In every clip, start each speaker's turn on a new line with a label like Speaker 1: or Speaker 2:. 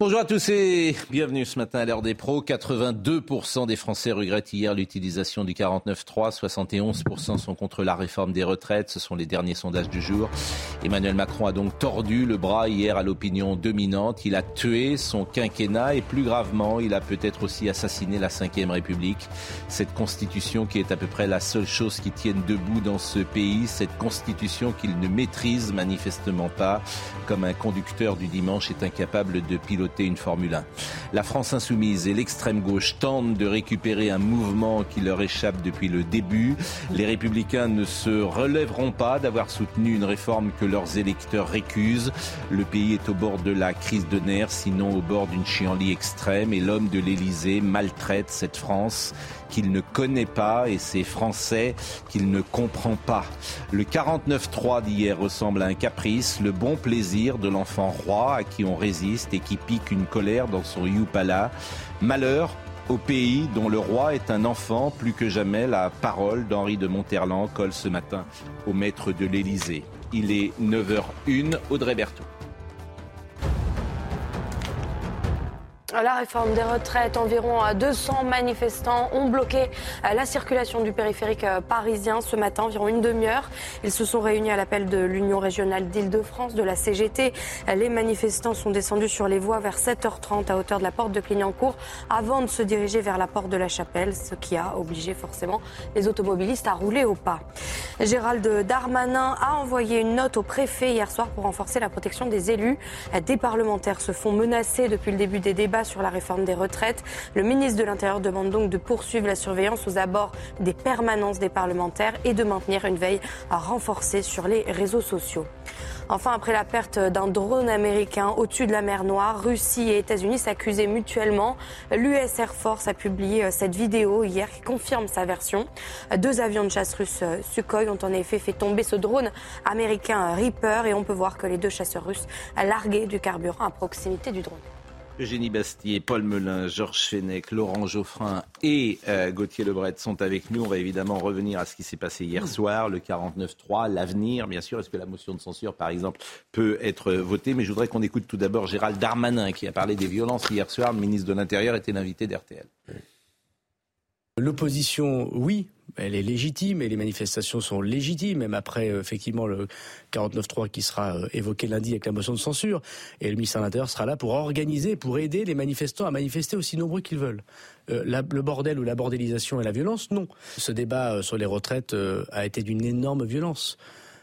Speaker 1: Bonjour à tous et bienvenue ce matin à l'heure des pros. 82% des Français regrettent hier l'utilisation du 49.3, 71% sont contre la réforme des retraites, ce sont les derniers sondages du jour. Emmanuel Macron a donc tordu le bras hier à l'opinion dominante, il a tué son quinquennat et plus gravement, il a peut-être aussi assassiné la Ve République, cette constitution qui est à peu près la seule chose qui tienne debout dans ce pays, cette constitution qu'il ne maîtrise manifestement pas, comme un conducteur du dimanche est incapable de piloter une Formule 1. La France insoumise et l'extrême gauche tentent de récupérer un mouvement qui leur échappe depuis le début. Les républicains ne se relèveront pas d'avoir soutenu une réforme que leurs électeurs récusent. Le pays est au bord de la crise de nerfs, sinon au bord d'une chienlit extrême et l'homme de l'Élysée maltraite cette France qu'il ne connaît pas et ces Français qu'il ne comprend pas. Le 49-3 d'hier ressemble à un caprice, le bon plaisir de l'enfant roi à qui on résiste et qui pique une colère dans son Youpala. Malheur au pays dont le roi est un enfant, plus que jamais la parole d'Henri de Monterland colle ce matin au maître de l'Élysée. Il est 9h01, Audrey Berthaud.
Speaker 2: La réforme des retraites, environ 200 manifestants ont bloqué la circulation du périphérique parisien ce matin, environ une demi-heure. Ils se sont réunis à l'appel de l'Union régionale d'Île-de-France, de la CGT. Les manifestants sont descendus sur les voies vers 7h30 à hauteur de la porte de Clignancourt avant de se diriger vers la porte de la Chapelle, ce qui a obligé forcément les automobilistes à rouler au pas. Gérald Darmanin a envoyé une note au préfet hier soir pour renforcer la protection des élus. Des parlementaires se font menacer depuis le début des débats sur la réforme des retraites. Le ministre de l'Intérieur demande donc de poursuivre la surveillance aux abords des permanences des parlementaires et de maintenir une veille renforcée sur les réseaux sociaux. Enfin, après la perte d'un drone américain au-dessus de la mer Noire, Russie et États-Unis s'accusaient mutuellement. L'US Air Force a publié cette vidéo hier qui confirme sa version. Deux avions de chasse russes Sukhoi ont en effet fait tomber ce drone américain Reaper et on peut voir que les deux chasseurs russes larguaient du carburant à proximité du drone.
Speaker 1: Eugénie Bastier, Paul Melun, Georges Fenech, Laurent Geoffrin et euh, Gauthier Lebret sont avec nous. On va évidemment revenir à ce qui s'est passé hier soir, le 49-3, l'avenir, bien sûr. Est-ce que la motion de censure, par exemple, peut être votée? Mais je voudrais qu'on écoute tout d'abord Gérald Darmanin qui a parlé des violences hier soir. Le ministre de l'Intérieur était l'invité d'RTL.
Speaker 3: L'opposition, oui, elle est légitime et les manifestations sont légitimes, même après euh, effectivement le 49.3 qui sera euh, évoqué lundi avec la motion de censure. Et le ministère de l'Intérieur sera là pour organiser, pour aider les manifestants à manifester aussi nombreux qu'ils veulent. Euh, le bordel ou la bordélisation et la violence, non. Ce débat sur les retraites a été d'une énorme violence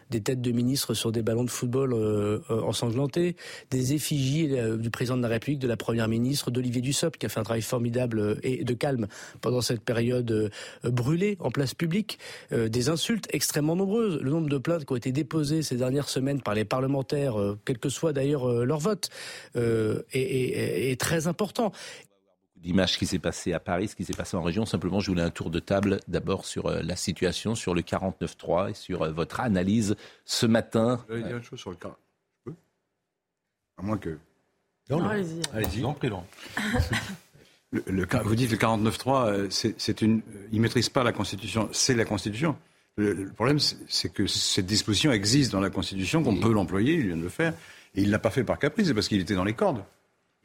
Speaker 3: des têtes de ministres sur des ballons de football euh, euh, ensanglantés, des effigies euh, du président de la République, de la première ministre, d'Olivier Dussopt, qui a fait un travail formidable et de calme pendant cette période brûlée en place publique, des insultes extrêmement nombreuses. Le nombre de plaintes qui ont été déposées ces dernières semaines par les parlementaires, quel que soit d'ailleurs leur vote, est très important.
Speaker 1: D'images qui s'est passé à Paris, ce qui s'est passé en région. Simplement, je voulais un tour de table d'abord sur euh, la situation, sur le 49.3 et sur euh, votre analyse ce matin.
Speaker 4: Je vais dire une chose sur le cas. Je peux? À moins que.
Speaker 2: Non, allez-y.
Speaker 4: Allez-y.
Speaker 5: Non, prénom.
Speaker 4: Le, le cas- vous dites le 49.3, euh, c'est c'est une. Il ne maîtrise pas la Constitution, c'est la Constitution. Le, le problème, c'est c'est que cette disposition existe dans la Constitution, qu'on peut l'employer, il vient de le faire, et il ne l'a pas fait par caprice, c'est parce qu'il était dans les cordes.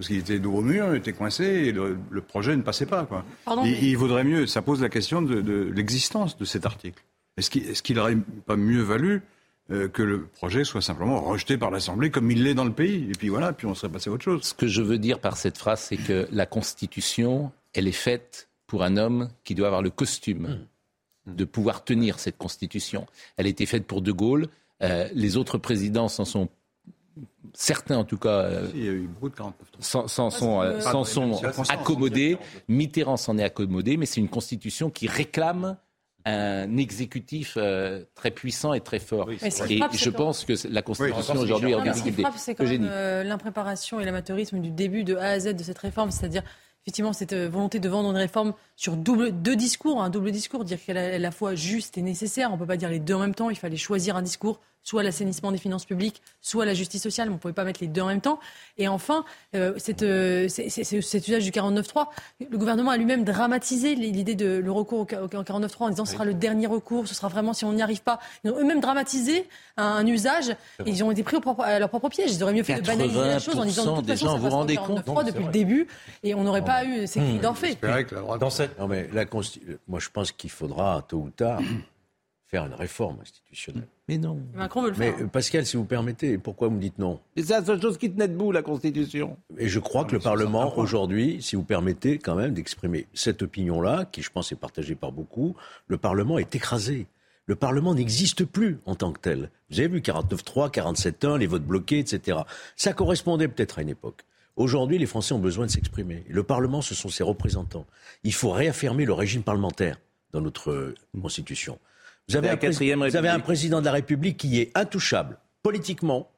Speaker 4: Parce qu'il était dos au mur, il était coincé, et le, le projet ne passait pas. Quoi.
Speaker 2: Pardon,
Speaker 4: il,
Speaker 2: mais-
Speaker 4: il vaudrait mieux, ça pose la question de, de l'existence de cet article. Est-ce qu'il est-ce qu'il aurait pas mieux valu euh, que le projet soit simplement rejeté par l'Assemblée comme il l'est dans le pays? Et puis voilà, puis on serait passé à autre chose.
Speaker 1: Ce que je veux dire par cette phrase, c'est que la Constitution, elle est faite pour un homme qui doit avoir le costume de pouvoir tenir cette Constitution. Elle a été faite pour De Gaulle. Euh, les autres présidents s'en sont certains en tout cas euh,
Speaker 4: Il y a eu beaucoup de 49
Speaker 1: s'en s'en sont, euh, sont accommodés. Mitterrand s'en est accommodé, mais c'est une constitution qui réclame un exécutif euh, très puissant et très fort. Et
Speaker 5: frappe,
Speaker 1: je pense que la Constitution
Speaker 4: Oui,
Speaker 1: aujourd'hui est
Speaker 5: c'est quand même euh, l'impréparation et l'amateurisme du début de A à Z de cette réforme, c'est-à-dire effectivement cette euh, volonté de vendre une réforme sur double, deux discours, un double discours, dire qu'elle est à la fois juste et nécessaire. On ne peut pas dire les deux en même temps. Il fallait choisir un discours, soit l'assainissement des finances publiques, soit la justice sociale. On ne pouvait pas mettre les deux en même temps. Et enfin, euh, cette, euh, c'est- c'est- c'est- cet usage du 49.3, le gouvernement a lui-même dramatisé l'idée de le recours au 49.3 en disant ce sera le dernier recours, ce sera vraiment si on n'y arrive pas. Ils ont eux-mêmes dramatisé un, un usage. Et ils ont été pris au propre- à leur propre piège. Ils auraient mieux fait de banaliser la chose en disant de
Speaker 1: 80%
Speaker 5: toute
Speaker 1: des
Speaker 5: façon,
Speaker 1: gens,
Speaker 5: ça
Speaker 1: vous rendez
Speaker 5: 49.3
Speaker 1: compte
Speaker 5: depuis le début et on n'aurait pas eu ces cris d'orphée.
Speaker 4: Que la droite-
Speaker 6: Dans cette...
Speaker 7: Non, mais la consti- moi, je pense qu'il faudra, tôt ou tard, faire une réforme institutionnelle.
Speaker 1: Mais non.
Speaker 5: Macron veut le
Speaker 7: Mais
Speaker 5: faire. hein.
Speaker 7: euh, Pascal, si vous permettez, pourquoi vous me dites non?
Speaker 1: C'est la seule chose qui tenait debout, la Constitution.
Speaker 7: Et je crois que le Parlement, aujourd'hui, si vous permettez quand même d'exprimer cette opinion-là, qui je pense est partagée par beaucoup, le Parlement est écrasé. Le Parlement n'existe plus en tant que tel. Vous avez vu 49.3, 47.1, les votes bloqués, etc. Ça correspondait peut-être à une époque. Aujourd'hui, les Français ont besoin de s'exprimer. Le Parlement, ce sont ses représentants. Il faut réaffirmer le régime parlementaire dans notre euh, Constitution. Vous avez,
Speaker 1: la
Speaker 7: un pré-
Speaker 1: quatrième
Speaker 7: vous avez un
Speaker 1: République.
Speaker 7: président de la République qui est intouchable, politiquement,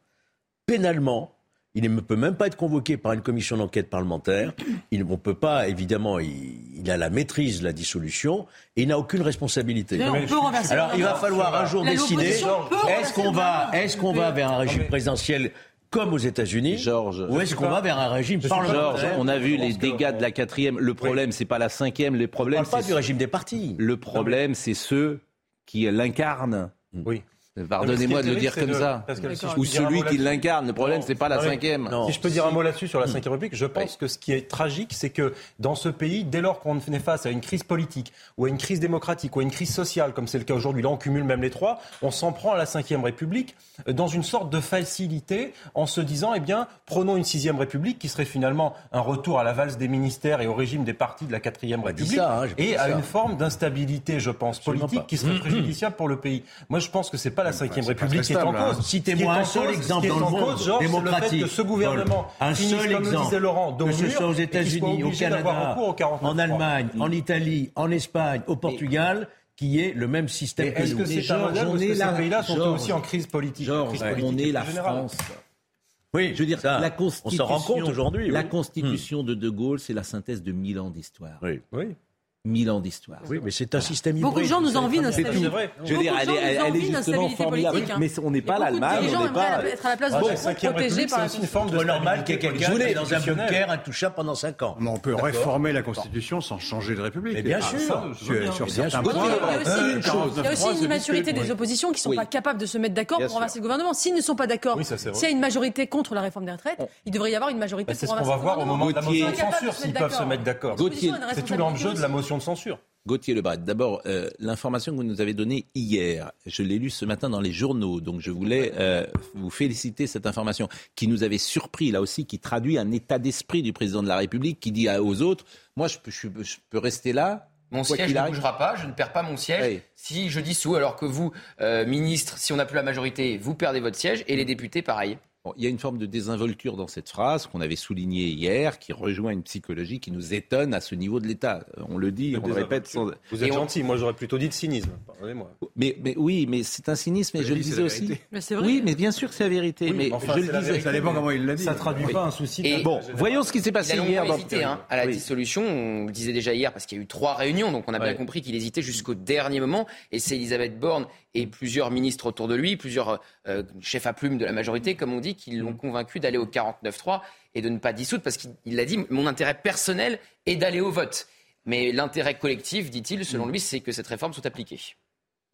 Speaker 7: pénalement. Il ne peut même pas être convoqué par une commission d'enquête parlementaire. Il ne peut pas, évidemment, il, il a la maîtrise de la dissolution et il n'a aucune responsabilité.
Speaker 5: Mais on peut renverser
Speaker 7: Alors, il va falloir un jour décider est-ce qu'on va, est-ce qu'on va vers un régime présidentiel comme aux États-Unis, ou est-ce qu'on va vers un régime parlementaire
Speaker 1: Georges, on a vu les dégâts de la quatrième. Le problème, c'est pas la cinquième. Le
Speaker 7: On
Speaker 1: problème,
Speaker 7: parle pas
Speaker 1: c'est
Speaker 7: du régime des partis.
Speaker 1: le problème, c'est ceux qui l'incarnent.
Speaker 6: Oui.
Speaker 1: Pardonnez-moi de le dire comme
Speaker 6: de-
Speaker 1: ça.
Speaker 6: Si
Speaker 1: Ou celui qui l'incarne. Le problème, c'est pas la
Speaker 6: Non,
Speaker 1: cinquième.
Speaker 7: Non.
Speaker 6: Si je peux dire un mot là-dessus sur la Ve République, je pense que ce qui est tragique, c'est que dans ce pays, dès lors qu'on est face à une crise politique, ou à une crise démocratique, ou à une crise sociale, comme c'est le cas aujourd'hui, là on cumule même les trois, on s'en prend à la Ve République euh, dans une sorte de facilité en se disant, eh bien, prenons une Sixième République qui serait finalement un retour à la valse des ministères et au régime des partis de la Quatrième
Speaker 7: Bah,
Speaker 6: République,
Speaker 7: ça, hein,
Speaker 6: et à
Speaker 7: ça.
Speaker 6: une forme d'instabilité, je pense,
Speaker 7: Absolument
Speaker 6: politique
Speaker 7: pas.
Speaker 6: qui serait préjudiciable pour le pays. Moi, je pense que c'est pas la Ve République est en
Speaker 4: hein.
Speaker 6: cause.
Speaker 7: Citez-moi un seul exemple dans
Speaker 6: en
Speaker 7: le monde démocratique.
Speaker 6: que ce gouvernement
Speaker 7: un seul exemple, que ce soit aux États-Unis, au Canada,
Speaker 6: recours au 49.3.
Speaker 7: en Allemagne, en Italie, en Espagne, au Portugal, qui est le même système que
Speaker 6: Est-ce
Speaker 7: nous.
Speaker 6: que c'est un modèle
Speaker 1: on
Speaker 6: que ces
Speaker 1: là.
Speaker 6: pays-là sont aussi en crise politique
Speaker 1: Georges,
Speaker 6: crise politique
Speaker 1: on est la. France.
Speaker 7: Oui,
Speaker 1: Je veux dire,
Speaker 7: ça,
Speaker 1: la
Speaker 7: on
Speaker 1: constitution,
Speaker 7: s'en rend compte aujourd'hui.
Speaker 1: La
Speaker 7: oui.
Speaker 1: constitution de De Gaulle, c'est la synthèse de mille ans d'histoire.
Speaker 7: Oui.
Speaker 6: Oui.
Speaker 1: Mille ans d'histoire.
Speaker 7: Oui, mais c'est un système hybride.
Speaker 5: Beaucoup de gens nous envient notre.
Speaker 6: C'est
Speaker 5: stabilité.
Speaker 6: vrai.
Speaker 1: Je veux dire, elle elle, est justement formidable.
Speaker 5: politique, hein.
Speaker 1: Mais on n'est pas l'Allemagne, on n'est pas.
Speaker 5: aimeraient être à la place
Speaker 6: Ah,
Speaker 5: de
Speaker 6: Cinquième
Speaker 5: protégés
Speaker 6: République,
Speaker 5: par
Speaker 6: c'est une forme de
Speaker 7: C'est normal qu'il y ait quelqu'un qui est dans un bunker intouchable pendant 5 ans.
Speaker 4: Mais on peut réformer la Constitution sans changer de République.
Speaker 7: Mais bien
Speaker 4: Ah,
Speaker 7: sûr.
Speaker 4: sur, certains
Speaker 7: sûr.
Speaker 4: points.
Speaker 5: Il y a aussi une chose,
Speaker 4: 49.3,
Speaker 5: il y a aussi
Speaker 4: c'est
Speaker 5: une
Speaker 4: discuté.
Speaker 5: immaturité des
Speaker 4: Oui.
Speaker 5: oppositions qui ne sont pas capables de se mettre d'accord pour renverser le gouvernement. S'ils ne sont pas d'accord,
Speaker 6: c'est
Speaker 5: s'il y a une majorité contre la réforme des retraites, il devrait y avoir une majorité
Speaker 6: Bah, C'est
Speaker 5: pour
Speaker 6: ce qu'on
Speaker 5: renverser
Speaker 6: va
Speaker 5: le
Speaker 6: voir au
Speaker 5: gouvernement.
Speaker 6: moment de la motion de
Speaker 5: Ils sont
Speaker 6: censure, s'ils
Speaker 5: se
Speaker 6: peuvent
Speaker 5: mettre
Speaker 6: se mettre d'accord. C'est tout l'enjeu de la
Speaker 5: responsabilité
Speaker 6: motion de censure.
Speaker 1: Gauthier Lebret, d'abord, euh, l'information que vous nous avez donnée hier, je l'ai lue ce matin dans les journaux, donc je voulais euh, vous féliciter cette information qui nous avait surpris, là aussi, qui traduit un état d'esprit du président de la République qui dit à- aux autres, moi je peux, je, peux- je peux rester là,
Speaker 8: Mon
Speaker 1: quoi
Speaker 8: siège
Speaker 1: qu'il
Speaker 8: ne
Speaker 1: arrive.
Speaker 8: bougera pas, je ne perds pas mon siège.
Speaker 1: Oui.
Speaker 8: Si je dissous, alors que vous, euh, ministre, si on n'a plus la majorité, vous perdez votre siège, et les députés, pareil.
Speaker 1: Bon, il y a une forme de désinvolture dans cette phrase qu'on avait soulignée hier, qui rejoint une psychologie qui nous étonne à ce niveau de l'État. Euh, On le dit, on le répète. sans-
Speaker 6: Vous
Speaker 8: Et
Speaker 6: êtes
Speaker 8: on-
Speaker 6: gentil, moi j'aurais plutôt dit de cynisme. Pardonnez-moi.
Speaker 1: Mais, mais oui, mais c'est un cynisme, et
Speaker 4: Je
Speaker 1: je le disais aussi.
Speaker 5: Mais vrai.
Speaker 1: Oui, mais bien sûr que c'est la vérité.
Speaker 6: Oui,
Speaker 1: mais
Speaker 6: enfin,
Speaker 1: je le
Speaker 6: la
Speaker 1: disais.
Speaker 6: vérité,
Speaker 4: Ça dépend comment il l'a dit.
Speaker 6: Ça traduit pas un souci.
Speaker 8: Et-
Speaker 1: Bon, voyons ce qui s'est
Speaker 8: Il
Speaker 1: passé
Speaker 8: a longuement
Speaker 1: hier. dans-
Speaker 8: hésité hein, à la
Speaker 1: Oui.
Speaker 8: dissolution. On le disait déjà hier parce qu'il y a eu trois réunions, donc on a bien compris qu'il hésitait jusqu'au dernier moment. Et c'est Elisabeth Borne et plusieurs ministres autour de lui, plusieurs euh, chefs à plume de la majorité, comme on dit, qui l'ont convaincu d'aller au 49-3 et de ne pas dissoudre parce qu'il il a dit mon intérêt personnel est d'aller au vote. Mais l'intérêt collectif, dit-il, selon lui, c'est que cette réforme soit appliquée.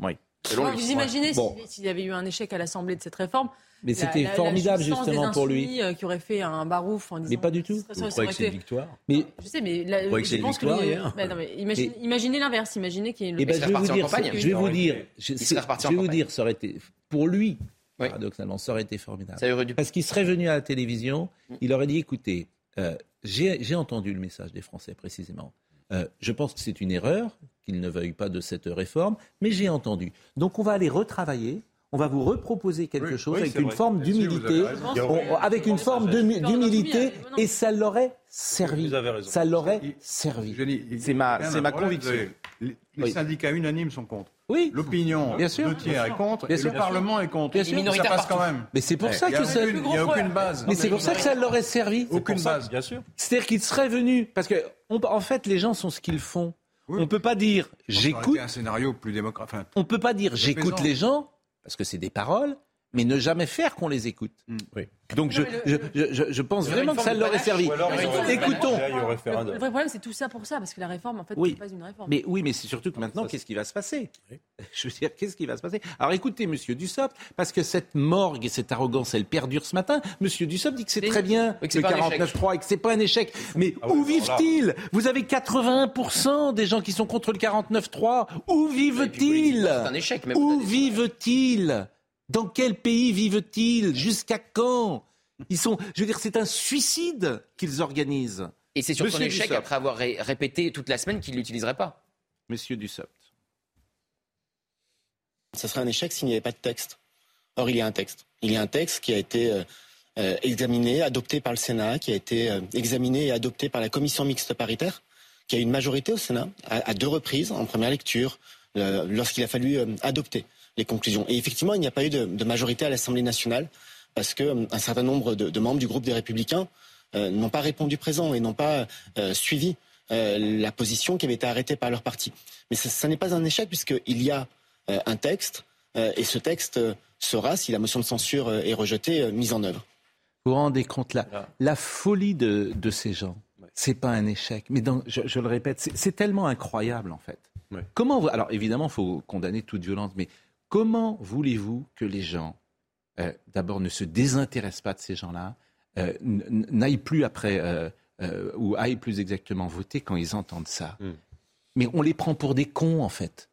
Speaker 1: Oui.
Speaker 8: Selon lui.
Speaker 5: Vous imaginez
Speaker 1: Bon.
Speaker 5: s'il y avait eu un échec à l'Assemblée de cette réforme
Speaker 1: Mais c'était
Speaker 5: la
Speaker 1: formidable justement pour lui.
Speaker 5: euh, qui aurait fait un barouf en disant.
Speaker 1: Mais pas du tout.
Speaker 7: Vous croyez que c'est une victoire
Speaker 1: Mais
Speaker 5: Je sais, mais là,
Speaker 7: que c'est
Speaker 5: je
Speaker 7: une
Speaker 5: pense que
Speaker 7: victoire,
Speaker 5: le-
Speaker 7: hier
Speaker 5: Bah, non, mais imagine-
Speaker 1: Mais-
Speaker 5: imaginez l'inverse, imaginez qu'il y ait une
Speaker 1: Eh ben,
Speaker 8: serait
Speaker 1: je vais vous dire,
Speaker 8: campagne.
Speaker 1: je vais vous dire, je, vais vous dire, ça aurait été pour lui,
Speaker 8: Oui.
Speaker 1: paradoxalement, ça aurait été formidable.
Speaker 8: Ça aurait dû
Speaker 1: Parce qu'il serait venu à la télévision, il aurait dit, écoutez, euh, j'ai j'ai entendu le message des Français précisément. Euh, je pense que c'est une erreur qu'ils ne veuillent pas de cette réforme, mais j'ai entendu. Donc on va aller retravailler. On va vous reproposer quelque
Speaker 4: Oui,
Speaker 1: chose
Speaker 6: oui,
Speaker 1: avec une forme d'humilité,
Speaker 5: pense
Speaker 1: on- avec une forme
Speaker 5: je
Speaker 1: d'humi-
Speaker 5: pense que-
Speaker 1: d'humilité, et ça l'aurait servi.
Speaker 6: Vous avez raison.
Speaker 1: Ça l'aurait servi. C'est ma- c'est ma conviction.
Speaker 4: les, syndicats unanimes sont contre.
Speaker 1: Oui.
Speaker 4: L'opinion,
Speaker 1: Bien sûr.
Speaker 4: deux tiers est contre,
Speaker 1: Bien
Speaker 4: et
Speaker 1: sûr.
Speaker 4: le Parlement est contre.
Speaker 1: Bien sûr.
Speaker 4: Ça passe quand même.
Speaker 1: Mais c'est pour ça que ça.
Speaker 4: Il n'y a aucune base.
Speaker 1: Mais c'est pour ça que ça leur est servi.
Speaker 4: Aucune base.
Speaker 6: Bien sûr.
Speaker 1: C'est-à-dire qu'ils seraient venus. Parce que, on- en fait, les gens sont ce qu'ils font.
Speaker 4: Oui.
Speaker 1: On peut pas dire j'écoute.
Speaker 4: un scénario plus démocrate. Enfin,
Speaker 1: On peut pas dire j'écoute les gens parce que c'est des paroles, mais ne jamais faire qu'on les écoute.
Speaker 7: Oui.
Speaker 1: Donc je, je, je, je- je pense vraiment que ça leur est servi. Écoutons.
Speaker 6: au
Speaker 5: Le, vrai problème, c'est tout ça pour ça, parce que la réforme, en fait,
Speaker 1: Oui.
Speaker 5: n'est pas une réforme.
Speaker 1: Mais oui, mais c'est surtout que maintenant, qu'est-ce qui va se passer? Je veux dire, qu'est-ce qui va se passer? Alors écoutez, Monsieur Dussopt, parce que cette morgue et cette arrogance, elle perdure ce matin. Monsieur Dussopt dit que c'est
Speaker 8: Mais-
Speaker 1: très bien
Speaker 8: Oui, que c'est
Speaker 1: le
Speaker 8: pas un
Speaker 1: 49.3 et que c'est pas un échec. Mais
Speaker 6: Ah oui,
Speaker 1: où vivent-ils? Vous avez 81% des gens qui sont contre le 49.3. Où vivent-ils?
Speaker 8: c'est un échec, même
Speaker 1: Où vivent-ils? Dans quel pays vivent-ils? Jusqu'à quand? Ils sont, je veux dire, c'est un suicide qu'ils organisent.
Speaker 8: Et c'est surtout un
Speaker 1: Monsieur
Speaker 8: échec
Speaker 1: Dussopt.
Speaker 8: après avoir ré- répété toute la semaine qu'il ne l'utiliserait pas.
Speaker 1: Monsieur Dussopt.
Speaker 9: Ça serait un échec s'il n'y avait pas de texte. Or, il y a un texte. Il y a un texte qui a été euh, euh, examiné, adopté par le Sénat, qui a été euh, examiné et adopté par la commission mixte paritaire, qui a eu une majorité au Sénat à, à deux reprises, en première lecture, euh, lorsqu'il a fallu euh, adopter les conclusions. Et effectivement, il n'y a pas eu de, de majorité à l'Assemblée nationale parce que euh, un certain nombre de, de membres du groupe des Républicains euh, n'ont pas répondu présent et n'ont pas euh, suivi euh, la position qui avait été arrêtée par leur parti. Mais ça, ça n'est pas un échec puisqu'il y a euh, un texte euh, et ce texte sera, si la motion de censure est rejetée, euh, mise en œuvre.
Speaker 1: Vous vous rendez compte la, la folie de, de ces gens. C'est pas un échec, mais dans- je, je le répète, c'est- c'est tellement incroyable en fait.
Speaker 7: Ouais.
Speaker 1: Comment vous- alors évidemment, il faut condamner toute violence, mais comment voulez-vous que les gens, euh, d'abord, ne se désintéressent pas de ces gens-là, euh, n'aillent plus après euh, euh, ou aillent plus exactement voter quand ils entendent ça
Speaker 7: Mm.
Speaker 1: Mais on les prend pour des cons en fait.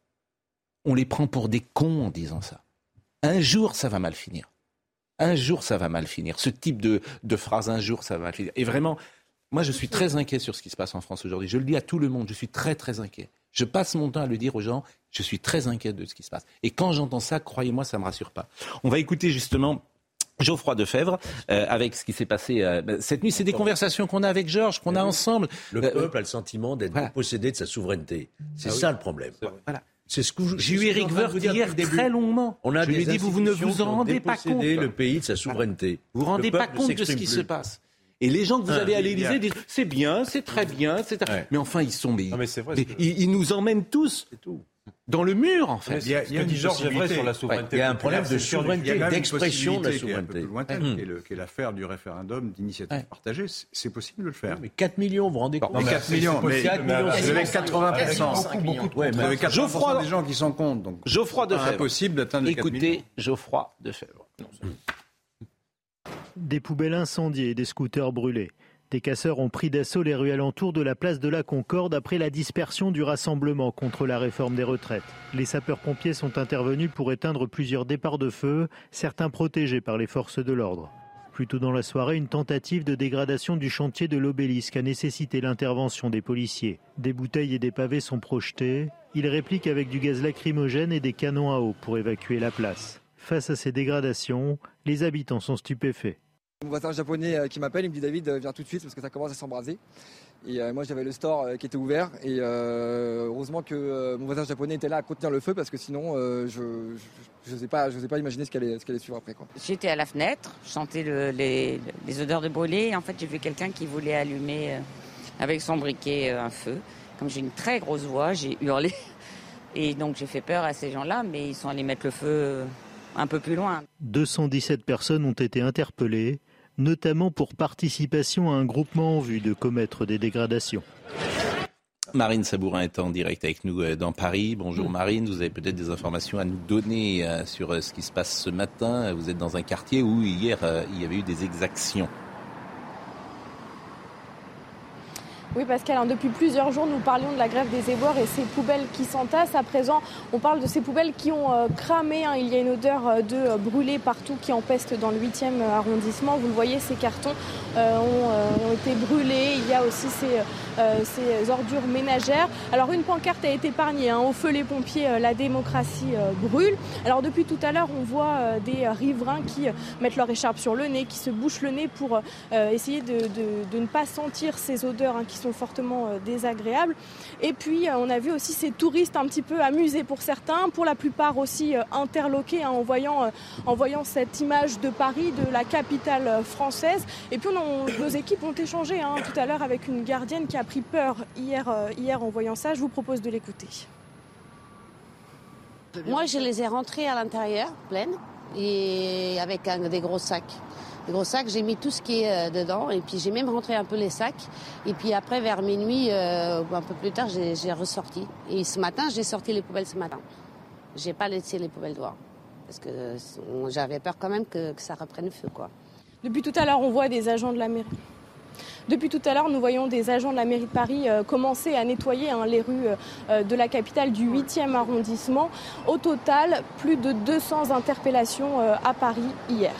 Speaker 1: On les prend pour des cons en disant ça. Un jour, ça va mal finir. Un jour, ça va mal finir. Ce type de, de phrase, un jour, ça va mal finir. Et vraiment, moi, je suis très inquiet sur ce qui se passe en France aujourd'hui. Je le dis à tout le monde, je suis très, très inquiet. Je passe mon temps à le dire aux gens, je suis très inquiet de ce qui se passe. Et quand j'entends ça, croyez-moi, ça ne me rassure pas. On va écouter justement Geoffroy Defebvre, euh, avec ce qui s'est passé euh, ben, cette nuit. C'est des conversations qu'on a avec Georges, qu'on a ensemble.
Speaker 7: Le
Speaker 1: Euh,
Speaker 7: peuple a le sentiment d'être
Speaker 1: voilà.
Speaker 7: possédé de sa souveraineté. C'est
Speaker 1: Ah oui.
Speaker 7: ça le problème.
Speaker 1: Voilà.
Speaker 7: C'est ce que
Speaker 1: J'ai eu Eric Woerth hier très longuement.
Speaker 7: On a
Speaker 1: je lui ai dit, vous, vous ne vous en rendez pas compte.
Speaker 7: le pays de sa souveraineté.
Speaker 1: Vous vous rendez pas compte de ce qui se passe. Et les gens que vous
Speaker 7: Ah,
Speaker 1: avez à l'Élysée disent c'est bien, c'est très bien, c'est
Speaker 7: Ouais.
Speaker 1: mais enfin ils sont mais,
Speaker 6: Non, mais vrai, que-
Speaker 1: ils, ils nous emmènent tous dans le mur en fait.
Speaker 4: Il y a- il y a une
Speaker 6: sur la souveraineté.
Speaker 7: Il y a un problème de souveraineté, d'expression de la souveraineté.
Speaker 1: Ouais.
Speaker 4: qui est le- qui est l'affaire du référendum d'initiative
Speaker 1: Ouais.
Speaker 4: partagée. C'est- possible de le faire.
Speaker 7: Mais 4 millions, vous vous rendez compte?
Speaker 4: mais
Speaker 6: mais
Speaker 4: 4
Speaker 6: c'est-
Speaker 4: millions,
Speaker 6: c'est
Speaker 4: mais
Speaker 6: possible,
Speaker 7: 4
Speaker 6: mais
Speaker 7: millions,
Speaker 6: avec-
Speaker 4: vous avez
Speaker 8: Quasiment
Speaker 4: 80%.
Speaker 8: cinq
Speaker 6: Beaucoup, beaucoup.
Speaker 7: Ouais,
Speaker 4: Vous
Speaker 7: mais
Speaker 4: avez 80%
Speaker 1: Geoffroy-
Speaker 4: des gens qui sont contre. Donc,
Speaker 1: Geoffroy
Speaker 4: c'est
Speaker 1: Defebvre.
Speaker 4: impossible d'atteindre les 4 millions.
Speaker 1: Écoutez Geoffroy Defebvre.
Speaker 10: Des poubelles incendiées et des scooters brûlés. Des casseurs ont pris d'assaut les rues alentours de la place de la Concorde après la dispersion du rassemblement contre la réforme des retraites. Les sapeurs-pompiers sont intervenus pour éteindre plusieurs départs de feu, certains protégés par les forces de l'ordre. Plus tôt dans la soirée, une tentative de dégradation du chantier de l'obélisque a nécessité l'intervention des policiers. Des bouteilles et des pavés sont projetés. Ils répliquent avec du gaz lacrymogène et des canons à eau pour évacuer la place. Face à ces dégradations, les habitants sont stupéfaits.
Speaker 11: Mon voisin japonais euh, qui m'appelle, il me dit David, euh, viens tout de suite parce que ça commence à s'embraser. Et euh, moi j'avais le store euh, qui était ouvert et euh, heureusement que euh, mon voisin japonais était là à contenir le feu parce que sinon euh, je je n'osais pas, pas imaginer ce qu'elle allait, ce qu'elle allait suivre après. Quoi.
Speaker 12: J'étais à la fenêtre, je sentais le- les, les odeurs de brûlé. Et en fait, j'ai vu quelqu'un qui voulait allumer euh, avec son briquet euh, un feu. Comme j'ai une très grosse voix, j'ai hurlé. Et donc j'ai fait peur à ces gens-là, mais ils sont allés mettre le feu euh, un peu plus loin.
Speaker 10: 217 personnes ont été interpellées, notamment pour participation à un groupement en vue de commettre des dégradations.
Speaker 1: Marine Sabourin est en direct avec nous euh, dans Paris. Bonjour Marine, vous avez peut-être des informations à nous donner euh, sur euh, ce qui se passe ce matin. Vous êtes dans un quartier où hier il y avait eu des exactions.
Speaker 13: Oui, Pascal, hein, depuis plusieurs jours, nous parlions de la grève des éboueurs et ces poubelles qui s'entassent. À présent, on parle de ces poubelles qui ont euh, cramé. hein. Il y a une odeur euh, de euh, brûlé partout qui empeste dans le 8e arrondissement. Vous le voyez, ces cartons ont, été brûlés. Il y a aussi ces, ordures ménagères. Alors, une pancarte a été épargnée. hein. Au feu, les pompiers, la démocratie brûle. Alors, depuis tout à l'heure, on voit des riverains qui mettent leur écharpe sur le nez, qui se bouchent le nez pour essayer de, ne pas sentir ces odeurs qui sont fortement désagréables. Et puis on a vu aussi ces touristes un petit peu amusés pour certains, pour la plupart aussi interloqués hein, en, voyant, en voyant cette image de Paris, de la capitale française. Et puis nos équipes ont échangé hein, tout à l'heure avec une gardienne qui a pris peur hier, hier en voyant ça. Je vous propose de l'écouter.
Speaker 14: Moi, je les ai rentrés à l'intérieur, pleines, et avec des gros sacs. Gros sacs, j'ai mis tout ce qui est euh, dedans, et puis j'ai même rentré un peu les sacs. Et puis après, vers minuit, euh, un peu plus tard, j'ai ressorti. Et ce matin, j'ai sorti les poubelles ce matin. J'ai pas laissé les poubelles dehors. Parce que j'avais peur quand même que, ça reprenne feu, quoi.
Speaker 13: Depuis tout à l'heure, on voit des agents de la mairie depuis tout à l'heure, nous voyons des agents de la mairie de Paris euh, commencer à nettoyer hein, les rues de la capitale du 8e arrondissement. Au total, plus de 200 interpellations à Paris hier.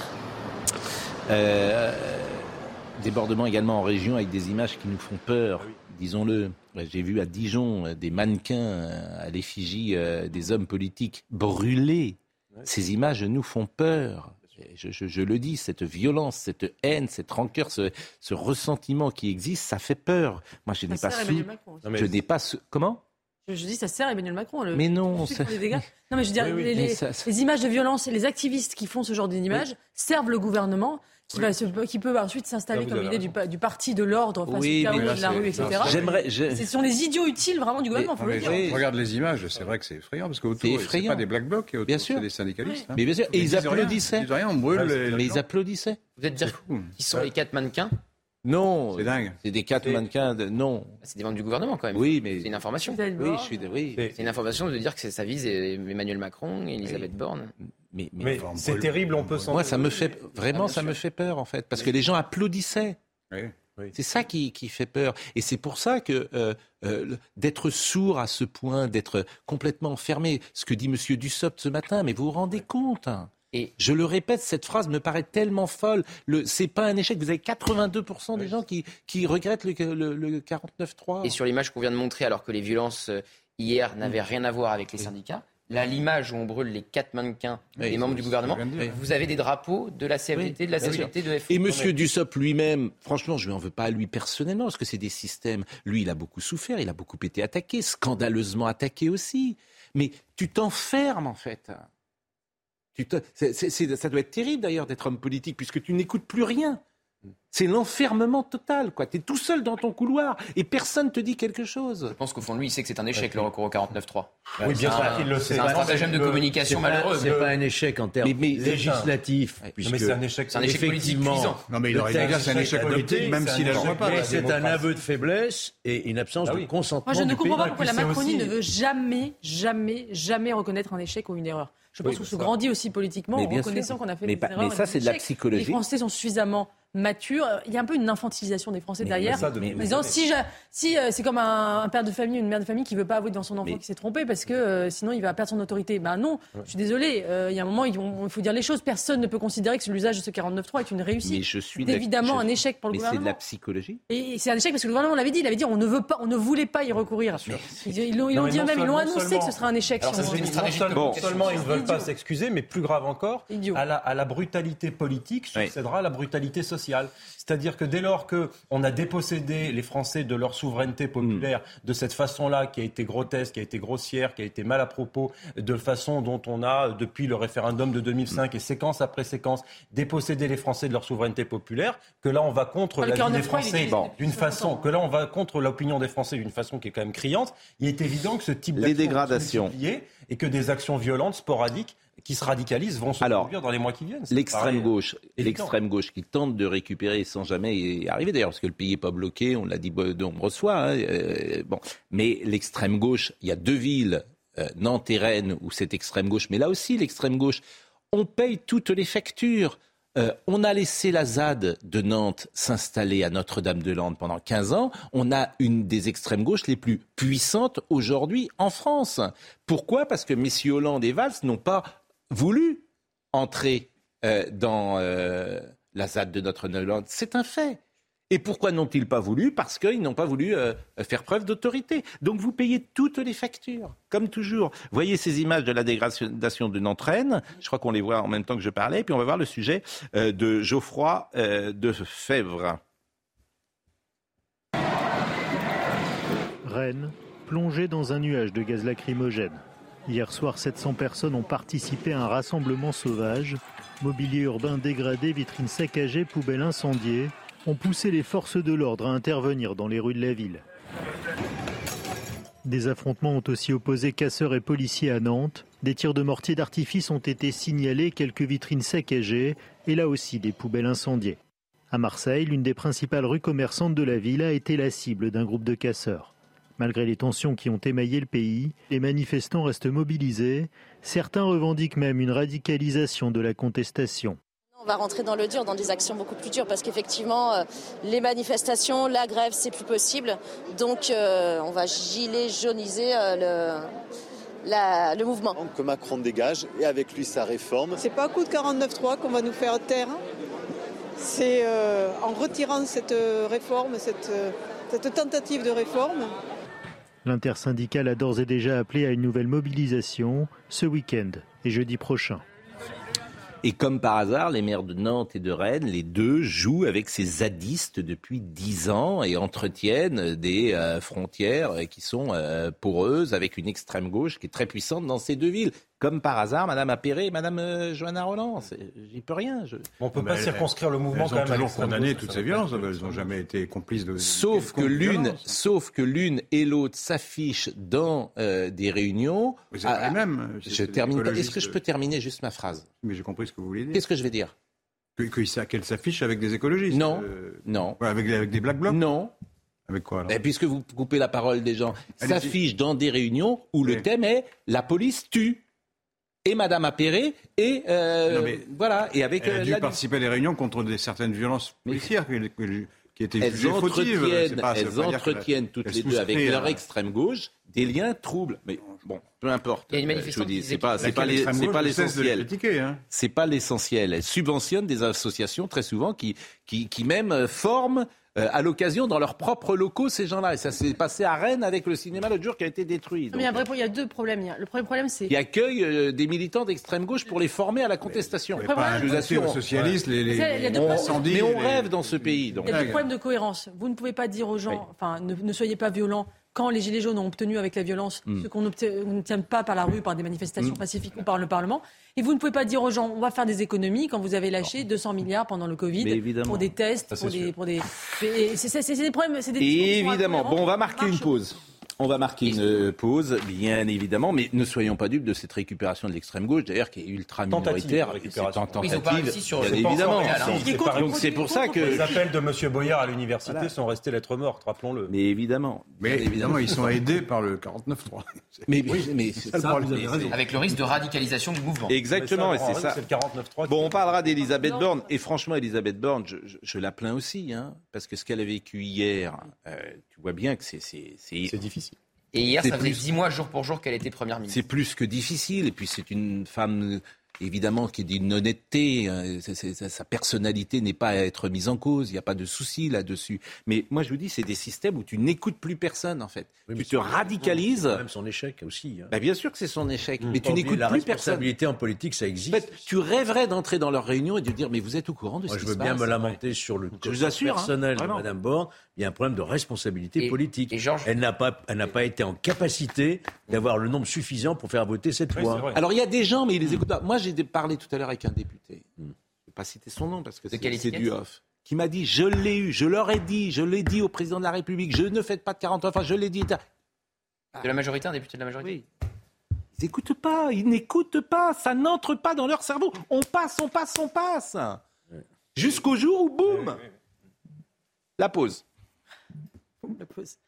Speaker 1: Débordement également en région avec des images qui nous font peur, disons-le. J'ai vu à Dijon des mannequins à l'effigie des hommes politiques brûlés. Ces images nous font peur je, le dis, cette violence, cette haine, cette rancœur, ce, ressentiment qui existe, ça fait peur. Moi, je n'ai pas su. Je n'ai pas Comment?
Speaker 5: Je, dis, ça sert Emmanuel Macron.
Speaker 1: mais non,
Speaker 5: les dégâts. Non, mais je veux dire, les, images de violence et les activistes qui font ce genre d'images servent le gouvernement qui, va, qui peut ensuite s'installer comme l'idée du, du, parti de l'ordre face oui, au de la rue, etc. J'aimerais, Ce sont les idiots utiles vraiment du gouvernement, il faut le dire.
Speaker 4: Regarde les images, c'est vrai que c'est effrayant, parce qu'autour, c'est pas des black blocs, et autour, c'est des syndicalistes.
Speaker 1: Hein. Mais bien sûr, et ils applaudissaient.
Speaker 4: Ils rien, on brûle
Speaker 1: Mais ils applaudissaient.
Speaker 8: Vous êtes dire qu'ils sont les quatre mannequins
Speaker 1: non,
Speaker 4: c'est dingue.
Speaker 1: C'est des quatre mannequins. De... Non,
Speaker 8: c'est des membres du gouvernement quand même.
Speaker 1: Oui, mais
Speaker 8: c'est une information.
Speaker 1: Oui, je suis. Oui.
Speaker 8: C'est une information de dire que ça vise Emmanuel Macron et Elisabeth Borne
Speaker 6: mais, c'est terrible, on peut s'en.
Speaker 1: Moi, ça me fait vraiment, ah, ça me fait peur en fait, parce que les gens applaudissaient. C'est ça qui, fait peur. Et c'est pour ça que euh, euh, d'être sourd à ce point, d'être complètement enfermé, ce que dit M. Dussopt ce matin, mais vous vous rendez compte hein et je le répète, cette phrase me paraît tellement folle. Ce n'est pas un échec. Vous avez 82% des gens qui, qui regrettent le, le, 49-3.
Speaker 8: Et sur l'image qu'on vient de montrer, alors que les violences euh, hier n'avaient rien à voir avec les syndicats, Là, l'image où on brûle les quatre mannequins des membres du gouvernement, vous avez des drapeaux de la CFDT, de la CGT, de FO.
Speaker 1: Et M. Dussopt lui-même, franchement, je ne lui en veux pas à lui personnellement, parce que c'est des systèmes. Lui, il a beaucoup souffert, il a beaucoup été attaqué, scandaleusement attaqué aussi. Mais tu t'enfermes, en fait. Ça doit être terrible, d'ailleurs, d'être homme politique, puisque tu n'écoutes plus rien. C'est l'enfermement total, quoi. es tout seul dans ton couloir et personne te dit quelque chose.
Speaker 8: Je pense qu'au fond de lui, il sait que c'est un échec le recours au 49.3.
Speaker 6: Oui, bien sûr qu'il le sait.
Speaker 8: C'est un stratagème de communication malheureux.
Speaker 7: C'est pas un échec en termes législatifs.
Speaker 6: mais c'est un échec,
Speaker 8: un échec politique
Speaker 4: Non, mais il aurait dit c'est un échec politique, même s'il ne pas.
Speaker 7: C'est un aveu de faiblesse et une absence ah de consentement.
Speaker 5: Moi, je ne comprends pas pourquoi la Macronie ne veut jamais, jamais, jamais reconnaître un échec ou une erreur. Je pense qu'on se grandit aussi politiquement en reconnaissant qu'on a fait des erreurs.
Speaker 1: Mais ça, c'est de la psychologie.
Speaker 5: Les Français sont suffisamment mature. Il y a un peu une infantilisation des Français derrière. disant, si, si euh, c'est comme un, père de famille, une mère de famille qui veut pas avouer devant son enfant qu'il s'est trompé parce que euh, sinon il va perdre son autorité. Ben non, je suis désolé. Euh, il y a un moment, il, faut dire les choses. Personne ne peut considérer que l'usage de ce 49.3 est une réussite. C'est évidemment un échec pour le gouvernement.
Speaker 1: Mais c'est de la psychologie.
Speaker 5: Et c'est un échec parce que le gouvernement l'avait dit. Il avait dit on ne veut pas, on ne voulait pas y recourir. Ils, l'ont dit même, ils l'ont annoncé que ce sera un échec.
Speaker 6: non seulement ils ne veulent pas s'excuser, mais plus grave encore, à la brutalité politique succédera la brutalité sociale. social C'est-à-dire que dès lors qu'on a dépossédé les Français de leur souveraineté populaire de cette façon-là, qui a été grotesque, qui a été grossière, qui a été mal à propos, de façon dont on a, depuis le référendum de 2005 et séquence après séquence, dépossédé les Français de leur souveraineté populaire, que là on va contre la des Français d'une façon, que là on va contre l'opinion des Français d'une façon qui est quand même criante, il est évident que ce type
Speaker 1: les dégradations.
Speaker 6: et que des actions violentes, sporadiques, qui se radicalisent vont se produire dans les mois qui viennent.
Speaker 1: L'extrême gauche, l'extrême gauche qui tente de récupérer jamais y arriver d'ailleurs, parce que le pays n'est pas bloqué, on l'a dit de nombreuses. Hein, euh, bon, mais l'extrême gauche, il y a deux villes, euh, Nantes et Rennes, où cette extrême gauche, mais là aussi l'extrême gauche, on paye toutes les factures. Euh, on a laissé la ZAD de Nantes s'installer à Notre-Dame-de-Lande pendant 15 ans. On a une des extrêmes gauches les plus puissantes aujourd'hui en France. Pourquoi? Parce que messieurs Hollande et Valls n'ont pas voulu entrer dans la ZAD de Notre-Dame. C'est un fait. Et pourquoi n'ont-ils pas voulu? Parce qu'ils n'ont pas voulu euh, faire preuve d'autorité. Donc vous payez toutes les factures, comme toujours. Voyez ces images de la dégradation de Nantraine. Je crois qu'on les voit en même temps que je parlais. Puis on va voir le sujet de Geoffroy de Fèvre.
Speaker 10: Rennes, plongée dans un nuage de gaz lacrymogène. Hier soir, 700 personnes ont participé à un rassemblement sauvage. Mobilier urbain dégradé, vitrines saccagées, poubelles incendiées ont poussé les forces de l'ordre à intervenir dans les rues de la ville. Des affrontements ont aussi opposé casseurs et policiers à Nantes. Des tirs de mortier d'artifice ont été signalés, quelques vitrines saccagées et là aussi des poubelles incendiées. À Marseille, l'une des principales rues commerçantes de la ville a été la cible d'un groupe de casseurs. Malgré les tensions qui ont émaillé le pays, les manifestants restent mobilisés. Certains revendiquent même une radicalisation de la contestation.
Speaker 15: On va rentrer dans le dur, dans des actions beaucoup plus dures, parce qu'effectivement, euh, les manifestations, la grève, c'est plus possible. Donc, euh, on va gilet jauniser euh, le, la- le mouvement.
Speaker 16: que Macron dégage et avec lui sa réforme.
Speaker 17: C'est pas à coup de 49-3 qu'on va nous faire taire. hein. C'est euh, en retirant cette réforme, cette, cette tentative de réforme,
Speaker 10: L'intersyndicale a d'ores et déjà appelé à une nouvelle mobilisation ce week-end et jeudi prochain.
Speaker 1: Et comme par hasard, les maires de Nantes et de Rennes, les deux jouent avec ces zadistes depuis dix ans et entretiennent des euh, frontières qui sont euh, poreuses avec une extrême gauche qui est très puissante dans ces deux villes. Comme par hasard, Madame Appéré et Madame euh, Johanna Roland. J'y peux rien. je-
Speaker 6: On peut
Speaker 4: Mais
Speaker 6: pas
Speaker 4: elles-
Speaker 6: circonscrire le mouvement
Speaker 4: elles
Speaker 6: quand
Speaker 4: ont
Speaker 6: même
Speaker 4: toujours condamné toutes ces violences. Elles n'ont jamais été complices de.
Speaker 1: Sauf que l'une, sauf que l'une et l'autre s'affichent dans euh, des réunions.
Speaker 4: Mais c'est pas les mêmes. C'est-
Speaker 1: Je termine. Est-ce que je peux terminer juste ma phrase?
Speaker 4: Mais j'ai compris ce que vous voulez dire.
Speaker 1: Qu'est-ce que je vais dire?
Speaker 4: Qu'elle s'affiche avec des écologistes
Speaker 1: Non.
Speaker 4: euh,
Speaker 1: Non.
Speaker 4: avec, avec des black blocs?
Speaker 1: Non.
Speaker 4: Avec quoi alors?
Speaker 1: Et puisque vous coupez la parole des gens, s'affiche dans des réunions où le thème est la police tue. Et Madame Appéré et euh,
Speaker 4: Non,
Speaker 1: voilà et avec
Speaker 4: Elle a
Speaker 1: euh,
Speaker 4: dû
Speaker 1: la-
Speaker 4: participer à des réunions contre des, certaines violences policières qui, qui- qui étaient
Speaker 1: elles
Speaker 4: jugées fautives. pas-
Speaker 1: elles entretiennent toutes les deux avec leur extrême gauche des liens troubles. Mais bon, peu importe.
Speaker 8: Il y a une
Speaker 1: Euh, je vous dis, c'est pas, c'est pas, les-
Speaker 4: extrême
Speaker 1: c'est pas l'essentiel.
Speaker 4: hein.
Speaker 1: C'est pas l'essentiel. Elle subventionne des associations très souvent qui, qui, qui même euh, forment euh, à l'occasion dans leurs propres locaux ces gens-là. Et ça s'est passé à Rennes avec le cinéma l'autre jour qui a été détruit.
Speaker 5: Mais il y a il y deux problèmes. Le premier problème, c'est
Speaker 1: qui accueille euh, des militants d'extrême gauche pour les former à la contestation.
Speaker 5: pas
Speaker 1: je vous assure.
Speaker 4: aux socialistes, les- les-
Speaker 5: Il y a deux
Speaker 1: On-
Speaker 5: problèmes.
Speaker 1: mais on
Speaker 4: les-
Speaker 1: rêve dans ce pays. donc.
Speaker 5: Il y a des problèmes de cohérence. Vous ne pouvez pas dire aux gens, enfin, ne, ne soyez pas violents. Quand les Gilets jaunes ont obtenu avec la violence
Speaker 1: Mm.
Speaker 5: ce qu'on n'obtient- on n'obtient pas par la rue, par des manifestations
Speaker 1: Mm.
Speaker 5: pacifiques ou par le Parlement, et vous ne pouvez pas dire aux gens, on va faire des économies quand vous avez lâché 200 milliards pendant le Covid pour des tests,
Speaker 1: Ça, c'est
Speaker 5: pour des, pour c'est- problèmes, c'est des
Speaker 1: Évidemment. Bon, on va marquer une pause. On va marquer une euh, pause, bien évidemment, mais ne soyons pas dupes de cette récupération de l'extrême gauche, d'ailleurs, qui est ultra minoritaire. C'est en tentative, bien évidemment.
Speaker 6: hein.
Speaker 1: C'est- Donc pour ça que
Speaker 6: Les appels de M. Boyard à l'université
Speaker 1: Voilà.
Speaker 6: sont restés lettres mortes, rappelons-le.
Speaker 1: Mais évidemment.
Speaker 4: Mais évidemment, ils sont aidés par le 49-3.
Speaker 1: Mais, mais
Speaker 4: c'est ça le problème.
Speaker 1: vous avez raison.
Speaker 8: Avec le risque de radicalisation du mouvement.
Speaker 1: Exactement, et c'est ça.
Speaker 6: C'est le 49.3.
Speaker 1: Bon, on parlera d'Elisabeth Borne. Et franchement, Elisabeth Borne, je, je- je la plains aussi, hein, parce que ce qu'elle a vécu hier, euh, tu vois bien que c'est c'est
Speaker 6: difficile.
Speaker 8: Et hier, ça faisait
Speaker 1: plus-
Speaker 8: 10 mois jour pour jour qu'elle était première ministre.
Speaker 1: C'est plus que difficile. Et puis c'est une femme, évidemment, qui est d'une honnêteté. euh, c'est- c'est- sa- sa personnalité n'est pas à être mise en cause. Il n'y a pas de souci là-dessus. Mais moi, je vous dis, c'est des systèmes où tu n'écoutes plus personne, en fait. tu te radicalises.
Speaker 7: C'est même son échec aussi. hein.
Speaker 1: Bah, bien sûr que c'est son échec. Mais
Speaker 7: Pas
Speaker 1: tu n'écoutes
Speaker 7: la
Speaker 1: plus personne.
Speaker 7: responsabilité en politique, ça existe.
Speaker 1: En fait, tu rêverais d'entrer dans leur réunion et de dire, mais vous êtes au courant de
Speaker 7: Moi,
Speaker 1: ce
Speaker 7: je
Speaker 1: qui
Speaker 7: veux
Speaker 1: se
Speaker 7: bien
Speaker 1: passe
Speaker 7: me lamenter sur le
Speaker 1: Je vous
Speaker 7: côté
Speaker 1: assure, hein,
Speaker 7: personnel de
Speaker 1: vraiment.
Speaker 7: Mme Borne. Il y a un problème de responsabilité
Speaker 8: Et-
Speaker 7: politique.
Speaker 8: et Georges-
Speaker 7: Elle n'a pas, elle n'a pas été en capacité d'avoir le nombre suffisant pour faire voter cette
Speaker 6: Oui,
Speaker 7: loi.
Speaker 1: Alors il y a des gens, mais ils les écoutent pas. Moi, j'ai parlé tout à l'heure avec un député. Je ne vais pas citer son nom parce que c'est du off. Qui m'a dit, je l'ai eu, je leur ai dit, je l'ai dit au président de la République, je ne faites pas de 40 enfin, je l'ai dit.
Speaker 8: De la majorité, un député de la majorité?
Speaker 1: Oui. Ils n'écoutent pas, ils n'écoutent pas, ça n'entre pas dans leur cerveau. On passe, on passe, on passe. Jusqu'au jour où, boum, la pause.
Speaker 5: La pause.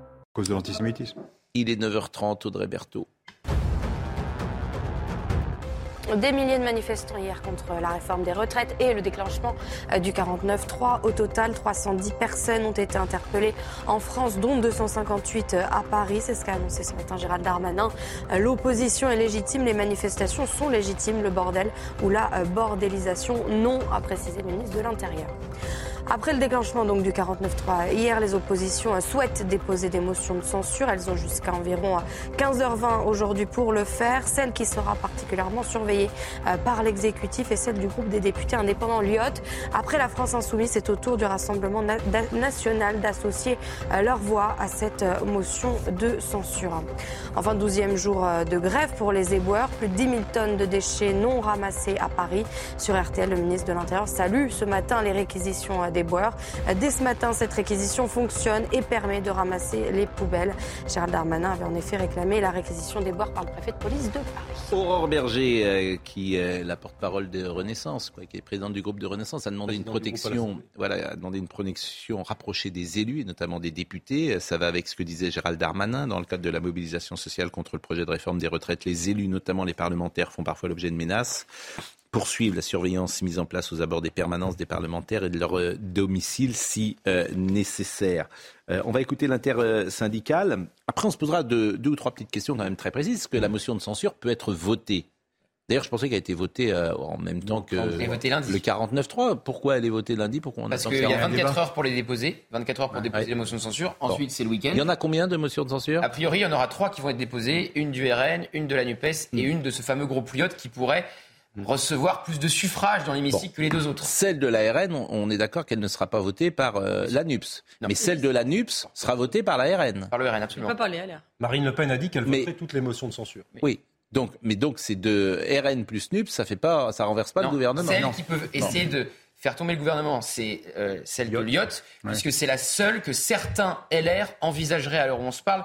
Speaker 4: À cause de l'antisémitisme.
Speaker 1: Il est 9h30, Audrey Berthaud.
Speaker 2: Des milliers de manifestants hier contre la réforme des retraites et le déclenchement euh, du 49-3. Au total, 310 personnes ont été interpellées en France, dont 258 à Paris. C'est ce qu'a annoncé ce matin Gérald Darmanin. Euh, L'opposition est légitime, les manifestations sont légitimes. Le bordel ou la euh, bordélisation, non, a précisé le ministre de l'Intérieur. Après le déclenchement donc du 49-3, hier, les oppositions souhaitent déposer des motions de censure. Elles ont jusqu'à environ 15h20 aujourd'hui pour le faire. Celle qui sera particulièrement surveillée euh, par l'exécutif est celle du groupe des députés indépendants Lyotte. Après la France insoumise, c'est au tour du Rassemblement national d'associer euh, leur voix à cette euh, motion de censure. Enfin, 12e jour de grève pour les éboueurs. Plus de 10 000 tonnes de déchets non ramassés à Paris. Sur RTL, le ministre de l'Intérieur salue ce matin les réquisitions des boeurs. Dès ce matin, cette réquisition fonctionne et permet de ramasser les poubelles. Gérald Darmanin avait en effet réclamé la réquisition des boeurs par le préfet de police de Paris.
Speaker 1: Aurore Berger, euh, qui est la porte-parole de Renaissance, quoi, qui est présidente du groupe de Renaissance, a demandé une protection, voilà, a demandé une protection rapprochée des élus et notamment des députés. Ça va avec ce que disait Gérald Darmanin dans le cadre de la mobilisation sociale contre le projet de réforme des retraites. Les élus, notamment les parlementaires, font parfois l'objet de menaces poursuivre la surveillance mise en place aux abords des permanences des parlementaires et de leur euh, domicile si euh, nécessaire. Euh, on va écouter l'intersyndicale. Après, on se posera deux, ou trois petites questions quand même très précises. Est-ce que la motion de censure peut être votée D'ailleurs, je pensais qu'elle a été votée en même temps que le 49-3. Pourquoi elle est votée lundi? Pourquoi on
Speaker 8: Parce qu'il y a 24 heures pour les déposer, 24 heures pour déposer les motions de censure. Ensuite, c'est le week-end.
Speaker 1: Il y en a combien de motions de censure?
Speaker 8: A priori, il y en aura trois qui vont être déposées une du RN, une de la Nupes et hmm. une de ce fameux groupe Lyotte qui pourrait recevoir plus de suffrages dans l'hémicycle que les deux autres.
Speaker 1: Celle de la RN, on est d'accord qu'elle ne sera pas votée par euh, la NUPS. Mais celle de la NUPS sera votée par la RN.
Speaker 8: Par le RN, absolument.
Speaker 5: Pas par les LR.
Speaker 6: Marine Le Pen a dit qu'elle voterait toutes les motions de censure.
Speaker 1: Oui. Donc, mais donc c'est de RN plus NUPS, ça fait pas, ça renverse pas le gouvernement.
Speaker 8: Celle qui peut essayer de faire tomber le gouvernement, c'est euh, celle de Lyotte, puisque c'est la seule que certains LR envisageraient, alors où on se parle,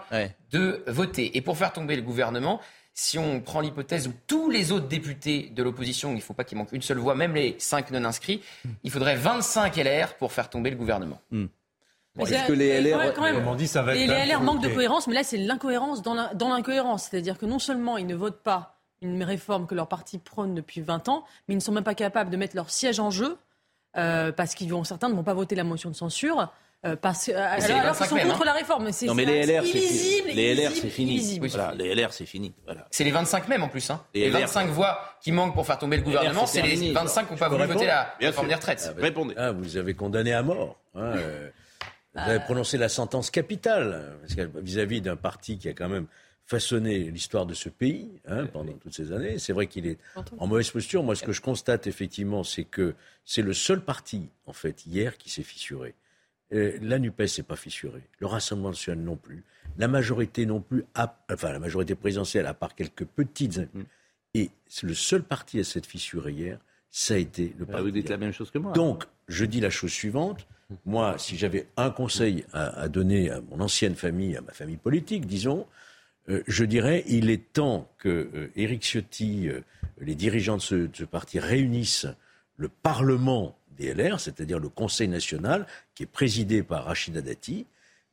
Speaker 8: de voter. Et pour faire tomber le gouvernement, si on prend l'hypothèse où tous les autres députés de l'opposition, il ne faut pas qu'il manque une seule voix, même les cinq non inscrits, il faudrait 25 LR pour faire tomber le gouvernement.
Speaker 1: Hmm. Est-ce que les LR,
Speaker 5: dit, ça va les, LR manquent de cohérence, mais là c'est l'incohérence dans l'incohérence. C'est-à-dire que non seulement ils ne votent pas une réforme que leur parti prône depuis 20 ans, mais ils ne sont même pas capables de mettre leur siège en jeu, euh, parce qu'ils vont certains ne vont pas voter la motion de censure. Euh, parce, euh, alors, qu'ils sont contre hein. la réforme.
Speaker 1: Non, mais les LR, c'est fini. Les LR, c'est fini. Voilà, les LR, c'est fini. Voilà.
Speaker 8: C'est les 25 même en plus. Hein. Les, 25 voix qui manquent pour faire tomber le gouvernement, c'est les 25 qui n'ont pas voulu voter la réforme des retraites.
Speaker 7: Ah, Répondez. Ah, vous avez condamné à mort. Hein, euh, vous avez prononcé la sentence capitale vis-à-vis d'un parti qui a quand même façonné l'histoire de ce pays hein, pendant toutes ces années. C'est vrai qu'il est en mauvaise posture. Moi, ce que je constate effectivement, c'est que c'est le seul parti, en fait, hier, qui s'est fissuré. Euh, la NUPES n'est pas fissurée, le Rassemblement national non plus, la majorité non plus, enfin la majorité présidentielle, à part quelques petites. Mm. Et le seul parti à cette fissure hier, ça a été le
Speaker 1: ah, Vous dites la même chose que moi.
Speaker 7: Donc, je dis la chose suivante. Moi, si j'avais un conseil à, donner à mon ancienne famille, à ma famille politique, disons, euh, je dirais il est temps que euh, Éric Ciotti, les dirigeants de ce, de ce parti réunissent le Parlement DLR, c'est-à-dire le Conseil national, qui est présidé par Rachida Dati,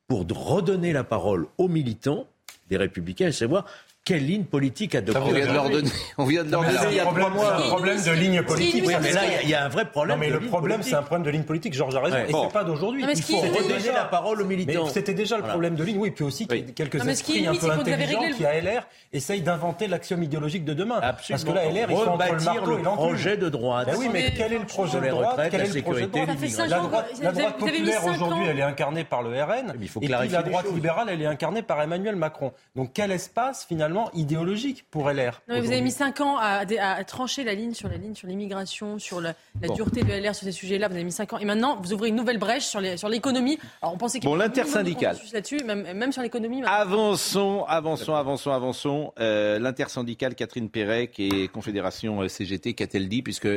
Speaker 7: pour redonner la parole aux militants des Républicains et savoir quelle ligne politique adopter
Speaker 1: On vient de leur donner. On vient de leur donner
Speaker 6: il y a trois mois. un problème de ligne politique.
Speaker 7: Oui, mais là, il y, a un vrai problème.
Speaker 6: Non, mais le problème, c'est un problème de ligne politique. Georges a raison. Et c'est pas d'aujourd'hui.
Speaker 7: Il faut redonner la parole aux militants.
Speaker 6: C'était déjà le problème de ligne. Oui, puis aussi quelques esprits un peu intelligents qui, à LR, essayent d'inventer l'axiome idéologique de demain.
Speaker 7: Parce que là, LR, ils sont entre le marteau et projet de droite.
Speaker 6: Ben oui, mais quel est le projet de droite? Quel est le projet de droite? La droite populaire, aujourd'hui, elle est incarnée par le RN. Et puis la droite libérale, elle est incarnée par Emmanuel Macron. Donc quel espace, finalement, idéologique pour LR.
Speaker 5: vous avez mis 5 ans à, trancher la ligne sur la ligne sur l'immigration, sur la, dureté de LR sur ces sujets-là. Vous avez mis 5 ans. Et maintenant, vous ouvrez une nouvelle brèche sur l'économie. Sur Alors, on pensait
Speaker 1: qu'il bon, l'intersyndical.
Speaker 5: là-dessus, même, même, sur l'économie.
Speaker 1: Avançons, avançons, avançons, avançons. Euh, l'intersyndicale Catherine Pérec et Confédération euh, CGT, qu'a-t-elle dit Puisque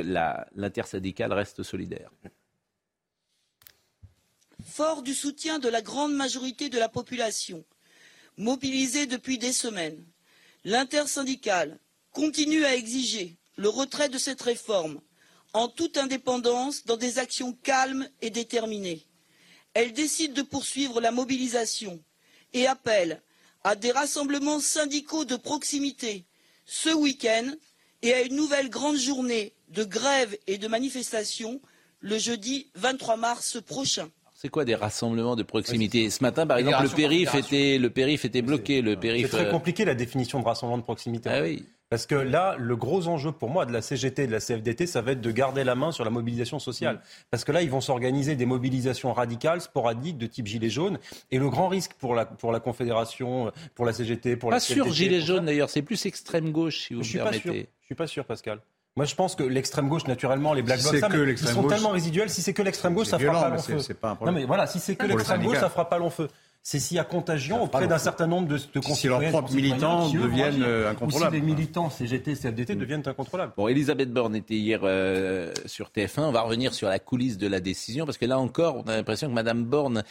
Speaker 1: l'intersyndicale reste solidaire?
Speaker 18: Fort du soutien de la grande majorité de la population, mobilisée depuis des semaines, L'intersyndicale continue à exiger le retrait de cette réforme en toute indépendance dans des actions calmes et déterminées. Elle décide de poursuivre la mobilisation et appelle à des rassemblements syndicaux de proximité ce week-end et à une nouvelle grande journée de grève et de manifestation le jeudi 23 mars prochain.
Speaker 1: C'est quoi des rassemblements de proximité Ce matin, par exemple, le périph, était, le périph était bloqué. Le
Speaker 6: périph, c'est très euh, compliqué la définition de rassemblement de proximité.
Speaker 1: Ah oui.
Speaker 6: Parce que là, le gros enjeu pour moi de la CGT et de la CFDT, ça va être de garder la main sur la mobilisation sociale. Parce que là, ils vont s'organiser des mobilisations radicales, sporadiques, de type Gilets jaunes. Et le grand risque pour la, pour la Confédération, pour la CGT, pour
Speaker 1: Pas
Speaker 6: la
Speaker 1: sûr,
Speaker 6: CFDT,
Speaker 1: Gilets
Speaker 6: pour ça,
Speaker 1: jaunes d'ailleurs, c'est plus extrême gauche, si vous
Speaker 6: je suis
Speaker 1: me
Speaker 6: pas
Speaker 1: permettez.
Speaker 6: sûr. Je suis pas sûr, Pascal. Moi, je pense que l'extrême gauche, naturellement, les black
Speaker 4: Si
Speaker 6: blocs,
Speaker 4: c'est
Speaker 6: ça,
Speaker 4: que
Speaker 6: mais ils sont
Speaker 4: gauche-
Speaker 6: tellement résiduels. Si c'est que l'extrême gauche, ça fera pas long
Speaker 4: c'est-
Speaker 6: feu.
Speaker 4: c'est pas un
Speaker 6: non,
Speaker 4: problème.
Speaker 6: mais voilà, si c'est que l'extrême gauche, ça fera pas long feu. C'est s'il y a contagion auprès d'un certain nombre de, de
Speaker 4: Si leurs propres militants deviennent,
Speaker 6: agir.
Speaker 4: euh,
Speaker 6: Ou
Speaker 4: incontrôlables.
Speaker 6: si les militants CGT, CFDT deviennent incontrôlables.
Speaker 1: Bon, Elisabeth Borne était hier euh, sur TF1. On va revenir sur la coulisse de la décision parce que là encore, on a l'impression que Madame Borne,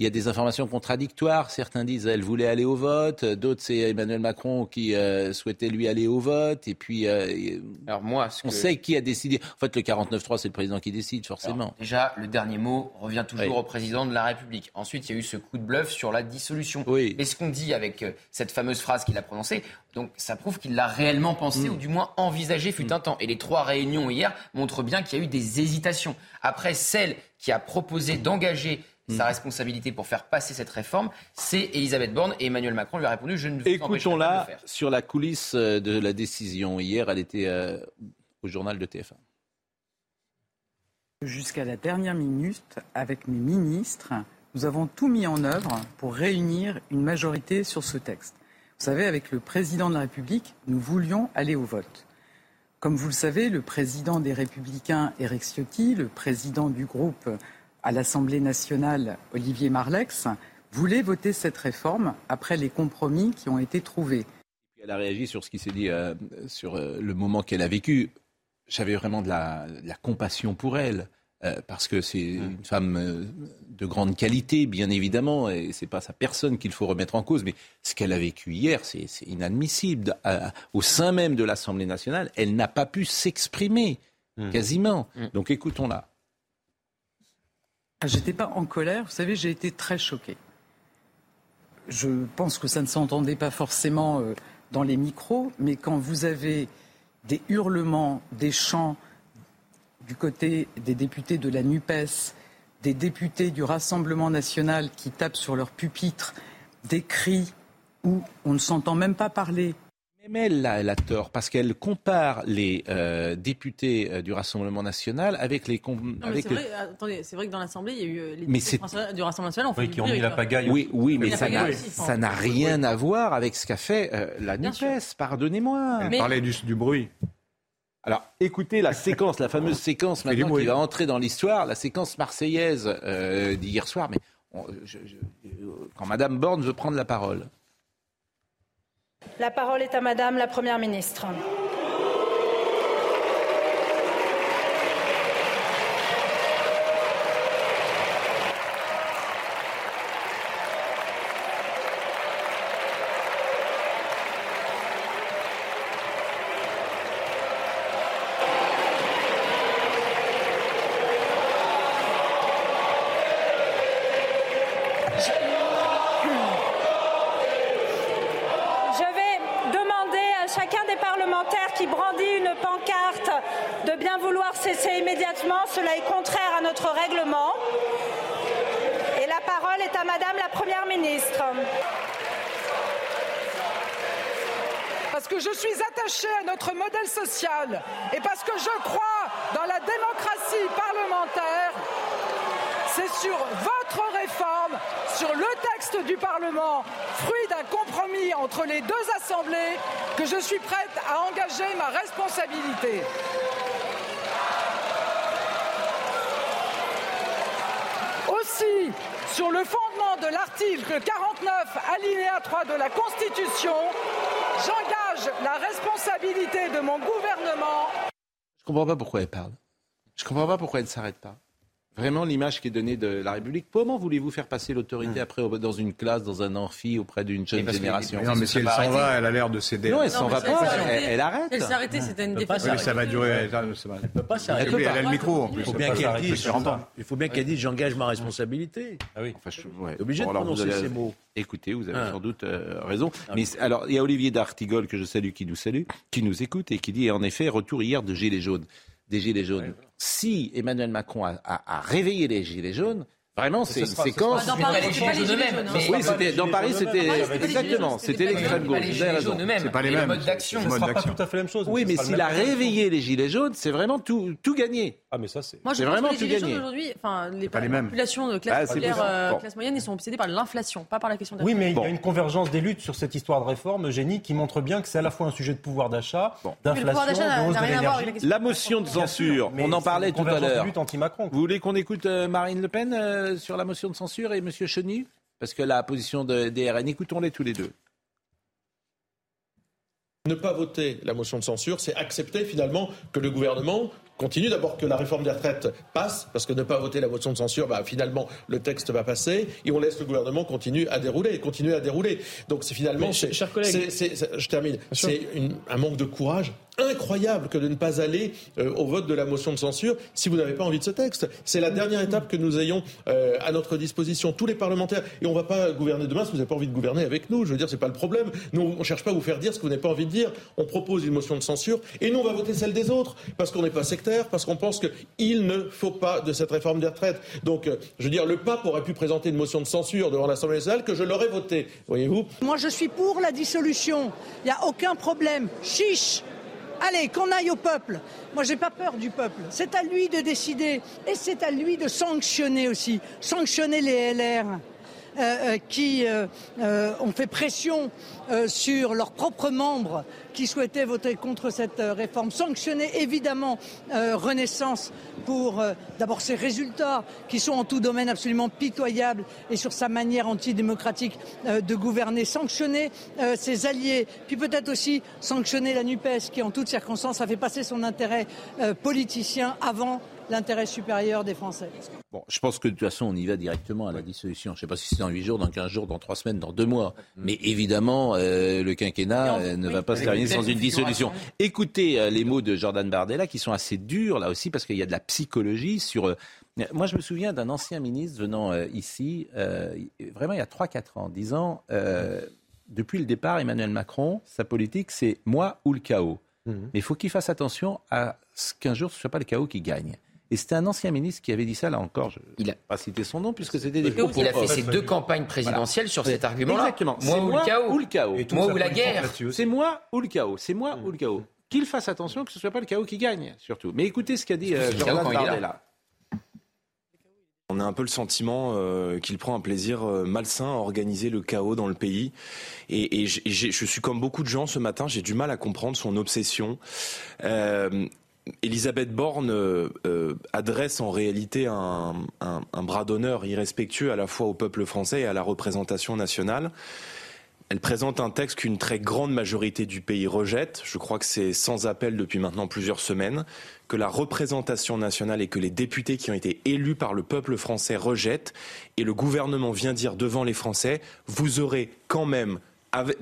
Speaker 1: il y a des informations contradictoires. Certains disent elle voulait aller au vote, d'autres c'est Emmanuel Macron qui euh, souhaitait lui aller au vote. Et puis, euh,
Speaker 8: Alors moi, ce
Speaker 1: on
Speaker 8: que-
Speaker 1: sait qui a décidé. En fait, le 49-3, c'est le président qui décide, forcément.
Speaker 8: Alors, déjà, le dernier mot revient toujours
Speaker 1: Oui.
Speaker 8: au président de la République. Ensuite, il y a eu ce coup de bluff sur la dissolution.
Speaker 1: Oui.
Speaker 8: Et ce qu'on dit avec euh, cette fameuse phrase qu'il a prononcée, donc ça prouve qu'il l'a réellement pensé
Speaker 1: Mm.
Speaker 8: ou du moins envisagé fut un temps. Et les trois réunions hier montrent bien qu'il y a eu des hésitations. Après, celle qui a proposé d'engager
Speaker 1: Mm.
Speaker 8: sa responsabilité pour faire passer cette réforme, c'est Elisabeth Borne. Et Emmanuel Macron lui a répondu Je ne vous empêcherai pas de le
Speaker 1: Écoutons-la
Speaker 8: faire.
Speaker 1: sur la coulisse euh, de la décision. Hier, elle était euh, au journal de TF1.
Speaker 19: Jusqu'à la dernière minute, avec mes ministres, nous avons tout mis en œuvre pour réunir une majorité sur ce texte. Vous savez, avec le président de la République, nous voulions aller au vote. Comme vous le savez, le président des Républicains, Éric Ciotti, le président du groupe à l'Assemblée nationale, Olivier Marlex, voulaient voter cette réforme après les compromis qui ont été trouvés.
Speaker 1: Elle a réagi sur ce qui s'est dit, euh, sur euh, le moment qu'elle a vécu. J'avais vraiment de la, de la compassion pour elle, euh, parce que c'est une femme de grande qualité, bien évidemment, et c'est pas sa personne qu'il faut remettre en cause, mais ce qu'elle a vécu hier, c'est c'est inadmissible. Euh, au sein même de l'Assemblée nationale, elle n'a pas pu s'exprimer, quasiment. Donc écoutons-la.
Speaker 19: Ah, J'étais pas en colère, vous savez, j'ai été très choquée. Je pense que ça ne s'entendait pas forcément euh, dans les micros, mais quand vous avez des hurlements, des chants du côté des députés de la NUPES, des députés du Rassemblement national qui tapent sur leur pupitre, des cris où on ne s'entend même pas parler,
Speaker 1: elle, là, elle a tort, parce qu'elle compare les euh, députés euh, du Rassemblement national avec les...
Speaker 5: Non, mais
Speaker 1: avec
Speaker 5: c'est
Speaker 1: les-
Speaker 5: vrai, attendez, c'est vrai que dans l'Assemblée, il y a eu euh, les
Speaker 1: Mais
Speaker 5: députés
Speaker 1: c'est-
Speaker 5: du Rassemblement national. fait
Speaker 6: Oui, qui ont mis la pagaille.
Speaker 1: Oui, oui, mais ça
Speaker 5: pagaille
Speaker 1: n'a,
Speaker 5: aussi,
Speaker 1: ça n'a rien à voir avec ce qu'a fait euh, la NUPES, pardonnez-moi.
Speaker 4: Elle
Speaker 5: Mais-
Speaker 4: parlait du, du bruit.
Speaker 1: Alors, écoutez la séquence, la fameuse séquence maintenant
Speaker 4: bruit.
Speaker 1: qui va entrer dans l'histoire, la séquence marseillaise euh, d'hier soir. Mais on- je- je- quand Madame Borne veut prendre la parole.
Speaker 20: La parole est à Madame la Première ministre. Je vais demander à chacun des parlementaires qui brandit une pancarte de bien vouloir cesser immédiatement. Cela est contraire à notre règlement. Et la parole est à Madame la Première ministre.
Speaker 21: Parce que je suis attachée à notre modèle social et parce que je crois dans la démocratie parlementaire, c'est sur votre réforme, sur le texte du Parlement, fruit d'un compromis entre les deux assemblées, que je suis prête à engager ma responsabilité. Aussi, sur le fondement de l'article 49, alinéa 3 de la Constitution, j'engage la responsabilité de mon gouvernement
Speaker 1: Je comprends pas pourquoi elle parle. Je comprends pas pourquoi elle ne s'arrête pas. Vraiment, l'image qui est donnée de la République. Comment voulez-vous faire passer l'autorité après au- dans une classe, dans un amphi, auprès d'une jeune génération
Speaker 4: Non, mais si elle s'en va, elle a l'air de céder.
Speaker 1: Non, elle s'en va pas. Elle, arrête.
Speaker 5: Elle s'est arrêtée, c'était une défaite.
Speaker 4: Oui, ça va durer.
Speaker 7: Elle peut pas s'arrêter.
Speaker 4: elle a le micro en plus.
Speaker 7: Il faut bien qu'elle dise,
Speaker 4: je l'entends.
Speaker 7: il faut bien qu'elle dise j'engage ma responsabilité.
Speaker 6: Ah oui.
Speaker 1: Enfin,
Speaker 7: obligé de prononcer ces mots.
Speaker 1: Écoutez, vous avez
Speaker 7: Ah.
Speaker 1: sans doute euh, raison. Mais c'est- alors, il y a Olivier d'Artigol que je salue, qui nous salue, qui nous écoute et qui dit en effet retour hier de gilets jaunes, des gilets jaunes. Si Emmanuel Macron a, a- a réveillé les gilets jaunes, Vraiment, c'est
Speaker 6: Ce
Speaker 1: une séquence.
Speaker 8: Dans Paris, c'était pas les gilets jaunes, hein.
Speaker 1: Oui, c'était dans Paris, c'était exactement, c'était l'extrême gauche.
Speaker 4: C'est pas les mêmes.
Speaker 6: Ce sera
Speaker 4: mode
Speaker 6: pas
Speaker 4: d'action.
Speaker 6: tout à fait la même chose.
Speaker 1: Oui, mais s'il a réveillé les gilets jaunes, c'est vraiment tout, tout gagné.
Speaker 6: Ah, mais ça, c'est.
Speaker 5: Moi, je
Speaker 1: vraiment
Speaker 5: que les
Speaker 1: tout
Speaker 5: gilets
Speaker 1: gagné.
Speaker 5: jaunes aujourd'hui, enfin, les, populations de
Speaker 1: Ah,
Speaker 5: classe
Speaker 1: c'est
Speaker 5: populaire,
Speaker 1: possible.
Speaker 5: euh, classe moyenne, ils sont obsédés par l'inflation, pas par la question de la
Speaker 6: Oui, mais il y a une convergence des luttes sur cette histoire de réforme, Eugénie, qui montre bien que c'est à la fois un sujet de pouvoir d'achat, d'inflation, de
Speaker 5: la
Speaker 1: motion de censure, on en parlait tout à l'heure.
Speaker 6: lutte anti-Macron.
Speaker 1: Vous voulez qu'on écoute Marine Le Pen euh, sur la motion de censure et M. Chenu? Parce que la position de, des RN, écoutons-les tous les deux.
Speaker 22: Ne pas voter la motion de censure, c'est accepter finalement que le gouvernement continue d'abord que la réforme des retraites passe, parce que ne pas voter la motion de censure, bah, finalement le texte va passer, et on laisse le gouvernement continuer à dérouler, et continuer à dérouler. Donc c'est finalement, c'est- je termine, c'est un manque de courage incroyable que de ne pas aller euh, au vote de la motion de censure si vous n'avez pas envie de ce texte. C'est la dernière étape que nous ayons euh, à notre disposition, tous les parlementaires. Et on ne va pas gouverner demain si vous n'avez pas envie de gouverner avec nous. Je veux dire, c'est pas le problème. Nous, on ne cherche pas à vous faire dire ce que vous n'avez pas envie de dire. On propose une motion de censure et nous, on va voter celle des autres parce qu'on n'est pas sectaire, parce qu'on pense qu'il ne faut pas de cette réforme des retraites. Donc, euh, je veux dire, le pape aurait pu présenter une motion de censure devant l'Assemblée nationale que je l'aurais votée. Voyez-vous
Speaker 23: Moi, je suis pour la dissolution. Il n'y a aucun problème. Chiche Allez, qu'on aille au peuple. Moi, j'ai pas peur du peuple. C'est à lui de décider. Et c'est à lui de sanctionner aussi. Sanctionner les LR. Euh, euh, qui euh, ont fait pression sur leurs propres membres qui souhaitaient voter contre cette réforme. Sanctionner évidemment Renaissance pour d'abord ses résultats qui sont en tout domaine absolument pitoyables et sur sa manière antidémocratique de gouverner. Sanctionner ses alliés, puis peut-être aussi sanctionner la NUPES qui en toutes circonstances a fait passer son intérêt politicien avant l'intérêt supérieur des Français.
Speaker 1: Bon, je pense que de toute façon, on y va directement à la dissolution. Je ne sais pas si c'est dans 8 jours, dans 15 jours, dans 3 semaines, dans 2 mois. Mais évidemment, euh, le quinquennat euh, ne va pas se terminer sans une dissolution. Écoutez euh, les mots de Jordan Bardella qui sont assez durs là aussi parce qu'il y a de la psychologie sur... euh, moi, je me souviens d'un ancien ministre venant euh, ici, euh, vraiment il y a 3-4 ans, disant, euh, depuis le départ, Emmanuel Macron, sa politique, c'est moi ou le chaos. Mais il faut qu'il fasse attention à ce qu'un jour ce ne soit pas le chaos qui gagne. Et c'était un ancien ministre qui avait dit ça, là encore, je ne vais pas citer son nom, puisque c'était des propos
Speaker 8: Il a fait ses deux campagnes présidentielles sur cet argument-là.
Speaker 1: Exactement.
Speaker 8: Moi
Speaker 1: C'est
Speaker 8: ou le chaos.
Speaker 1: ou le chaos.
Speaker 8: Et Moi ou la guerre.
Speaker 1: C'est moi ou le chaos. C'est moi ou le chaos. Qu'il fasse attention que ce ne soit pas le chaos qui gagne, surtout. Mais écoutez ce qu'a dit euh, Jordan. Bardella.
Speaker 24: On a un peu le sentiment euh, qu'il prend un plaisir euh, malsain à organiser le chaos dans le pays. Et, je suis comme beaucoup de gens ce matin, j'ai du mal à comprendre son obsession. Euh, Elisabeth Borne euh, euh, adresse en réalité un, bras d'honneur irrespectueux à la fois au peuple français et à la représentation nationale. Elle présente un texte qu'une très grande majorité du pays rejette. Je crois que c'est sans appel depuis maintenant plusieurs semaines, que la représentation nationale et que les députés qui ont été élus par le peuple français rejettent. Et le gouvernement vient dire devant les Français, vous aurez quand même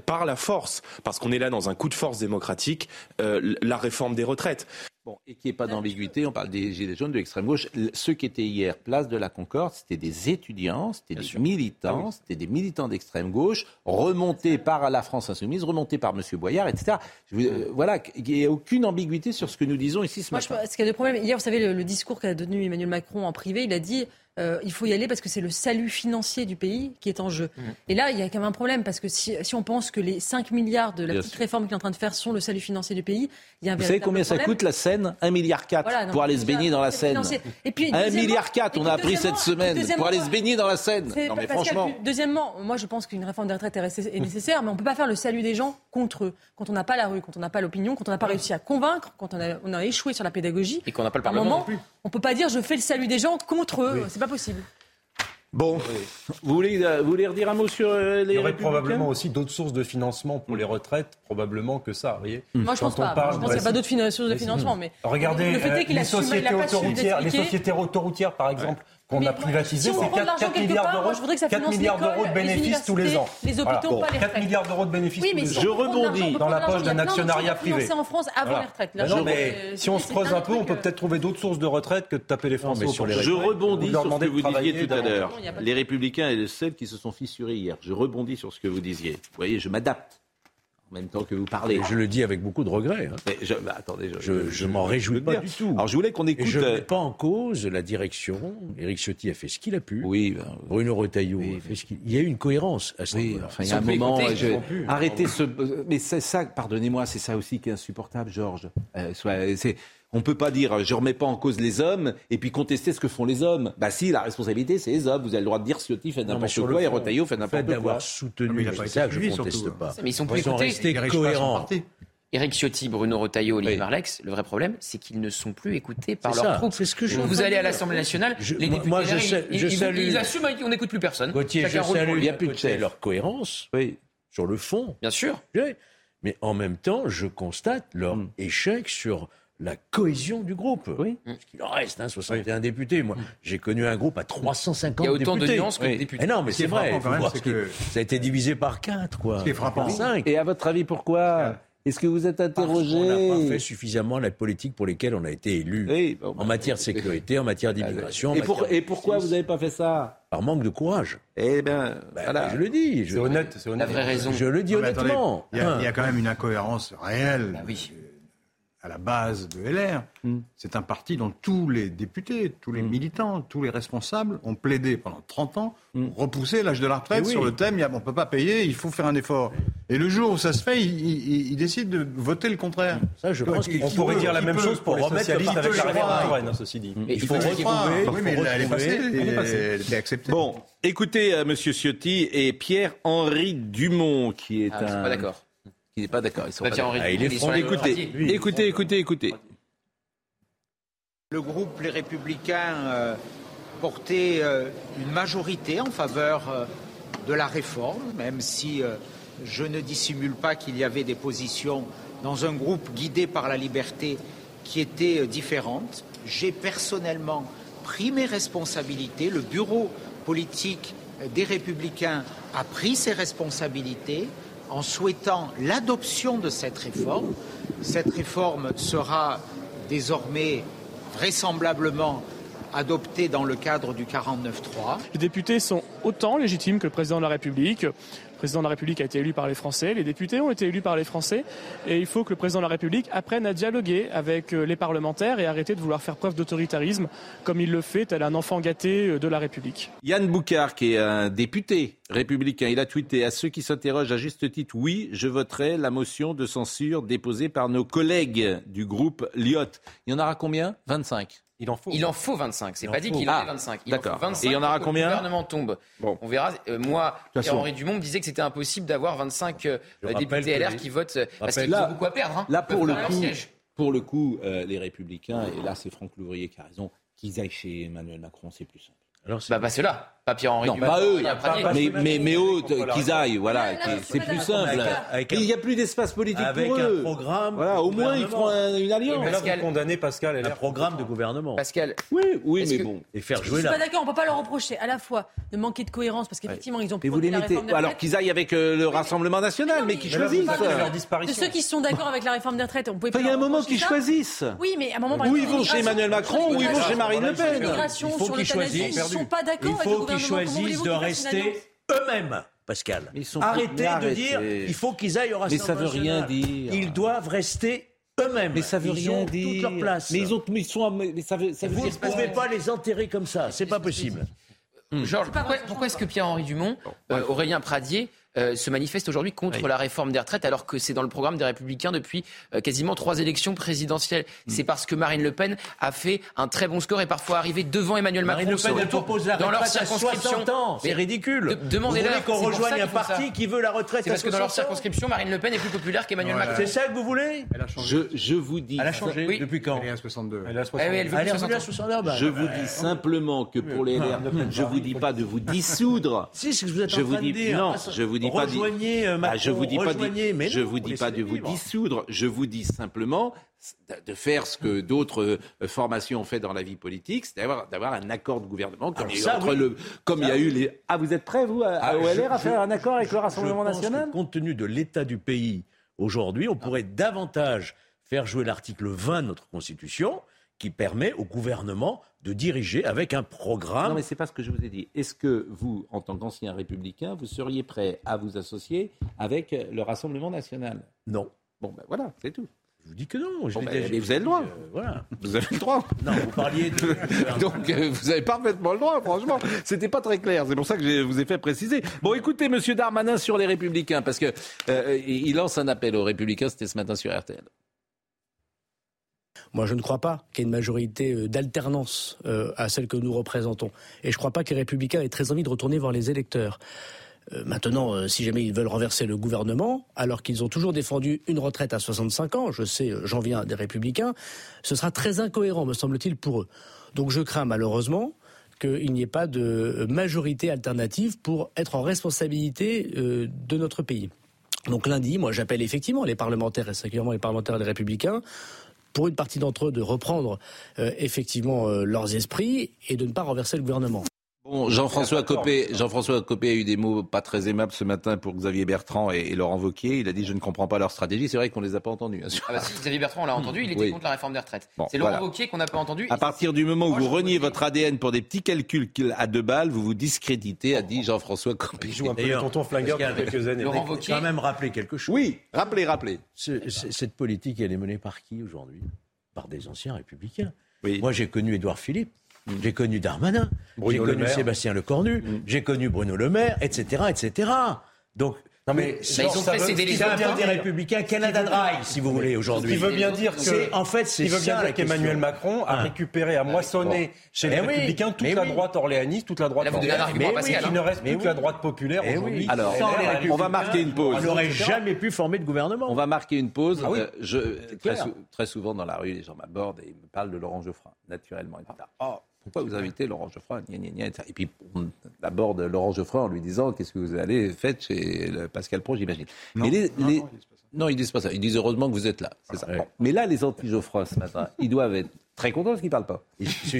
Speaker 24: par la force, parce qu'on est là dans un coup de force démocratique, euh, la réforme des retraites.
Speaker 1: Bon, et qu'il n'y ait pas d'ambiguïté, on parle des Gilets jaunes de l'extrême gauche. Ceux qui étaient hier place de la Concorde, c'était des étudiants, c'était des militants, c'était des militants d'extrême gauche, remontés par la France Insoumise, remontés par M. Boyard, etc. Je euh, voilà, qu'il n'y ait aucune ambiguïté sur ce que nous disons ici ce
Speaker 5: Moi, je
Speaker 1: matin.
Speaker 5: pense qu'il y a deux problèmes. Hier, vous savez, le, le discours qu'a donné Emmanuel Macron en privé, il a dit euh, il faut y aller parce que c'est le salut financier du pays qui est en jeu.
Speaker 1: Mmh.
Speaker 5: Et là, il y a quand même un problème parce que si, si on pense que les 5 milliards de la
Speaker 1: Bien
Speaker 5: petite
Speaker 1: sûr.
Speaker 5: réforme qu'il est en train de faire sont le salut financier du pays, il y a un
Speaker 1: Vous savez combien ça coûte la Seine? 1,4 milliard
Speaker 5: Voilà, non,
Speaker 1: pour aller se baigner dans la Seine.
Speaker 5: Et puis,
Speaker 1: 1
Speaker 5: deuxièmement-
Speaker 1: milliard 4,
Speaker 5: et
Speaker 1: on a appris cette semaine pour aller se baigner dans la Seine. Non mais
Speaker 5: Pascal,
Speaker 1: franchement.
Speaker 5: Deuxièmement, moi je pense qu'une réforme des retraites est nécessaire, mais on ne peut pas faire le salut des gens contre eux. Quand on n'a pas la rue, quand on n'a pas l'opinion, quand on n'a pas réussi à convaincre, quand on a, on a échoué sur la pédagogie.
Speaker 8: Et qu'on n'a pas le Parlement
Speaker 5: moment,
Speaker 8: non plus.
Speaker 5: on peut pas dire je fais le salut des gens contre eux. C'est pas possible.
Speaker 1: Bon, vous voulez, euh, vous voulez redire un mot sur euh, les
Speaker 6: Il y aurait probablement aussi d'autres sources de financement pour les retraites, probablement que ça, vous voyez.
Speaker 5: Moi je
Speaker 6: Quand
Speaker 5: pense
Speaker 6: on
Speaker 5: pas.
Speaker 6: parle-
Speaker 5: je pense qu'il n'y a pas d'autres sources de financement. Mais
Speaker 6: Regardez,
Speaker 5: le fait
Speaker 6: euh,
Speaker 5: est qu'il
Speaker 6: les
Speaker 5: a
Speaker 6: sociétés
Speaker 5: pas su
Speaker 6: autoroutières, les sociétés autoroutières, par exemple, qu'on a
Speaker 5: moi,
Speaker 6: privatisées,
Speaker 5: si
Speaker 6: c'est
Speaker 5: rend de
Speaker 6: 4,
Speaker 5: l'argent quelque
Speaker 6: milliards
Speaker 5: part,
Speaker 6: d'euros.
Speaker 5: je voudrais que ça
Speaker 6: 4
Speaker 5: finance
Speaker 6: milliards d'euros de bénéfices tous les ans.
Speaker 5: les hôpitaux,
Speaker 6: Voilà.
Speaker 5: pas les
Speaker 6: 4
Speaker 5: retraites.
Speaker 6: milliards d'euros de bénéfices
Speaker 5: Oui,
Speaker 6: tous les ans.
Speaker 5: on peut
Speaker 6: dans la poche d'un actionnariat privé.
Speaker 5: financées en France avant
Speaker 6: Voilà.
Speaker 5: les retraites. Là,
Speaker 6: Non,
Speaker 5: je-
Speaker 6: mais
Speaker 5: euh,
Speaker 6: si on
Speaker 5: c'est
Speaker 6: se creuse un peu, on peut peut-être trouver d'autres sources de retraite que de taper les Français
Speaker 7: mais
Speaker 6: au
Speaker 7: sur les
Speaker 6: portefeuille.
Speaker 1: Je rebondis sur ce que vous disiez
Speaker 6: travailler
Speaker 1: tout à l'heure. Les Républicains et celles qui se sont fissurés hier. Je rebondis sur ce que vous disiez. Vous voyez, je m'adapte en même temps que vous parlez.
Speaker 7: je le dis avec beaucoup de regret. Hein.
Speaker 1: Mais je, bah, attendez,
Speaker 7: je, je, je m'en réjouis pas du tout.
Speaker 1: Alors je voulais qu'on écoute.
Speaker 7: Et je ne mets euh, pas en cause la direction. Éric Ciotti a fait ce qu'il a pu.
Speaker 1: Oui. Ben, euh,
Speaker 7: Bruno Retailleau oui, a fait ce qu'il. Il y a eu une cohérence à ce
Speaker 1: oui,
Speaker 7: niveau-là.
Speaker 1: Enfin, il y a un moment. Arrêtez ce. Euh, mais c'est ça. Pardonnez-moi, c'est ça aussi qui est insupportable, Georges. Euh, c'est on ne peut pas dire je ne remets pas en cause les hommes et puis contester ce que font les hommes. Bah si, la responsabilité, c'est les hommes. Vous avez le droit de dire Ciotti fait n'importe quoi
Speaker 7: fond, et
Speaker 1: Retailleau fait n'importe quoi.
Speaker 7: d'avoir soutenu, non,
Speaker 4: mais
Speaker 7: ça que je conteste pas. Hein.
Speaker 8: Mais ils sont plus
Speaker 7: ils cohérents.
Speaker 8: Éric Ciotti, Bruno Retailleau, Olivier
Speaker 7: oui.
Speaker 8: Marlex, le vrai problème, c'est qu'ils ne sont plus écoutés par leurs troupes.
Speaker 7: Ce que je
Speaker 8: Vous allez à l'Assemblée nationale, les députés,
Speaker 7: moi, je,
Speaker 8: ils,
Speaker 7: sais,
Speaker 8: ils, assument, qu'on n'écoute plus personne.
Speaker 7: Gauthier, je salue,
Speaker 1: il n'y a plus de
Speaker 7: leur cohérence sur le fond.
Speaker 8: Bien sûr.
Speaker 7: Mais en même temps, je constate leur échec sur la cohésion du groupe.
Speaker 1: Oui.
Speaker 7: Parce qu'il en reste, hein, 61 députés. Moi, j'ai connu un groupe à 350 députés.
Speaker 8: Il y a autant de nuances que de députés.
Speaker 7: Mais non, mais c'est vrai.
Speaker 4: Quand que...
Speaker 7: Ça a été divisé par 4, quoi.
Speaker 4: C'est frappant.
Speaker 1: Et à votre avis, pourquoi est-ce que vous êtes
Speaker 7: interrogé On n'a pas fait suffisamment la politique pour lesquelles on a été élu.
Speaker 1: Oui, en bah,
Speaker 7: matière de sécurité, en matière d'immigration.
Speaker 1: Et, pourquoi vous n'avez pas fait ça
Speaker 7: Par manque de courage.
Speaker 1: Eh bien,
Speaker 7: ben,
Speaker 1: voilà.
Speaker 7: Je le dis.
Speaker 6: C'est honnête, c'est honnête.
Speaker 8: Raison.
Speaker 7: Je le dis honnêtement. Hein.
Speaker 4: Il y, a quand même une incohérence réelle.
Speaker 8: Bah, oui
Speaker 4: la base de LR.
Speaker 7: Mm.
Speaker 4: C'est un parti dont tous les députés, tous les mm. militants, tous les responsables ont plaidé pendant 30 ans, ont mm. repoussé l'âge de la retraite
Speaker 7: eh
Speaker 4: sur le thème on ne peut pas payer, il faut faire un effort. Et le jour où ça se fait, il, il, il décide de voter le contraire.
Speaker 7: Ça, je pense
Speaker 4: qu'on
Speaker 6: pourrait dire la même chose pour,
Speaker 7: remettre
Speaker 6: socialistes avec la réforme hein, ceci dit.
Speaker 8: Mais il faut,
Speaker 4: faut
Speaker 8: retrouver.
Speaker 4: Oui, mais elle est passée, elle
Speaker 6: est, passée.
Speaker 4: Elle est acceptée.
Speaker 1: Bon, écoutez, euh, Monsieur Ciotti et Pierre-Henri Dumont, qui est
Speaker 8: ah,
Speaker 1: un.
Speaker 8: Est pas d'accord.
Speaker 1: Il n'est pas d'accord.
Speaker 7: Ah, il est
Speaker 8: front.
Speaker 1: Écoutez, écoutez, écoutez, écoutez.
Speaker 25: Le groupe Les Républicains euh, portait euh, une majorité en faveur euh, de la réforme, même si je ne dissimule pas qu'il y avait des positions dans un groupe guidé par la liberté qui étaient différentes. J'ai personnellement pris mes responsabilités. Le bureau politique des Républicains a pris ses responsabilités en souhaitant l'adoption de cette réforme. Cette réforme sera désormais vraisemblablement adoptée dans le cadre du 49-3.
Speaker 26: Les députés sont autant légitimes que le président de la République. Le président de la République a été élu par les Français, les députés ont été élus par les Français, et il faut que le président de la République apprenne à dialoguer avec euh, les parlementaires et arrêter de vouloir faire preuve d'autoritarisme comme il le fait tel un enfant gâté euh, de la République.
Speaker 1: Yann Boucard, qui est un député républicain, il a tweeté à ceux qui s'interrogent à juste titre, oui, je voterai la motion de censure déposée par nos collègues du groupe Lyot. Il y en aura combien? 25.
Speaker 6: Il en faut.
Speaker 8: Il en faut 25. C'est pas dit qu'il en
Speaker 1: a
Speaker 8: ah, 25. Il en faut 25.
Speaker 1: Et il y en aura combien
Speaker 8: Le gouvernement tombe. Bon. On verra. Euh, moi, Henri Dumont me disait que c'était impossible d'avoir 25 euh,
Speaker 1: euh
Speaker 8: députés LR qui votent euh, parce qu'ils ont beaucoup à perdre. Hein.
Speaker 1: Là, pour le, coup, pour le, coup, les Républicains, et là, c'est Franck Louvrier qui a raison, qu'ils aillent chez Emmanuel Macron, c'est plus simple.
Speaker 7: Alors,
Speaker 8: bah, bah c'est là. Pierre-Henri
Speaker 1: Non, pas eux, mais, mais, mais eux, qu'ils aillent, voilà, c'est plus simple. Il n'y a plus d'espace politique pour eux.
Speaker 7: un programme.
Speaker 1: Voilà, au moins ils feront une alliance.
Speaker 6: Mais là, vous condamnez Pascal et
Speaker 7: le programme de gouvernement.
Speaker 8: Pascal.
Speaker 1: Oui, oui, mais bon.
Speaker 7: Et faire jouer là.
Speaker 5: Je suis pas d'accord, on ne peut pas leur reprocher à la fois de manquer de cohérence parce qu'effectivement ils ont.
Speaker 1: Mais vous les. Alors qu'ils aillent avec euh, le Rassemblement National, mais
Speaker 5: qui
Speaker 1: choisissent.
Speaker 5: De ceux qui sont d'accord avec la réforme des retraites, on pouvait.
Speaker 1: Il y a un moment qu'ils choisissent.
Speaker 5: Oui, mais à un moment. Où
Speaker 1: ils vont chez Emmanuel Macron, où ils vont chez Marine Le Pen.
Speaker 5: Ils ne sont pas d'accord avec le gouvernement ils
Speaker 7: choisissent de rester eux-mêmes. Pascal.
Speaker 1: Sont
Speaker 7: Arrêtez de dire il faut qu'ils aillent au Rassemblement
Speaker 1: Mais ça veut rien dire.
Speaker 7: Ils doivent rester eux-mêmes.
Speaker 1: Mais ça veut
Speaker 7: ils
Speaker 1: rien
Speaker 7: ont
Speaker 1: dire.
Speaker 7: toute leur place.
Speaker 1: Mais ils ont, mais ils sont, mais ça veut, veut
Speaker 7: vous ne pouvez pas les enterrer comme ça. C'est pas possible.
Speaker 8: Georges, pourquoi, est-ce que Pierre-Henri Dumont, euh, Aurélien Pradier euh, se manifeste aujourd'hui contre la réforme des retraites, alors que c'est dans le programme des Républicains depuis euh, quasiment trois élections présidentielles. Mm. C'est parce que Marine Le Pen a fait un très bon score et parfois arrivé devant Emmanuel
Speaker 7: Marine
Speaker 8: Macron.
Speaker 7: Marine Le Pen elle propose la
Speaker 8: dans leur circonscription.
Speaker 7: C'est ridicule.
Speaker 8: De, demandez-leur
Speaker 7: qu'on rejoigne un parti qui veut la retraite.
Speaker 8: C'est parce que dans leur circonscription, Marine Le Pen est plus populaire qu'Emmanuel. Macron.
Speaker 7: C'est ça que vous voulez?
Speaker 4: Elle a changé.
Speaker 1: Je, je, vous dis.
Speaker 7: Elle a changé
Speaker 8: oui.
Speaker 7: depuis quand?
Speaker 4: Elle est à 62.
Speaker 6: Elle est
Speaker 8: 62. Eh elle, ah,
Speaker 7: elle, elle à 62. Ah, bah,
Speaker 1: je bah, vous bah, dis simplement que pour les ah, LR, je vous dis pas de vous dissoudre.
Speaker 7: Si, c'est ce que vous êtes en train de dire.
Speaker 1: Je vous je vous dis pas, euh,
Speaker 7: bah,
Speaker 1: vous dis pas de vous dissoudre. Je vous dis simplement de faire ce que d'autres euh, formations ont fait dans la vie politique, c'est d'avoir un accord de gouvernement, ah, comme, il y, a eu, les... Ah, vous êtes prêts, vous, à,
Speaker 7: ah,
Speaker 1: à faire un accord avec le Rassemblement
Speaker 7: pense
Speaker 1: national
Speaker 7: que, Compte tenu de l'état du pays aujourd'hui, on pourrait davantage faire jouer l'article 20 de notre Constitution, qui permet au gouvernement de diriger avec un programme.
Speaker 1: Non, mais c'est pas ce que je vous ai dit. Est-ce que vous, en tant qu'ancien républicain, vous seriez prêt à vous associer avec le Rassemblement national?
Speaker 7: Non.
Speaker 1: Bon, ben voilà, c'est tout.
Speaker 7: Je vous dis que non. Je
Speaker 1: Bon, ben, vous avez le droit.
Speaker 7: euh, voilà.
Speaker 1: Vous avez le droit.
Speaker 7: Non, vous parliez de.
Speaker 1: Donc euh, vous avez parfaitement le droit, franchement. C'était pas très clair. C'est pour ça que je vous ai fait préciser. Bon, écoutez, Monsieur Darmanin sur les Républicains, parce que euh, il lance un appel aux Républicains. C'était ce matin sur RTL.
Speaker 27: Moi, je ne crois pas qu'il y ait une majorité euh, d'alternance euh, à celle que nous représentons. Et je ne crois pas que les Républicains aient très envie de retourner voir les électeurs. Euh, maintenant, si jamais ils veulent renverser le gouvernement, alors qu'ils ont toujours défendu une retraite à 65 ans, je sais, j'en viens des Républicains, ce sera très incohérent, me semble-t-il, pour eux. Donc je crains malheureusement qu'il n'y ait pas de majorité alternative pour être en responsabilité de notre pays. Donc lundi, moi j'appelle effectivement les parlementaires, et singulièrement les parlementaires des Républicains, pour une partie d'entre eux de reprendre euh, effectivement euh, leurs esprits et de ne pas renverser le gouvernement.
Speaker 1: Bon, Jean-François Copé, Jean-François Copé a eu des mots pas très aimables ce matin pour Xavier Bertrand et, et Laurent Wauquiez. Il a dit je ne comprends pas leur stratégie. C'est vrai qu'on les a pas entendus. hein,
Speaker 8: Ah bah si, Xavier Bertrand, on l'a entendu, il était
Speaker 1: Oui.
Speaker 8: contre la réforme des retraites.
Speaker 1: Bon,
Speaker 8: c'est Laurent
Speaker 1: voilà.
Speaker 8: Wauquiez qu'on n'a pas entendu.
Speaker 1: À partir du moment où vous reniez votre ADN pour des petits calculs qu'il- à deux balles, vous vous discréditez, a dit Jean-François Copé.
Speaker 6: Il joue un peu le tonton flingueur depuis quelques années.
Speaker 8: Laurent
Speaker 7: Il faut
Speaker 8: Wauquiez.
Speaker 7: quand même rappeler quelque chose.
Speaker 1: Oui, rappelez, rappelez.
Speaker 7: Ce- cette politique, elle est menée par qui aujourd'hui? Par des anciens républicains.
Speaker 1: Oui.
Speaker 7: Moi, j'ai connu Édouard Philippe, j'ai connu Darmanin, j'ai
Speaker 6: Le
Speaker 7: connu
Speaker 6: Maire.
Speaker 7: Sébastien Lecornu, j'ai connu Bruno Le Maire, etc., etc. Donc,
Speaker 6: Non, mais
Speaker 8: Bah, ils ont précédé les
Speaker 7: c'est un
Speaker 8: autres.
Speaker 7: parti républicain Canada Dry, si vous voulez, aujourd'hui.
Speaker 6: Ce qui veut bien dire que,
Speaker 7: en fait, c'est
Speaker 6: veut bien
Speaker 7: ça, la
Speaker 6: dire qu'Emmanuel. Macron a
Speaker 7: Hein.
Speaker 6: récupéré, a moissonné chez les
Speaker 7: Eh
Speaker 6: Républicains toute
Speaker 7: mais
Speaker 6: la
Speaker 7: oui.
Speaker 6: droite orléaniste, toute la droite orléaniste.
Speaker 7: Mais
Speaker 6: Il
Speaker 8: hein.
Speaker 6: ne reste
Speaker 7: Mais
Speaker 6: plus que la droite populaire
Speaker 7: Eh oui.
Speaker 6: aujourd'hui.
Speaker 1: Alors,
Speaker 7: Sans les
Speaker 1: on va
Speaker 7: républicains,
Speaker 1: marquer une pause.
Speaker 7: On n'aurait jamais pu former de gouvernement.
Speaker 1: On va marquer une pause.
Speaker 6: Ah oui.
Speaker 1: Euh, je, très,
Speaker 7: clair.
Speaker 1: sou- très souvent dans la rue, les gens m'abordent et me parlent de Laurent Geoffrin, naturellement. etc. Ah, pourquoi vous invitez Laurent Geoffrin Gna, gna. Et puis on aborde Laurent Geoffrin en lui disant qu'est-ce que vous allez faire chez le Pascal Pro, j'imagine. Les,
Speaker 4: non,
Speaker 1: les-
Speaker 4: non, ils disent pas ça.
Speaker 1: non, ils disent pas ça. Ils disent heureusement que vous êtes là. C'est ça.
Speaker 7: Ouais.
Speaker 1: Bon. Mais là, les anti-Geoffrin ce matin, ils doivent être très contents parce qu'ils parlent pas.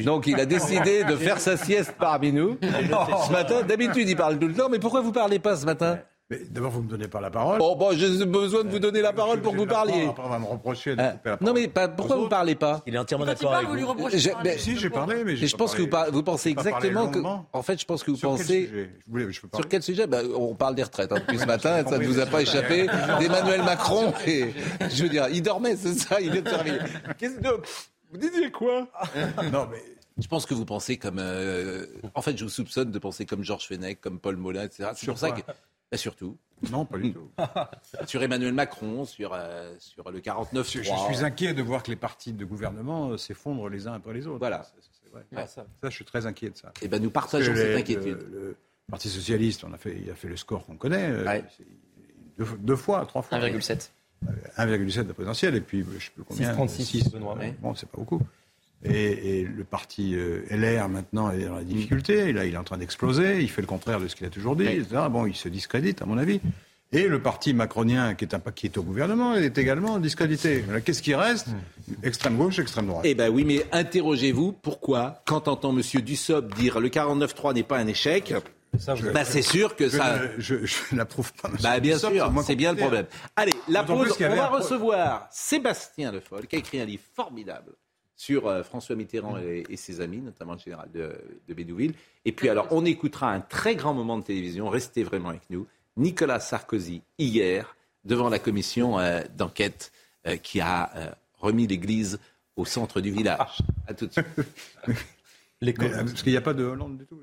Speaker 1: Donc il a décidé de faire sa sieste parmi nous ce matin. D'habitude, il parle tout le temps. Mais pourquoi vous parlez pas ce matin?
Speaker 4: Mais d'abord, vous ne me donnez pas la parole.
Speaker 1: Oh, bon, j'ai besoin de vous donner la parole pour que vous parliez.
Speaker 4: Après, on va me reprocher de couper la
Speaker 1: non, mais pas- pourquoi vous
Speaker 4: autres
Speaker 1: parlez pas
Speaker 7: Il est entièrement d'accord
Speaker 5: parle,
Speaker 7: avec
Speaker 5: vous lui
Speaker 7: vous.
Speaker 5: reprochez de
Speaker 1: Je- mais-
Speaker 4: Si, j'ai parlé, mais j'ai
Speaker 1: Mais je pense que vous,
Speaker 4: parlé-
Speaker 1: par- vous pensez exactement que. En fait, je pense que vous
Speaker 4: Sur quel
Speaker 1: pensez.
Speaker 4: sujet? Je voulais, je peux parler.
Speaker 1: Sur quel sujet? Ben, On parle des retraites. hein, depuis ce matin, ça ne vous a pas échappé. D'Emmanuel Macron. Et, je veux dire, il dormait, c'est ça, il vient de se réveiller. Qu'est-ce que. Vous disiez quoi?
Speaker 4: Non, mais
Speaker 1: Je pense que vous pensez comme. euh, En fait, je vous soupçonne de penser comme Georges Fenech, comme Paul Molin, etc. C'est pour ça que. Ben, surtout.
Speaker 4: non, pas du tout.
Speaker 1: Sur Emmanuel Macron, sur, euh, sur le 49
Speaker 4: Je, je suis inquiet de voir que les partis de gouvernement euh, s'effondrent les uns après les autres.
Speaker 1: Voilà.
Speaker 4: C'est- c'est vrai.
Speaker 1: Ouais.
Speaker 4: Ça, je suis très inquiet de ça.
Speaker 1: Et ben, nous partageons cette inquiétude.
Speaker 4: Le, le Parti socialiste, on a fait, il a fait le score qu'on connaît. euh,
Speaker 1: Ouais.
Speaker 4: Deux, deux fois, trois fois.
Speaker 8: 1,7.
Speaker 4: 1,7 de la présidentielle, et puis je sais plus combien.
Speaker 6: 6,36,
Speaker 4: six,
Speaker 6: Benoît.
Speaker 4: ouais. Bon, c'est pas beaucoup. Et, et le parti euh, LR maintenant est dans la difficulté. Là, il est en train d'exploser. Il fait le contraire de ce qu'il a toujours dit. etc. Bon, il se discrédite, à mon avis. Et le parti macronien, qui est, un, qui est au gouvernement, est également discrédité. Qu'est-ce qui reste? Extrême gauche, extrême droite.
Speaker 1: Eh ben oui, mais interrogez-vous pourquoi, quand entend M. Dussopt dire le 49-3 n'est pas un échec,
Speaker 6: Ça,
Speaker 1: bah c'est sûr que
Speaker 4: je,
Speaker 1: ça.
Speaker 4: ne- je, je n'approuve pas.
Speaker 1: Bah bien
Speaker 4: Dussopt,
Speaker 1: sûr, c'est bien le problème. Allez, la pause, on va recevoir Sébastien Le Foll, qui a écrit un livre formidable sur euh, François Mitterrand et, et ses amis, notamment le général de, de Bédouville. Et puis alors, on écoutera un très grand moment de télévision, restez vraiment avec nous, Nicolas Sarkozy, hier, devant la commission euh, d'enquête euh, qui a euh, remis l'église au centre du village. À tout de suite.
Speaker 4: Mais, parce qu'il n'y a pas de Hollande du tout.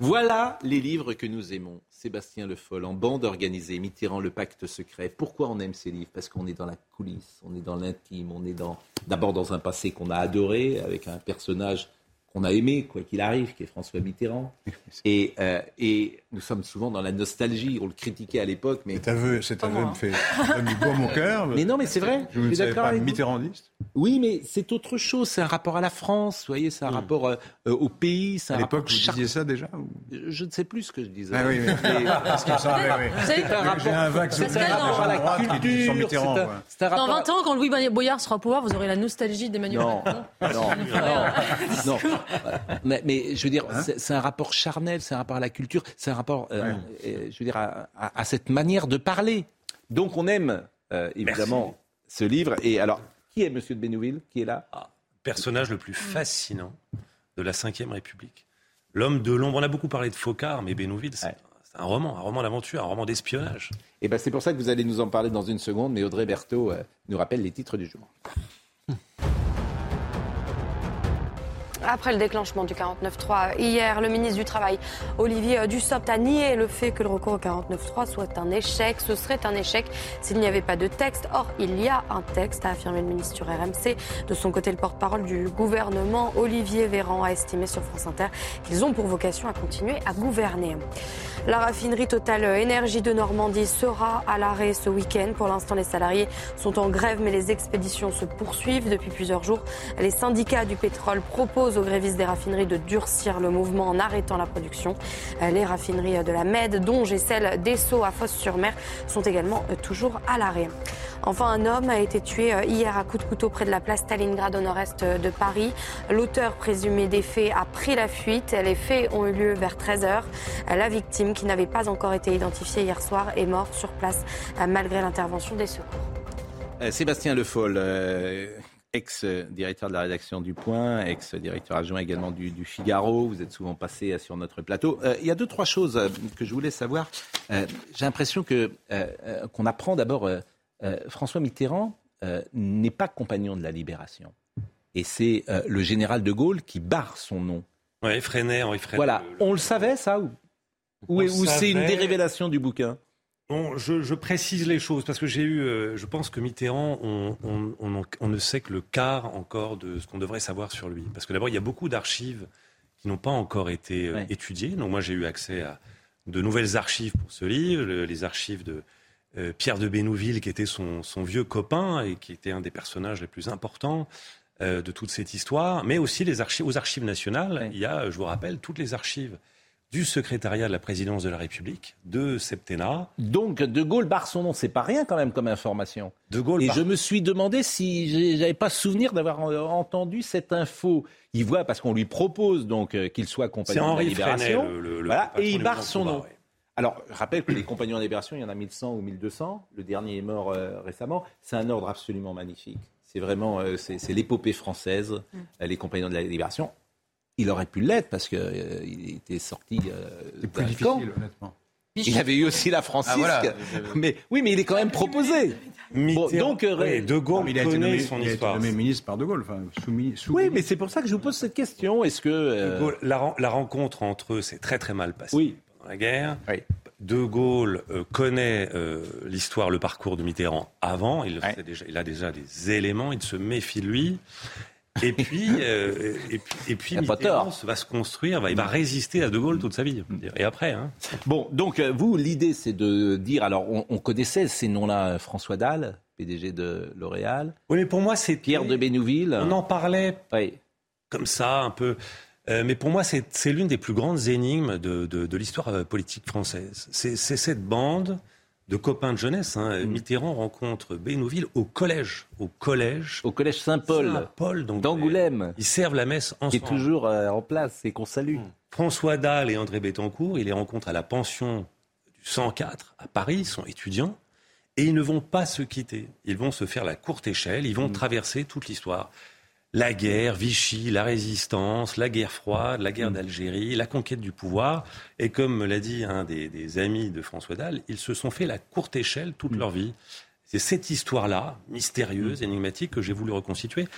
Speaker 1: Voilà les livres que nous aimons. Sébastien Le Foll, en bande organisée, Mitterrand, le pacte secret. Pourquoi on aime ces livres? Parce qu'on est dans la coulisse, on est dans l'intime, on est dans d'abord dans un passé qu'on a adoré, avec un personnage qu'on a aimé, quoi qu'il arrive, qui est François Mitterrand. Et, euh, et nous sommes souvent dans la nostalgie. On le critiquait à l'époque, mais
Speaker 4: Cet aveu, cet aveu me fait me donne du baume au cœur.
Speaker 1: Mais non, mais c'est vrai.
Speaker 4: Je
Speaker 1: Je suis d'accord
Speaker 4: pas
Speaker 1: avec
Speaker 4: mitterrandiste.
Speaker 1: oui, mais c'est autre chose. C'est un rapport à la France, vous voyez, c'est un rapport euh, euh, au pays, c'est un
Speaker 4: À l'époque,
Speaker 1: rapport
Speaker 4: vous
Speaker 1: char-
Speaker 4: disiez ça déjà ou-
Speaker 1: Je je ne sais plus ce que je disais.
Speaker 4: Ah oui, oui.
Speaker 1: Mais-
Speaker 4: Parce me semblait, oui.
Speaker 5: Vous savez,
Speaker 1: C'est un rapport-
Speaker 4: J'ai un vague disent sur
Speaker 1: culture, c'est un- un
Speaker 5: Dans
Speaker 1: rapport-
Speaker 5: 20 ans, quand Louis Boyard sera au pouvoir, vous aurez la nostalgie d'Emmanuel Macron.
Speaker 1: non, non, non. Mais, je veux dire,
Speaker 4: Hein?
Speaker 1: c'est c'est un rapport charnel, c'est un rapport à la culture, c'est un rapport, euh, euh, je veux dire, à, à- à cette manière de parler. Donc on aime euh, évidemment ce livre. Et alors, qui est Monsieur de Bénouville? Qui est là?
Speaker 28: Personnage le plus fascinant de la Ve République. L'homme de l'ombre. On a beaucoup parlé de Focard, mais Bénouville, c'est un roman, un roman d'aventure, un roman d'espionnage.
Speaker 1: Et ben c'est pour ça que vous allez nous en parler dans une seconde, mais Audrey Berthaud euh, nous rappelle les titres du jour.
Speaker 2: Après le déclenchement du 49-3 hier, le ministre du Travail, Olivier Dussopt, a nié le fait que le recours au 49-3 soit un échec. Ce serait un échec s'il n'y avait pas de texte. Or, il y a un texte, a affirmé le ministre sur RMC. De son côté, le porte-parole du gouvernement, Olivier Véran, a estimé sur France Inter qu'ils ont pour vocation à continuer à gouverner. La raffinerie Total Énergie de Normandie sera à l'arrêt ce week-end. Pour l'instant, les salariés sont en grève, mais les expéditions se poursuivent depuis plusieurs jours. Les syndicats du pétrole proposent aux grévistes des raffineries de durcir le mouvement en arrêtant la production. Les raffineries de la Med, dont et celle d'Esso à Fosse-sur-Mer, sont également toujours à l'arrêt. Enfin, un homme a été tué hier à coup de couteau près de la place Stalingrad au nord-est de Paris. L'auteur présumé des faits a pris la fuite. Les faits ont eu lieu vers 13h. La victime, qui n'avait pas encore été identifiée hier soir, est morte sur place malgré l'intervention des secours.
Speaker 1: Sébastien Le Foll, euh, ex-directeur de la rédaction du Point, ex-directeur adjoint également du, Figaro. Vous êtes souvent passé sur notre plateau. Euh, il y a deux, trois choses euh, que je voulais savoir. J'ai l'impression que qu'on apprend d'abord euh, François Mitterrand euh, n'est pas compagnon de la libération. Et c'est euh, le général de Gaulle qui barre son nom.
Speaker 28: Oui, Freinet, Henri
Speaker 1: Voilà, on le savait ça ou, ou, c'est une dérévélation du bouquin?
Speaker 28: Bon, je, précise les choses parce que j'ai eu, je pense que Mitterrand, on, ne sait que le quart encore de ce qu'on devrait savoir sur lui. Parce que d'abord, il y a beaucoup d'archives qui n'ont pas encore été étudiées. Donc moi, j'ai eu accès à de nouvelles archives pour ce livre, les archives de, euh, Pierre de Bénouville, qui était son, vieux copain et qui était un des personnages les plus importants euh, de toute cette histoire, mais aussi les archives, aux archives nationales. Il y a, je vous rappelle, toutes les archives du secrétariat de la présidence de la République, de Septennat.
Speaker 1: Donc De Gaulle barre son nom, c'est pas rien quand même comme information. De Gaulle. Et je me suis demandé si j'avais pas souvenir d'avoir entendu cette info. Il voit parce qu'on lui propose donc euh, qu'il soit compagnon de la Libération. et il barre son nom. Alors, je rappelle que les compagnons de libération, il y en a 1100 ou 1200. Le dernier est mort euh, récemment. C'est un ordre absolument magnifique. C'est vraiment euh, c'est l'épopée française, mm. euh, les compagnons de la libération. Il aurait pu l'être parce qu'il était sorti
Speaker 4: C'est plus difficile, honnêtement.
Speaker 1: Il avait eu aussi la francisque. Ah, mais oui, mais il est quand même proposé.
Speaker 28: donc, De Gaulle il a été nommé, son histoire.
Speaker 4: nommé ministre par De Gaulle, enfin, soumis,
Speaker 1: Oui, mais c'est pour ça que je vous pose cette question. Est-ce que
Speaker 28: la, la, rencontre entre eux s'est très très mal passée. Oui la guerre. De Gaulle euh, connaît euh, l'histoire, le parcours de Mitterrand avant. Il, il, a déjà des éléments. Il se méfie de lui. Et puis, euh, et puis, Mitterrand va se construire, il va résister à De Gaulle toute sa vie. Et après. Hein.
Speaker 1: Bon, donc vous, l'idée, c'est de dire. Alors, on, connaissait ces noms-là, François Dalle, PDG de L'Oréal.
Speaker 28: Oui, mais pour moi, c'est
Speaker 1: Pierre de Bénouville.
Speaker 28: On en parlait comme ça, un peu. Euh, mais pour moi, c'est l'une des plus grandes énigmes de, de, de l'histoire euh, politique française. C'est cette bande de copains de jeunesse. Hein. Mm. Mitterrand rencontre Bénouville au collège. Au collège.
Speaker 1: Au collège Saint-Paul. Saint-Paul, d'Angoulême.
Speaker 28: Ils servent la messe ensemble.
Speaker 1: Qui est toujours euh, en place et qu'on salue. Mm.
Speaker 28: François Dalle et André Bettencourt, ils les rencontrent à la pension du 104 à Paris. Ils sont étudiants. Et ils ne vont pas se quitter. Ils vont se faire la courte échelle. Ils vont mm. traverser toute l'histoire la guerre, Vichy, la résistance, la guerre froide, la guerre mm. d'Algérie, la conquête du pouvoir. Et comme me l'a dit un des, amis de François Dalle, ils se sont fait la courte échelle toute mm. leur vie. C'est cette histoire-là, mystérieuse, mm. énigmatique, que j'ai voulu reconstituer.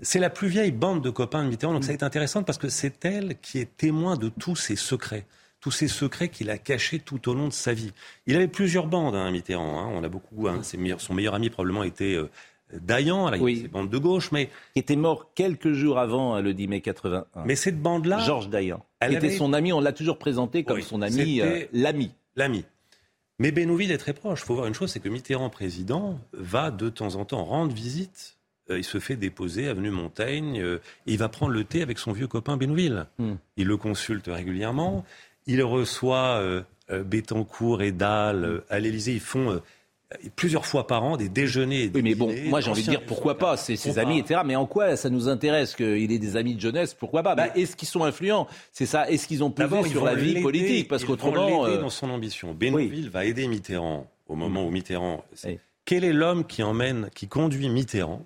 Speaker 28: C'est la plus vieille bande de copains de Mitterrand, donc ça est intéressant parce que c'est elle qui est témoin de tous ses secrets tous ces secrets qu'il a cachés tout au long de sa vie. Il avait plusieurs bandes, hein, Mitterrand. Hein. On a beaucoup. Hein, son meilleur ami probablement était euh, Dayan, là, oui. bande de gauche, mais
Speaker 1: qui était mort quelques jours avant euh, le 10 mai 81.
Speaker 28: Mais cette bande-là,
Speaker 1: Georges Dayan, qui était son ami, on l'a toujours présenté comme son ami, euh, l'ami.
Speaker 28: L'ami. Mais Bénouville est très proche. Il faut voir une chose, c'est que Mitterrand, président, va de temps en temps rendre visite. Euh, il se fait déposer avenue Montaigne. et il va prendre le thé avec son vieux copain Bénouville. Hmm. Il le consulte régulièrement. Il reçoit Bettencourt et Dalle à l'Élysée. Ils font plusieurs fois par an des déjeuners.
Speaker 1: oui, mais bon, moi j'ai envie de dire pourquoi pas, c'est ses amis, etc. Mais en quoi ça nous intéresse qu'il ait des amis de jeunesse Pourquoi pas? Bah, Est-ce qu'ils sont influents? C'est ça. Est-ce qu'ils ont pevé sur la vie politique?
Speaker 28: Parce qu'autrement, euh... dans son ambition. Bénouville va aider Mitterrand au moment où Mitterrand. Quel est l'homme qui emmène, qui conduit Mitterrand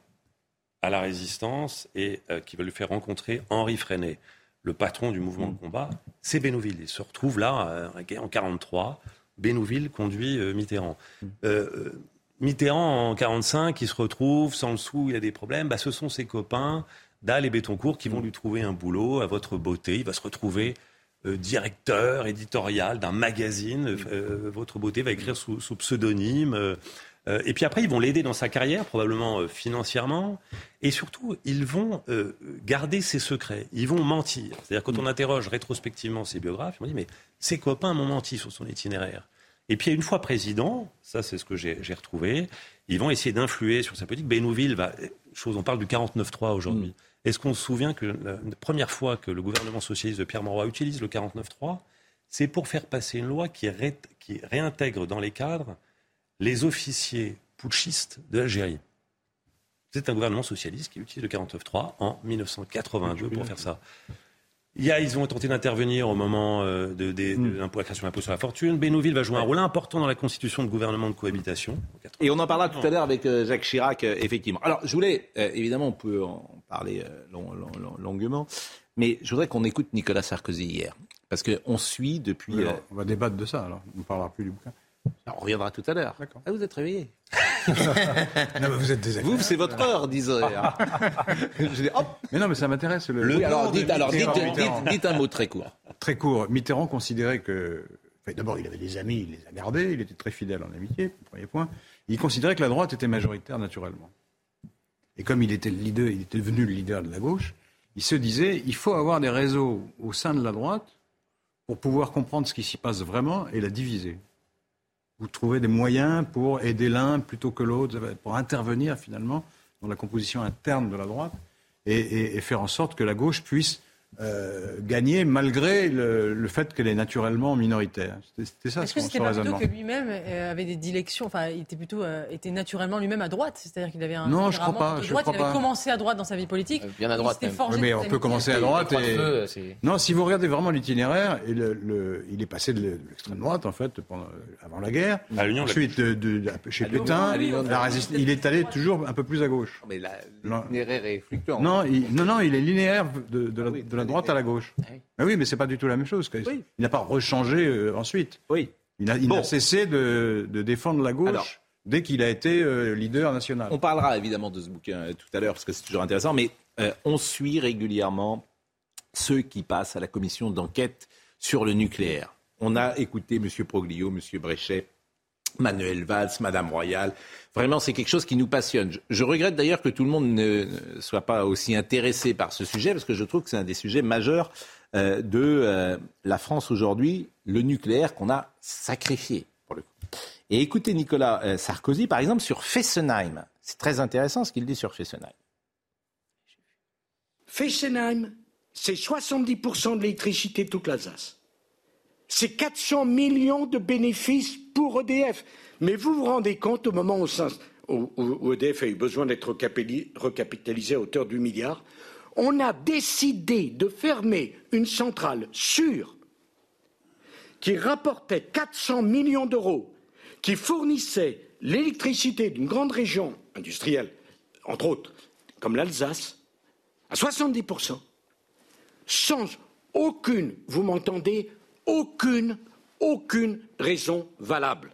Speaker 28: à la résistance et euh, qui va lui faire rencontrer Henri Freinet, le patron du mouvement de combat? C'est Bénouville. Il se retrouve là, euh, en 43. Bénouville conduit euh, Mitterrand. Euh, Mitterrand, en 45, il se retrouve sans le sou, il a des problèmes. Bah, ce sont ses copains, Dalle et Bétoncourt, qui vont lui trouver un boulot à votre beauté. Il va se retrouver euh, directeur éditorial d'un magazine. Euh, votre beauté va écrire sous, sous pseudonyme. Euh, et puis après, ils vont l'aider dans sa carrière, probablement euh, financièrement. Et surtout, ils vont euh, garder ses secrets. Ils vont mentir. C'est-à-dire, quand on interroge rétrospectivement ses biographes, ils m'ont dit, mais ses copains m'ont menti sur son itinéraire. Et puis, une fois président, ça c'est ce que j'ai retrouvé, ils vont essayer d'influer sur sa politique. Bénouville va, chose, on parle du 49-3 aujourd'hui. Est-ce qu'on se souvient que la première fois que le gouvernement socialiste de Pierre Mauroy utilise le 49-3, c'est pour faire passer une loi qui, ré- qui réintègre dans les cadres les officiers putschistes de l'Algérie. C'est un gouvernement socialiste qui utilise le 49-3 en 1982 pour faire ça. Il y a, ils ont tenté d'intervenir au moment euh, de, des- de l'impôt- la création de l'impôt sur la fortune. Bénouville va jouer un rôle important dans la constitution de gouvernement de cohabitation.
Speaker 1: Et on en parlera tout à l'heure avec euh, Jacques Chirac, euh, effectivement. Alors, je voulais, euh, évidemment, on peut en parler euh, long- long- long- longuement, mais je voudrais qu'on écoute Nicolas Sarkozy hier. Parce qu'on suit depuis.
Speaker 4: On va débattre de ça alors. On ne parlera plus du bouquin.
Speaker 1: On reviendra tout à l'heure. Ah, vous êtes réveillé
Speaker 4: Non, mais vous êtes désagréable.
Speaker 1: Vous, c'est votre heure, 10 heures. Je dis, hop.
Speaker 4: Mais non, mais ça m'intéresse. Le...
Speaker 1: Oui, alors, dites, alors dites,
Speaker 4: Mitterrand.
Speaker 1: dites- dites un mot très court.
Speaker 4: Très court. Mitterrand considérait que. enfin, D'abord, il avait des amis, il les a gardés, il était très fidèle en amitié, premier point. Il considérait que la droite était majoritaire naturellement. Et comme il était le leader, il était devenu le leader de la gauche, il se disait il faut avoir des réseaux au sein de la droite pour pouvoir comprendre ce qui s'y passe vraiment et la diviser. Vous trouvez des moyens pour aider l'un plutôt que l'autre, pour intervenir finalement dans la composition interne de la droite et, et- faire en sorte que la gauche puisse euh, gagner malgré le, le fait qu'elle est naturellement minoritaire. C'était c'était ça
Speaker 5: Est-ce que c'était pas plutôt que lui-même euh, avait des dilections, enfin, il était plutôt, euh, était naturellement lui-même à droite, c'est-à-dire qu'il avait un
Speaker 4: Non, je crois pas, je
Speaker 5: droite,
Speaker 4: crois
Speaker 5: il avait
Speaker 4: pas.
Speaker 5: commencé à droite dans sa vie politique.
Speaker 8: bien à droite, même.
Speaker 4: Oui, mais on peut commencer à droite. Et... Non, si vous regardez vraiment l'itinéraire, et le- le- il est passé de l'extrême droite, en fait, pendant- avant la guerre.
Speaker 28: À l'Union
Speaker 4: Ensuite, de, de- de- chez
Speaker 1: À
Speaker 4: Pétain, la résist- il est allé toujours un peu plus à gauche.
Speaker 1: Mais l'itinéraire est fluctuant.
Speaker 4: Non, il, non, non, il est linéaire de, la,
Speaker 1: Ah
Speaker 4: la droite à la gauche.
Speaker 8: oui.
Speaker 4: Mais oui, mais c'est pas du tout la même chose.
Speaker 1: Oui.
Speaker 4: Il n'a pas rechangé euh, ensuite.
Speaker 1: Oui.
Speaker 4: Il n'a il
Speaker 1: Bon.
Speaker 4: n'a cessé de, de défendre la gauche
Speaker 1: Alors.
Speaker 4: dès qu'il a été euh, leader national.
Speaker 1: On parlera évidemment de ce bouquin euh, tout à l'heure parce que c'est toujours intéressant, mais euh, on suit régulièrement ceux qui passent à la commission d'enquête sur le nucléaire. On a écouté M. Proglio, M. Bréchet, Manuel Valls, Madame Royal. Vraiment, c'est quelque chose qui nous passionne. Je, regrette d'ailleurs que tout le monde ne, soit pas aussi intéressé par ce sujet parce que je trouve que c'est un des sujets majeurs euh, de euh, la France aujourd'hui, le nucléaire qu'on a sacrifié pour le coup. Et écoutez Nicolas euh, Sarkozy, par exemple, sur Fessenheim. C'est très intéressant ce qu'il dit sur Fessenheim.
Speaker 29: Fessenheim, c'est 70% de l'électricité toute l'Alsace. C'est 400 millions de bénéfices pour EDF. Mais vous vous rendez compte au moment où, EDF a eu besoin d'être recapitali- recapitalisé à hauteur du milliard, on a décidé de fermer une centrale sûre qui rapportait 400 millions d'euros, qui fournissait l'électricité d'une grande région industrielle, entre autres, comme l'Alsace, à 70%, sans aucune, vous m'entendez, aucune, aucune raison valable.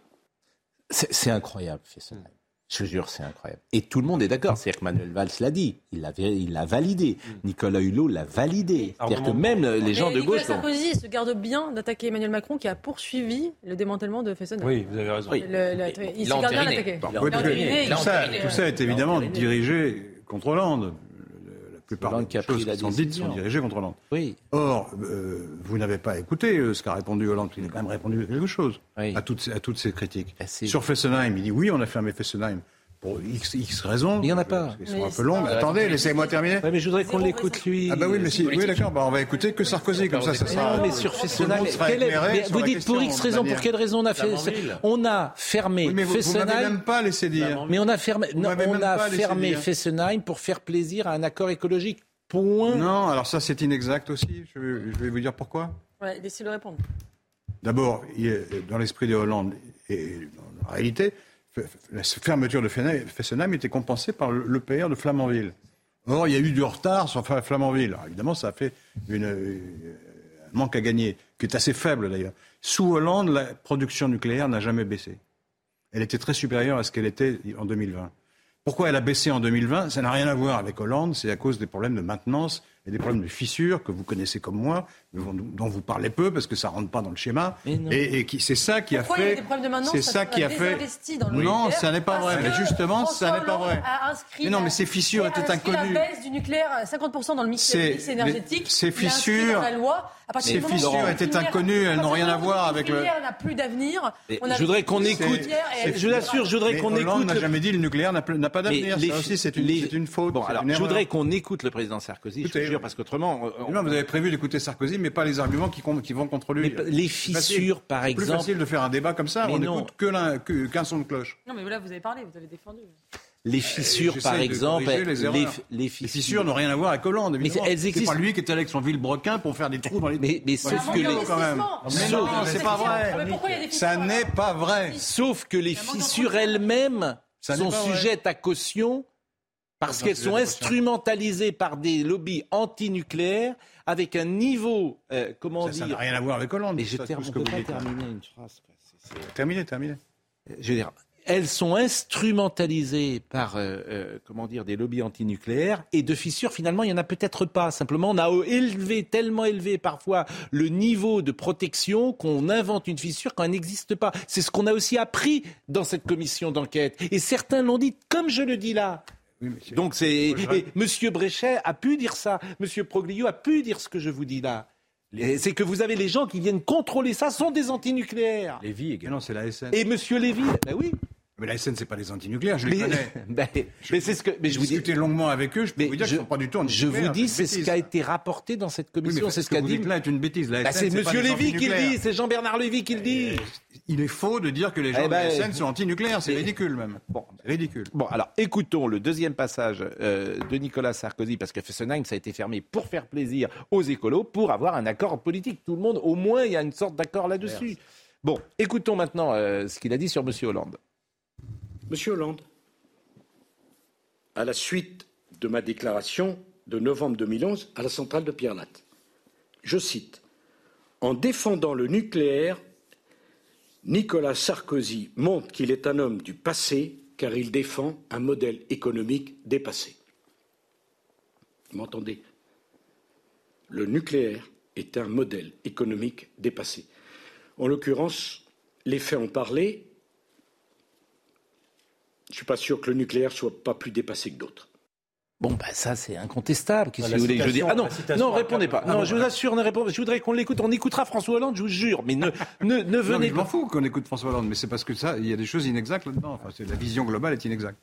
Speaker 1: C'est incroyable, Fessenheim. Je vous jure, c'est incroyable. Et tout le monde est d'accord. C'est-à-dire que Manuel Valls l'a dit. Il l'a il validé. Nicolas Hulot l'a validé. C'est-à-dire que même euh, les gens
Speaker 5: Mais
Speaker 1: de
Speaker 5: Nicolas
Speaker 1: gauche.
Speaker 5: Sarkozy se garde bien d'attaquer Emmanuel Macron qui a poursuivi le démantèlement de Fessenheim.
Speaker 6: Oui, vous avez raison.
Speaker 5: Le- le- il se garde bien d'attaquer. Il il
Speaker 4: tout, tout ça est évidemment dirigé contre Hollande. Plupart
Speaker 1: Hollande
Speaker 4: des choses qui sont dites sont dirigées contre Hollande.
Speaker 1: Oui.
Speaker 4: Or, euh, vous n'avez pas écouté euh, ce qu'a répondu Hollande. Il a quand même répondu quelque chose à, toutes, à toutes ces critiques. Sur Fessenheim, il dit oui, on a fermé Fessenheim pour X, X raisons. Il n'y en a pas. Ils sont
Speaker 1: Mais
Speaker 4: un peu longues.
Speaker 1: pas-
Speaker 4: Attendez, laissez-moi terminer.
Speaker 1: Ouais, mais je voudrais qu'on l'écoute lui.
Speaker 4: Ah bah oui, mais si, oui, d'accord, bah on va écouter que Sarkozy, comme ça, ça sera...
Speaker 1: Non, mais sur quelle est- vous dites
Speaker 4: question,
Speaker 1: pour X raison, pour quelle raison on a fait. On a fermé
Speaker 4: Oui, mais vous, vous
Speaker 1: Fessenheim.
Speaker 4: m'avez même pas laissé dire.
Speaker 1: Mais on a fermé, non, on a fermé. Fessenheim pour faire plaisir à un accord écologique. Point.
Speaker 4: Non, alors ça c'est inexact aussi. Je vais, je vais vous dire pourquoi.
Speaker 5: Ouais, laissez-le répondre.
Speaker 4: D'abord, il est- dans l'esprit de Hollande et dans la réalité, la fermeture de Fessenheim était compensée par le- l'EPR de Flamanville. Or, il y a eu du retard sur Flamanville. Évidemment, ça a fait une, euh, un manque à gagner, qui est assez faible d'ailleurs. Sous Hollande, la production nucléaire n'a jamais baissé. Elle était très supérieure à ce qu'elle était en 2020. Pourquoi elle a baissé en 2020 Ça n'a rien à voir avec Hollande, c'est à cause des problèmes de maintenance et des problèmes de fissures que vous connaissez comme moi, dont vous parlez peu parce que ça rentre pas dans le schéma. Et, et qui, c'est ça qui
Speaker 5: Pourquoi
Speaker 4: a fait. C'est ça qui a fait.
Speaker 5: Dans le
Speaker 4: non, ça n'est pas vrai. Mais justement, ça n'est pas vrai. Mais non, mais ces fissures étaient inconnues.
Speaker 5: La baisse du nucléaire, 50% dans le mix, énergétique.
Speaker 4: ces fissures-
Speaker 5: dans la loi. À partir
Speaker 4: ces fissures étaient inconnues, elles n'ont rien à voir avec
Speaker 5: le
Speaker 4: le-
Speaker 5: nucléaire n'a plus d'avenir.
Speaker 1: Je voudrais qu'on écoute- je vous assure, je voudrais qu'on
Speaker 4: Hollande
Speaker 1: écoute
Speaker 4: n'a jamais dit le nucléaire n'a pas d'avenir. Ça aussi, c'est une, faute.
Speaker 1: Je voudrais qu'on écoute le président Sarkozy, je jure, parce qu'autrement, euh,
Speaker 4: Non, vous avez prévu d'écouter Sarkozy, mais pas les arguments qui, vont contre lui.
Speaker 1: Mais les
Speaker 4: C'est
Speaker 1: fissures, par
Speaker 4: C'est plus
Speaker 1: exemple-
Speaker 4: facile de faire un débat comme ça.
Speaker 1: Mais
Speaker 4: on n'écoute que l'un- que- qu'un son de cloche.
Speaker 5: Non, mais là, vous avez parlé, vous avez défendu.
Speaker 1: les fissures,
Speaker 4: J'essaie
Speaker 1: par exemple,
Speaker 4: les,
Speaker 1: les,
Speaker 4: erreurs.
Speaker 1: les
Speaker 4: Les
Speaker 1: fissures,
Speaker 4: fissures n'ont rien à voir avec Hollande.
Speaker 1: Mais elles
Speaker 4: C'est
Speaker 1: existent.
Speaker 4: pas lui qui était avec son vilebrequin pour faire des trous dans les.
Speaker 1: Mais, mais sauf que les,
Speaker 4: quand même. Mais
Speaker 1: Sauf-
Speaker 4: non, c'est pas vrai.
Speaker 5: Mais pourquoi il y a des
Speaker 4: Ça
Speaker 5: fissures
Speaker 4: n'est pas vrai.
Speaker 1: sauf que les fissures elles-mêmes sont sujettes à caution parce
Speaker 4: Attends,
Speaker 1: qu'elles
Speaker 4: c'est
Speaker 1: sont instrumentalisées par des lobbies antinucléaires avec un niveau, euh, comment
Speaker 4: Ça- Ça
Speaker 1: dire
Speaker 4: n'a rien à voir avec Hollande.
Speaker 1: Mais je
Speaker 4: ça,
Speaker 1: termine, on peut pas
Speaker 4: là.
Speaker 1: terminer une phrase. c'est-
Speaker 4: Terminé, terminé.
Speaker 1: je veux dire, elles sont instrumentalisées par, euh, euh, comment dire, des lobbies antinucléaires et de fissures, finalement, il n'y en a peut-être pas. Simplement, on a élevé, tellement élevé parfois le niveau de protection qu'on invente une fissure quand elle n'existe pas. C'est ce qu'on a aussi appris dans cette commission d'enquête. Et certains l'ont dit, comme je le dis là.
Speaker 4: Oui,
Speaker 1: Donc c'est Monsieur Bréchet a pu dire ça, Monsieur Proglio a pu dire ce que je vous dis là. Et C'est que vous avez les gens qui viennent contrôler ça sont des antinucléaires.
Speaker 7: Lévy
Speaker 4: Mais
Speaker 7: également.
Speaker 4: non, c'est la SN.
Speaker 1: Et Monsieur Lévy, ben oui.
Speaker 4: Mais la SN, c'est pas les antinucléaires, je les
Speaker 1: Mais,
Speaker 4: connais.
Speaker 1: ben, mais c'est ce que mais je vous dis.
Speaker 4: discuté longuement avec eux, je peux
Speaker 1: Mais
Speaker 4: vous dire
Speaker 1: je,
Speaker 4: qu'ils sont pas du tout
Speaker 1: je
Speaker 4: antinucléaires.
Speaker 1: vous dis,
Speaker 4: c'est
Speaker 1: ce qui a été rapporté dans cette
Speaker 4: Oui,
Speaker 1: commission. c'est ce qu'a dit.
Speaker 4: là est une bêtise.
Speaker 1: Bah, c'est Monsieur
Speaker 4: des
Speaker 1: Lévy qui le dit, c'est Jean-Bernard Lévy qui le dit.
Speaker 4: Il est faux de dire que les gens
Speaker 1: Eh ben,
Speaker 4: de la SN sont antinucléaires, c'est ridicule même.
Speaker 1: Bon,
Speaker 4: ridicule.
Speaker 1: Bon, alors écoutons le deuxième passage euh, de Nicolas Sarkozy, parce que Fessenheim, ça a été fermé pour faire plaisir aux écolos, pour avoir un accord politique. Tout le monde, au moins, il y a une sorte d'accord là-dessus. Bon, écoutons maintenant euh, ce qu'il a dit sur M. Hollande.
Speaker 29: Monsieur Hollande, à la suite de ma déclaration de novembre 2011 à la centrale de Pierre Latte, je cite En défendant le nucléaire, Nicolas Sarkozy montre qu'il est un homme du passé car il défend un modèle économique dépassé. Vous m'entendez? Le nucléaire est un modèle économique dépassé. En l'occurrence, les faits ont parlé. Je ne suis pas sûr que le nucléaire soit pas plus dépassé que d'autres.
Speaker 1: Bon, bah ça, c'est incontestable. Qu'est-ce
Speaker 6: La
Speaker 1: que vous voulez que je dise Ah non, non, répondez pas.
Speaker 6: Ah
Speaker 1: Non, je vous
Speaker 6: bah.
Speaker 1: assure, ne répondez. Je voudrais qu'on l'écoute. On écoutera François Hollande, je vous jure. Mais ne, ne, ne
Speaker 4: Non, mais
Speaker 1: venez
Speaker 4: je m'en
Speaker 1: pas.
Speaker 4: fous qu'on écoute François Hollande, mais c'est parce que ça, il y a des choses inexactes là-dedans. Enfin, la vision globale est inexacte.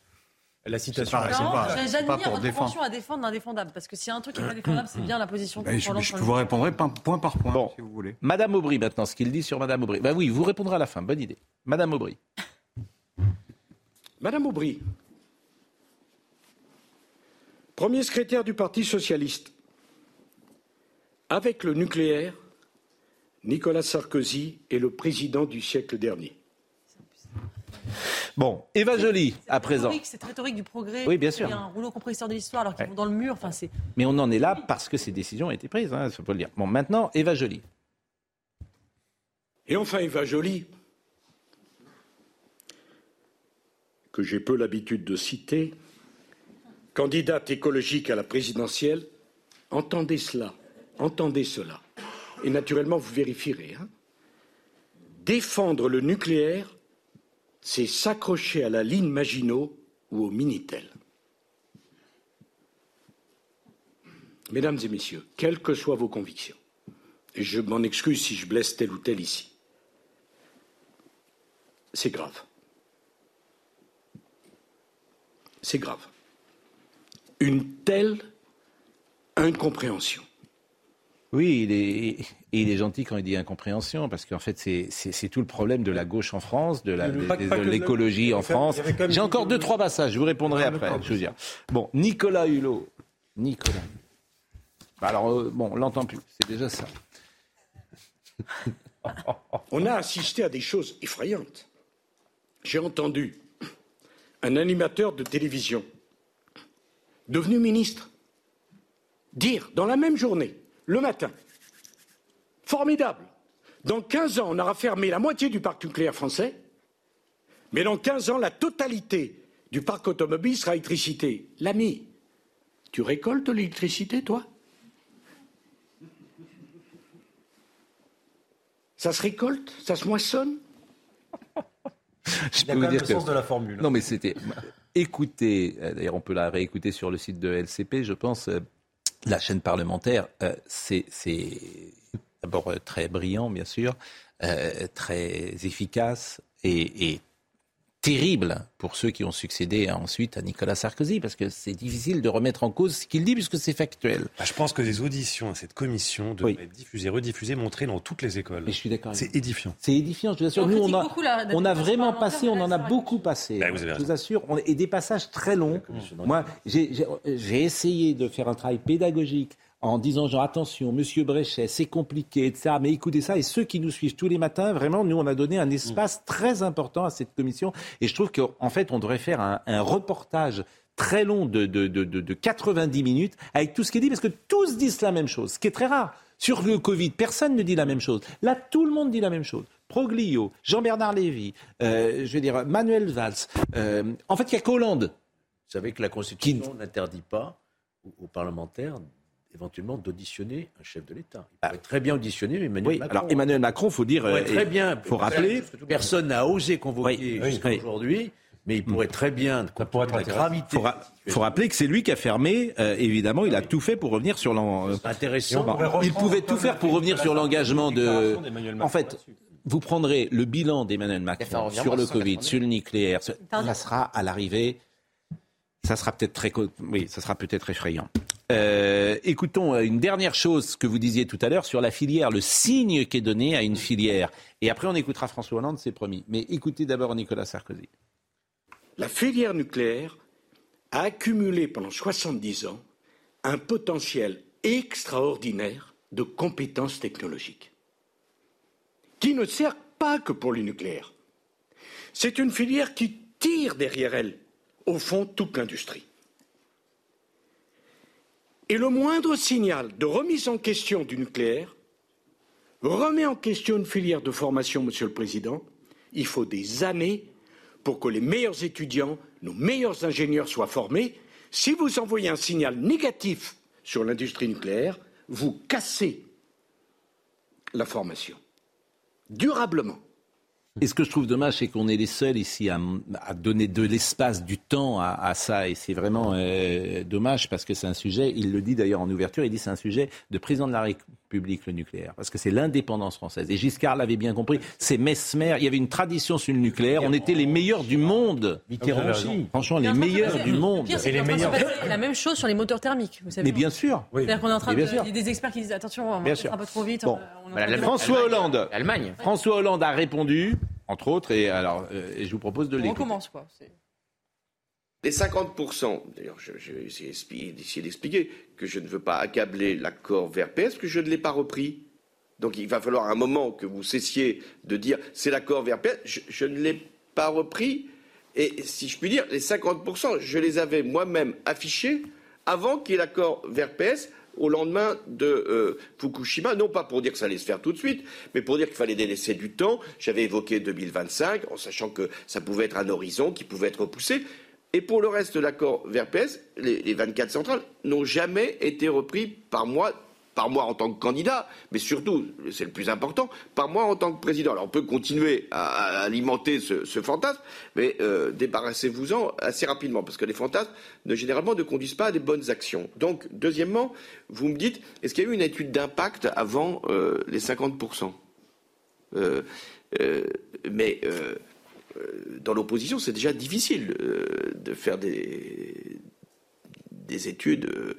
Speaker 6: La citation.
Speaker 4: C'est pas- c'est
Speaker 5: Non,
Speaker 4: pas- pas pour
Speaker 5: votre
Speaker 4: défendre.
Speaker 5: à défendre l'indéfendable. Parce que s'il y a un truc qui est pas défendable, c'est bien la position
Speaker 4: Ben,
Speaker 5: de
Speaker 4: je, je vous répondrai point, point par point,
Speaker 1: Bon.
Speaker 4: si vous voulez.
Speaker 1: Madame Aubry, maintenant, ce qu'il dit sur Madame Aubry. Ben oui, vous répondrez à la fin. Bonne idée. Madame Aubry.
Speaker 29: Madame Aubry, premier secrétaire du Parti socialiste, avec le nucléaire, Nicolas Sarkozy est le président du siècle dernier.
Speaker 1: Bon, Eva Joly, à présent.
Speaker 5: Rhétorique, Cette rhétorique du progrès.
Speaker 1: Oui, bien sûr.
Speaker 5: Il y a un rouleau compresseur de l'histoire alors qu'ils
Speaker 1: Ouais.
Speaker 5: vont dans le mur. Enfin, c'est.
Speaker 1: Mais on en est là parce que ces décisions ont été prises, il faut le dire. Bon, maintenant, Eva Joly.
Speaker 29: Et enfin, Eva Joly, que j'ai peu l'habitude de citer, candidate écologique à la présidentielle, entendez cela, entendez cela. Et naturellement, vous vérifierez. hein. Défendre le nucléaire, c'est s'accrocher à la ligne Maginot ou au Minitel. Mesdames et messieurs, quelles que soient vos convictions, et je m'en excuse si je blesse tel ou tel ici, c'est grave. C'est grave. Une telle incompréhension.
Speaker 1: Oui, il est, et il est gentil quand il dit incompréhension, parce qu'en fait, c'est- tout le problème de la gauche en France, de l'écologie en France. J'ai encore deux, trois passages, je vous répondrai après,
Speaker 6: d'accord.
Speaker 1: je veux dire. Bon, Nicolas Hulot. Nicolas. Bah Alors, euh, bon, on l'entend plus, c'est déjà ça.
Speaker 29: On a assisté à des choses effrayantes. J'ai entendu un animateur de télévision devenu ministre, dire dans la même journée, le matin, formidable, dans 15 ans, on aura fermé la moitié du parc nucléaire français, mais dans 15 ans, la totalité du parc automobile sera électricité. L'ami, tu récoltes l'électricité, toi? Ça se récolte Ça se moissonne?
Speaker 1: Je
Speaker 6: Il y a
Speaker 1: peux vous
Speaker 6: quand même
Speaker 1: dire
Speaker 6: le
Speaker 1: que-
Speaker 6: sens de la formule.
Speaker 1: Non, mais c'était. Écoutez, euh, d'ailleurs, on peut la réécouter sur le site de LCP, je pense. euh, La chaîne parlementaire, euh, c'est d'abord très brillant, bien sûr, très efficace et, et terrible pour ceux qui ont succédé ensuite à Nicolas Sarkozy, parce que c'est difficile de remettre en cause ce qu'il dit, puisque c'est factuel.
Speaker 28: Bah, je pense que les auditions à cette commission devraient être diffusées, rediffusées, montrées dans toutes les écoles.
Speaker 1: je suis d'accord.
Speaker 28: C'est édifiant.
Speaker 1: C'est édifiant, je vous assure.
Speaker 5: On
Speaker 1: Nous, on a,
Speaker 5: la-
Speaker 1: on vraiment passé, on en a beaucoup passé.
Speaker 28: Bah, vous avez
Speaker 1: je vous assure. On- et des passages très longs. Moi, j'ai essayé de faire un travail pédagogique en disant genre attention, Monsieur Bréchet, c'est compliqué, etc. Mais écoutez ça, et ceux qui nous suivent tous les matins, vraiment, nous, on a donné un espace très important à cette commission. Et je trouve qu'en fait, on devrait faire un, un reportage très long de, de, de, de- de 90 minutes avec tout ce qui est dit, parce que tous disent la même chose, ce qui est très rare. Sur le Covid, personne ne dit la même chose. Là, tout le monde dit la même chose. Proglio, Jean-Bernard Lévy, euh, je veux dire, Manuel Valls. euh, en fait, il n'y a qu'Hollande.
Speaker 7: Vous savez que la Constitution n'interdit pas aux parlementaires éventuellement d'auditionner un chef de l'État. Il pourrait très bien auditionner Emmanuel
Speaker 1: Oui,
Speaker 7: Macron.
Speaker 1: alors Emmanuel Macron, faut dire,
Speaker 7: Il
Speaker 1: euh,
Speaker 7: très bien.
Speaker 1: faut rappeler-
Speaker 7: Personne n'a osé convoquer
Speaker 1: Oui, oui,
Speaker 7: jusqu'à
Speaker 1: oui.
Speaker 7: aujourd'hui, mais il pourrait très bien, tenu de la gravité.
Speaker 1: faut, ra- faut rappeler que c'est lui qui a fermé, euh, évidemment, il a tout fait pour revenir sur l'en. euh,
Speaker 7: intéressant.
Speaker 1: Il pouvait tout faire pour revenir sur l'engagement de. En fait, vous prendrez le bilan d'Emmanuel Macron sur le Covid,
Speaker 8: 190.
Speaker 1: sur le nucléaire. Ça sera à l'arrivée. Ça sera peut-être très, oui, ça sera peut-être effrayant. Euh, écoutons euh, une dernière chose que vous disiez tout à l'heure sur la filière, le signe qui est donné à une filière. Et après, on écoutera François Hollande, c'est promis. Mais écoutez d'abord Nicolas Sarkozy.
Speaker 29: La filière nucléaire a accumulé pendant 70 ans un potentiel extraordinaire de compétences technologiques qui ne sert pas que pour le nucléaire. C'est une filière qui tire derrière elle, au fond, toute l'industrie. Et le moindre signal de remise en question du nucléaire remet en question une filière de formation, Monsieur le Président. Il faut des années pour que les meilleurs étudiants, nos meilleurs ingénieurs soient formés. Si vous envoyez un signal négatif sur l'industrie nucléaire, vous cassez la formation durablement.
Speaker 1: Et ce que je trouve dommage, c'est qu'on est les seuls ici à, donner de l'espace, du temps à, à ça. Et c'est vraiment euh, dommage parce que c'est un sujet, il le dit d'ailleurs en ouverture, il dit c'est un sujet de président de la République, le nucléaire. Parce que c'est l'indépendance française. Et Giscard l'avait bien compris. C'est Mesmer. Il y avait une tradition sur le nucléaire. On était les meilleurs du monde.
Speaker 7: Mitterrand aussi.
Speaker 1: Franchement, les meilleurs du monde.
Speaker 5: pire, c'est de se passer La même chose sur les moteurs thermiques. Vous savez.
Speaker 1: Mais bien sûr.
Speaker 5: C'est-à-dire qu'on est en train de. Il y a des experts qui disent attention, on va un peu trop vite.
Speaker 1: Bon.
Speaker 5: on
Speaker 8: Voilà,
Speaker 1: François Hollande.
Speaker 8: L'Allemagne.
Speaker 1: François Hollande a répondu, entre autres, et alors, euh, et je vous propose de
Speaker 5: On
Speaker 1: l'écouter.
Speaker 5: recommence quoi. C'est-
Speaker 30: Les 50%, d'ailleurs, vais essayer d'expliquer- que je ne veux pas accabler l'accord VRPS, que je ne l'ai pas repris. Donc il va falloir un moment que vous cessiez de dire c'est l'accord VRPS, je, je ne l'ai pas repris. Et si je puis dire, les 50%, je les avais moi-même affichés avant qu'il y ait l'accord VRPS au lendemain de euh, Fukushima, non pas pour dire que ça allait se faire tout de suite, mais pour dire qu'il fallait délaisser du temps. J'avais évoqué 2025, en sachant que ça pouvait être un horizon qui pouvait être repoussé. Et pour le reste l'accord VRPS, les, les 24 centrales n'ont jamais été repris par moi, par moi en tant que candidat, mais surtout, c'est le plus important, par moi en tant que président. Alors on peut continuer à, alimenter ce, fantasme, mais euh, débarrassez-vous-en assez rapidement, parce que les fantasmes, généralement, ne conduisent pas à des bonnes actions. Donc, deuxièmement, vous me dites, est-ce qu'il y a eu une étude d'impact avant euh, les 50% Euh, Mais dans l'opposition, c'est déjà difficile euh, de faire des, des études euh,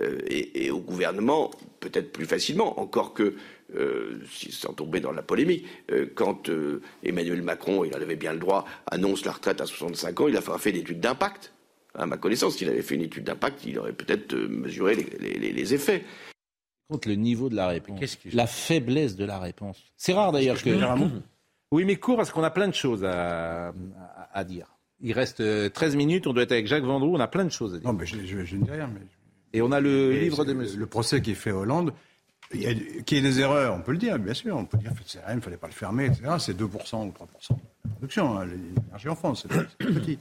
Speaker 30: euh, et, et au gouvernement peut-être plus facilement, encore que, euh, sans tomber dans la polémique, euh, quand euh, Emmanuel Macron, il en avait bien le droit, annonce la retraite à 65 ans, il a fait, fait d'études d'impact. À ma connaissance, s'il avait fait une étude d'impact, il aurait peut-être euh, mesuré les, les- les- effets.
Speaker 1: le niveau de la réponse, la faiblesse de la réponse. C'est rare d'ailleurs que.
Speaker 7: que
Speaker 1: Oui, mais court parce qu'on a plein de choses à, à- à dire. Il reste 13 minutes, on doit être avec Jacques Vendroux, on a plein de choses à dire.
Speaker 4: Non, mais je, je, je ne dis rien. Mais...
Speaker 1: Et on a le livre
Speaker 4: c'est
Speaker 1: de
Speaker 4: le- procès qui est fait à Hollande, il y a, qu'il y ait des erreurs, on peut le dire, bien sûr. On peut dire que c'est rien, il ne fallait pas le fermer, etc. C'est 2% ou 3% de production, hein, l'énergie en France, c'est petit.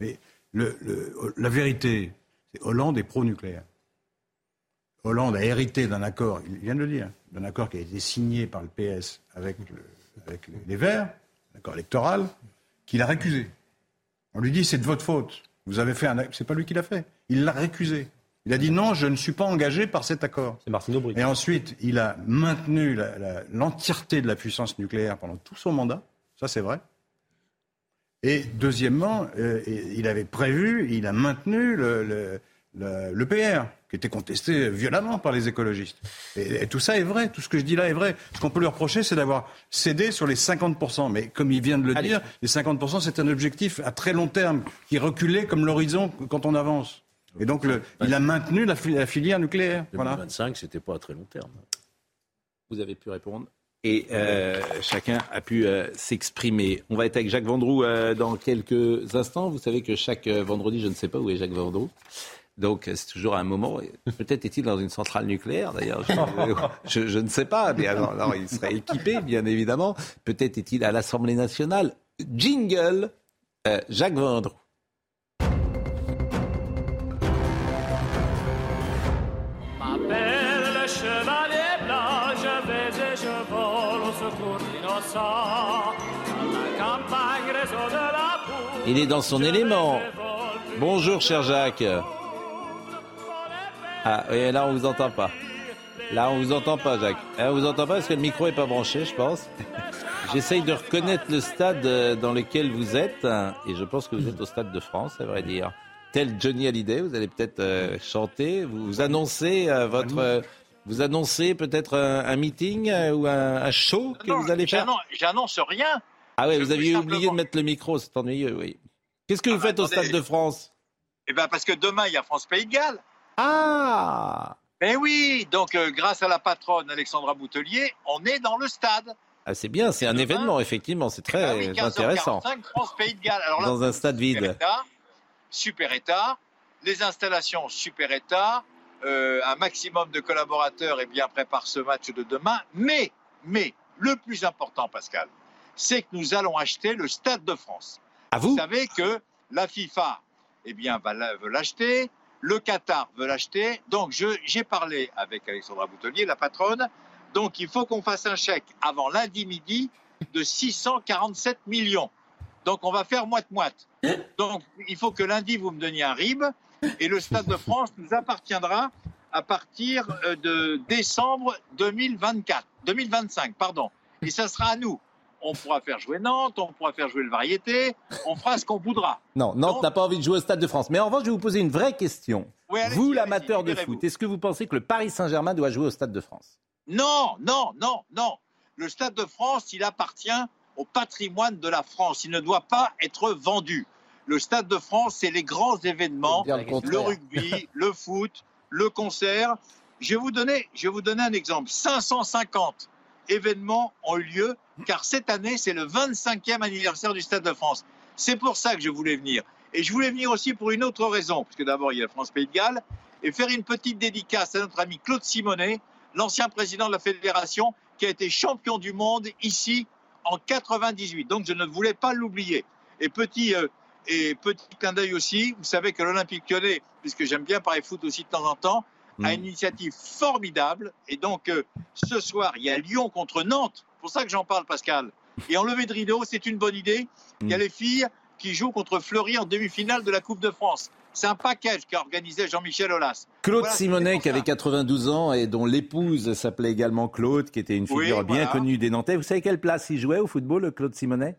Speaker 4: Mais le- le- la vérité, c'est Hollande est pro-nucléaire. Hollande a hérité d'un accord, il vient de le dire, d'un accord qui a été signé par le PS avec, le- avec les, les Verts, un accord électoral, qu'il a récusé. On lui dit c'est de votre faute. Vous avez fait un. C'est pas lui qui l'a fait. Il l'a récusé. Il a dit non, je ne suis pas engagé par cet accord.
Speaker 6: C'est Martine Aubry.
Speaker 4: Et ensuite, il a maintenu l'entièreté de la puissance nucléaire pendant tout son mandat. Ça, c'est vrai. Et deuxièmement, euh, il avait prévu, il a maintenu le, le, le- le PR, qui était contesté violemment par les écologistes. Et, et tout ça est vrai, tout ce que je dis là est vrai. Ce qu'on peut lui reprocher, c'est d'avoir cédé sur les 50%. Mais comme il vient de le dire, les 50%, c'est un objectif à très long terme, qui reculait comme l'horizon quand on avance. Et donc, le- il a maintenu la, fi- la filière nucléaire. Voilà.
Speaker 7: 2025, c'était pas à très long terme.
Speaker 1: Vous avez pu répondre. Et euh, chacun a pu euh, s'exprimer. On va être avec Jacques Vendroux euh, dans quelques instants. Vous savez que chaque euh, vendredi, je ne sais pas où est Jacques Vendroux. Donc euh, c'est toujours un moment. Peut-être est-il dans une centrale nucléaire d'ailleurs. Je, je- je ne sais pas. Mais alors, alors, il serait équipé, bien évidemment. Peut-être est-il à l'Assemblée nationale. Jingle, euh, Jacques Vendroux.
Speaker 31: m'appelle le chevalier blanc, je vais et je vole au secours d'innocents. Dans la campagne, réseau de la boue,
Speaker 1: Il est dans son élément. Bonjour, cher Jacques. Ah, oui, là, on vous entend pas. Là, on vous entend pas, Jacques. Eh, On vous entend pas parce que le micro est pas branché, je pense. J'essaye de reconnaître le stade euh, dans lequel vous êtes, hein, et je pense que vous êtes au stade de France, à vrai dire. Tel Johnny Hallyday, vous allez peut-être euh, chanter, vous, vous annoncez euh, votre, euh, vous annoncez peut-être un, un meeting ou un, un show que vous allez faire?
Speaker 32: J'annonce- J'annonce rien.
Speaker 1: Ah oui, vous aviez oublié
Speaker 32: simplement-
Speaker 1: de mettre le micro, c'est ennuyeux, oui. Qu'est-ce que vous faites au. Stade de France?
Speaker 32: Eh ben parce que demain il y a France Pays de Galles.
Speaker 1: Ah
Speaker 32: Eh oui, donc euh, grâce à la patronne Alexandra Boutelier, on est dans le stade.
Speaker 1: Ah, c'est bien, c'est un événement, effectivement, c'est très
Speaker 32: Ah oui, 15h45,
Speaker 1: intéressant.
Speaker 32: France Pays de Galles. Alors là,
Speaker 1: Dans un stade
Speaker 32: super
Speaker 1: vide.
Speaker 32: état, super état, les installations super état, euh, un maximum de collaborateurs et bien prépare ce match de demain. Mais, mais, le plus important, Pascal, c'est que nous allons acheter le Stade de France.
Speaker 1: À vous
Speaker 32: savez que la FIFA, eh bien, va l'acheter, le Qatar veut l'acheter. Donc, j'ai parlé avec Alexandra Boutelier, la patronne. Donc, il faut qu'on fasse un chèque avant lundi midi de 647 millions. Donc, on va faire moite-moite. Donc, il faut que lundi, vous me donniez un RIB. Et le Stade de France nous appartiendra à partir euh, de décembre 2024, 2025, pardon. Et ça sera à nous. On pourra faire jouer Nantes, on pourra faire jouer le Variété, on fera ce qu'on voudra.
Speaker 1: Non, Nantes n'a pas envie de jouer au Stade de France. Mais en revanche, je vais vous poser une vraie question.
Speaker 32: Oui,
Speaker 1: vous, l'amateur de foot, est-ce que vous pensez que le Paris Saint-Germain doit jouer au Stade de France?
Speaker 32: Non, non, non, non. Le Stade de France, il appartient au patrimoine de la France. Il ne doit pas être vendu. Le Stade de France, c'est les grands événements,
Speaker 1: le
Speaker 32: le, rugby, le foot, le concert. Je vais vous donner, je vais vous donner un exemple. 550 événements ont eu lieu, car cette année, c'est le 25e anniversaire du Stade de France. C'est pour ça que je voulais venir. Et je voulais venir aussi pour une autre raison, parce que d'abord, il y a France-Pays de Galles, et faire une petite dédicace à notre ami Claude Simonet, l'ancien président de la fédération, qui a été champion du monde ici en 98. Donc je ne voulais pas l'oublier. Et petit, euh, et petit clin d'œil aussi, vous savez que l'Olympique lyonnais, puisque j'aime bien parler foot aussi de temps en temps, a une initiative formidable. Et donc euh, ce soir, il y a Lyon contre Nantes. C'est pour ça que j'en parle, Pascal. Et en levée de rideau, c'est une bonne idée. Il y a les filles qui jouent contre Fleury en demi-finale de la Coupe de France. C'est un package qu'a organisé Jean-Michel Aulas.
Speaker 1: Claude
Speaker 32: Voilà,
Speaker 1: Simonet, qui avait 92 ans et dont l'épouse s'appelait également Claude, qui était une
Speaker 32: Oui,
Speaker 1: figure bien
Speaker 32: voilà.
Speaker 1: connue des Nantais. Vous savez quelle place il jouait au football, le Claude Simonet?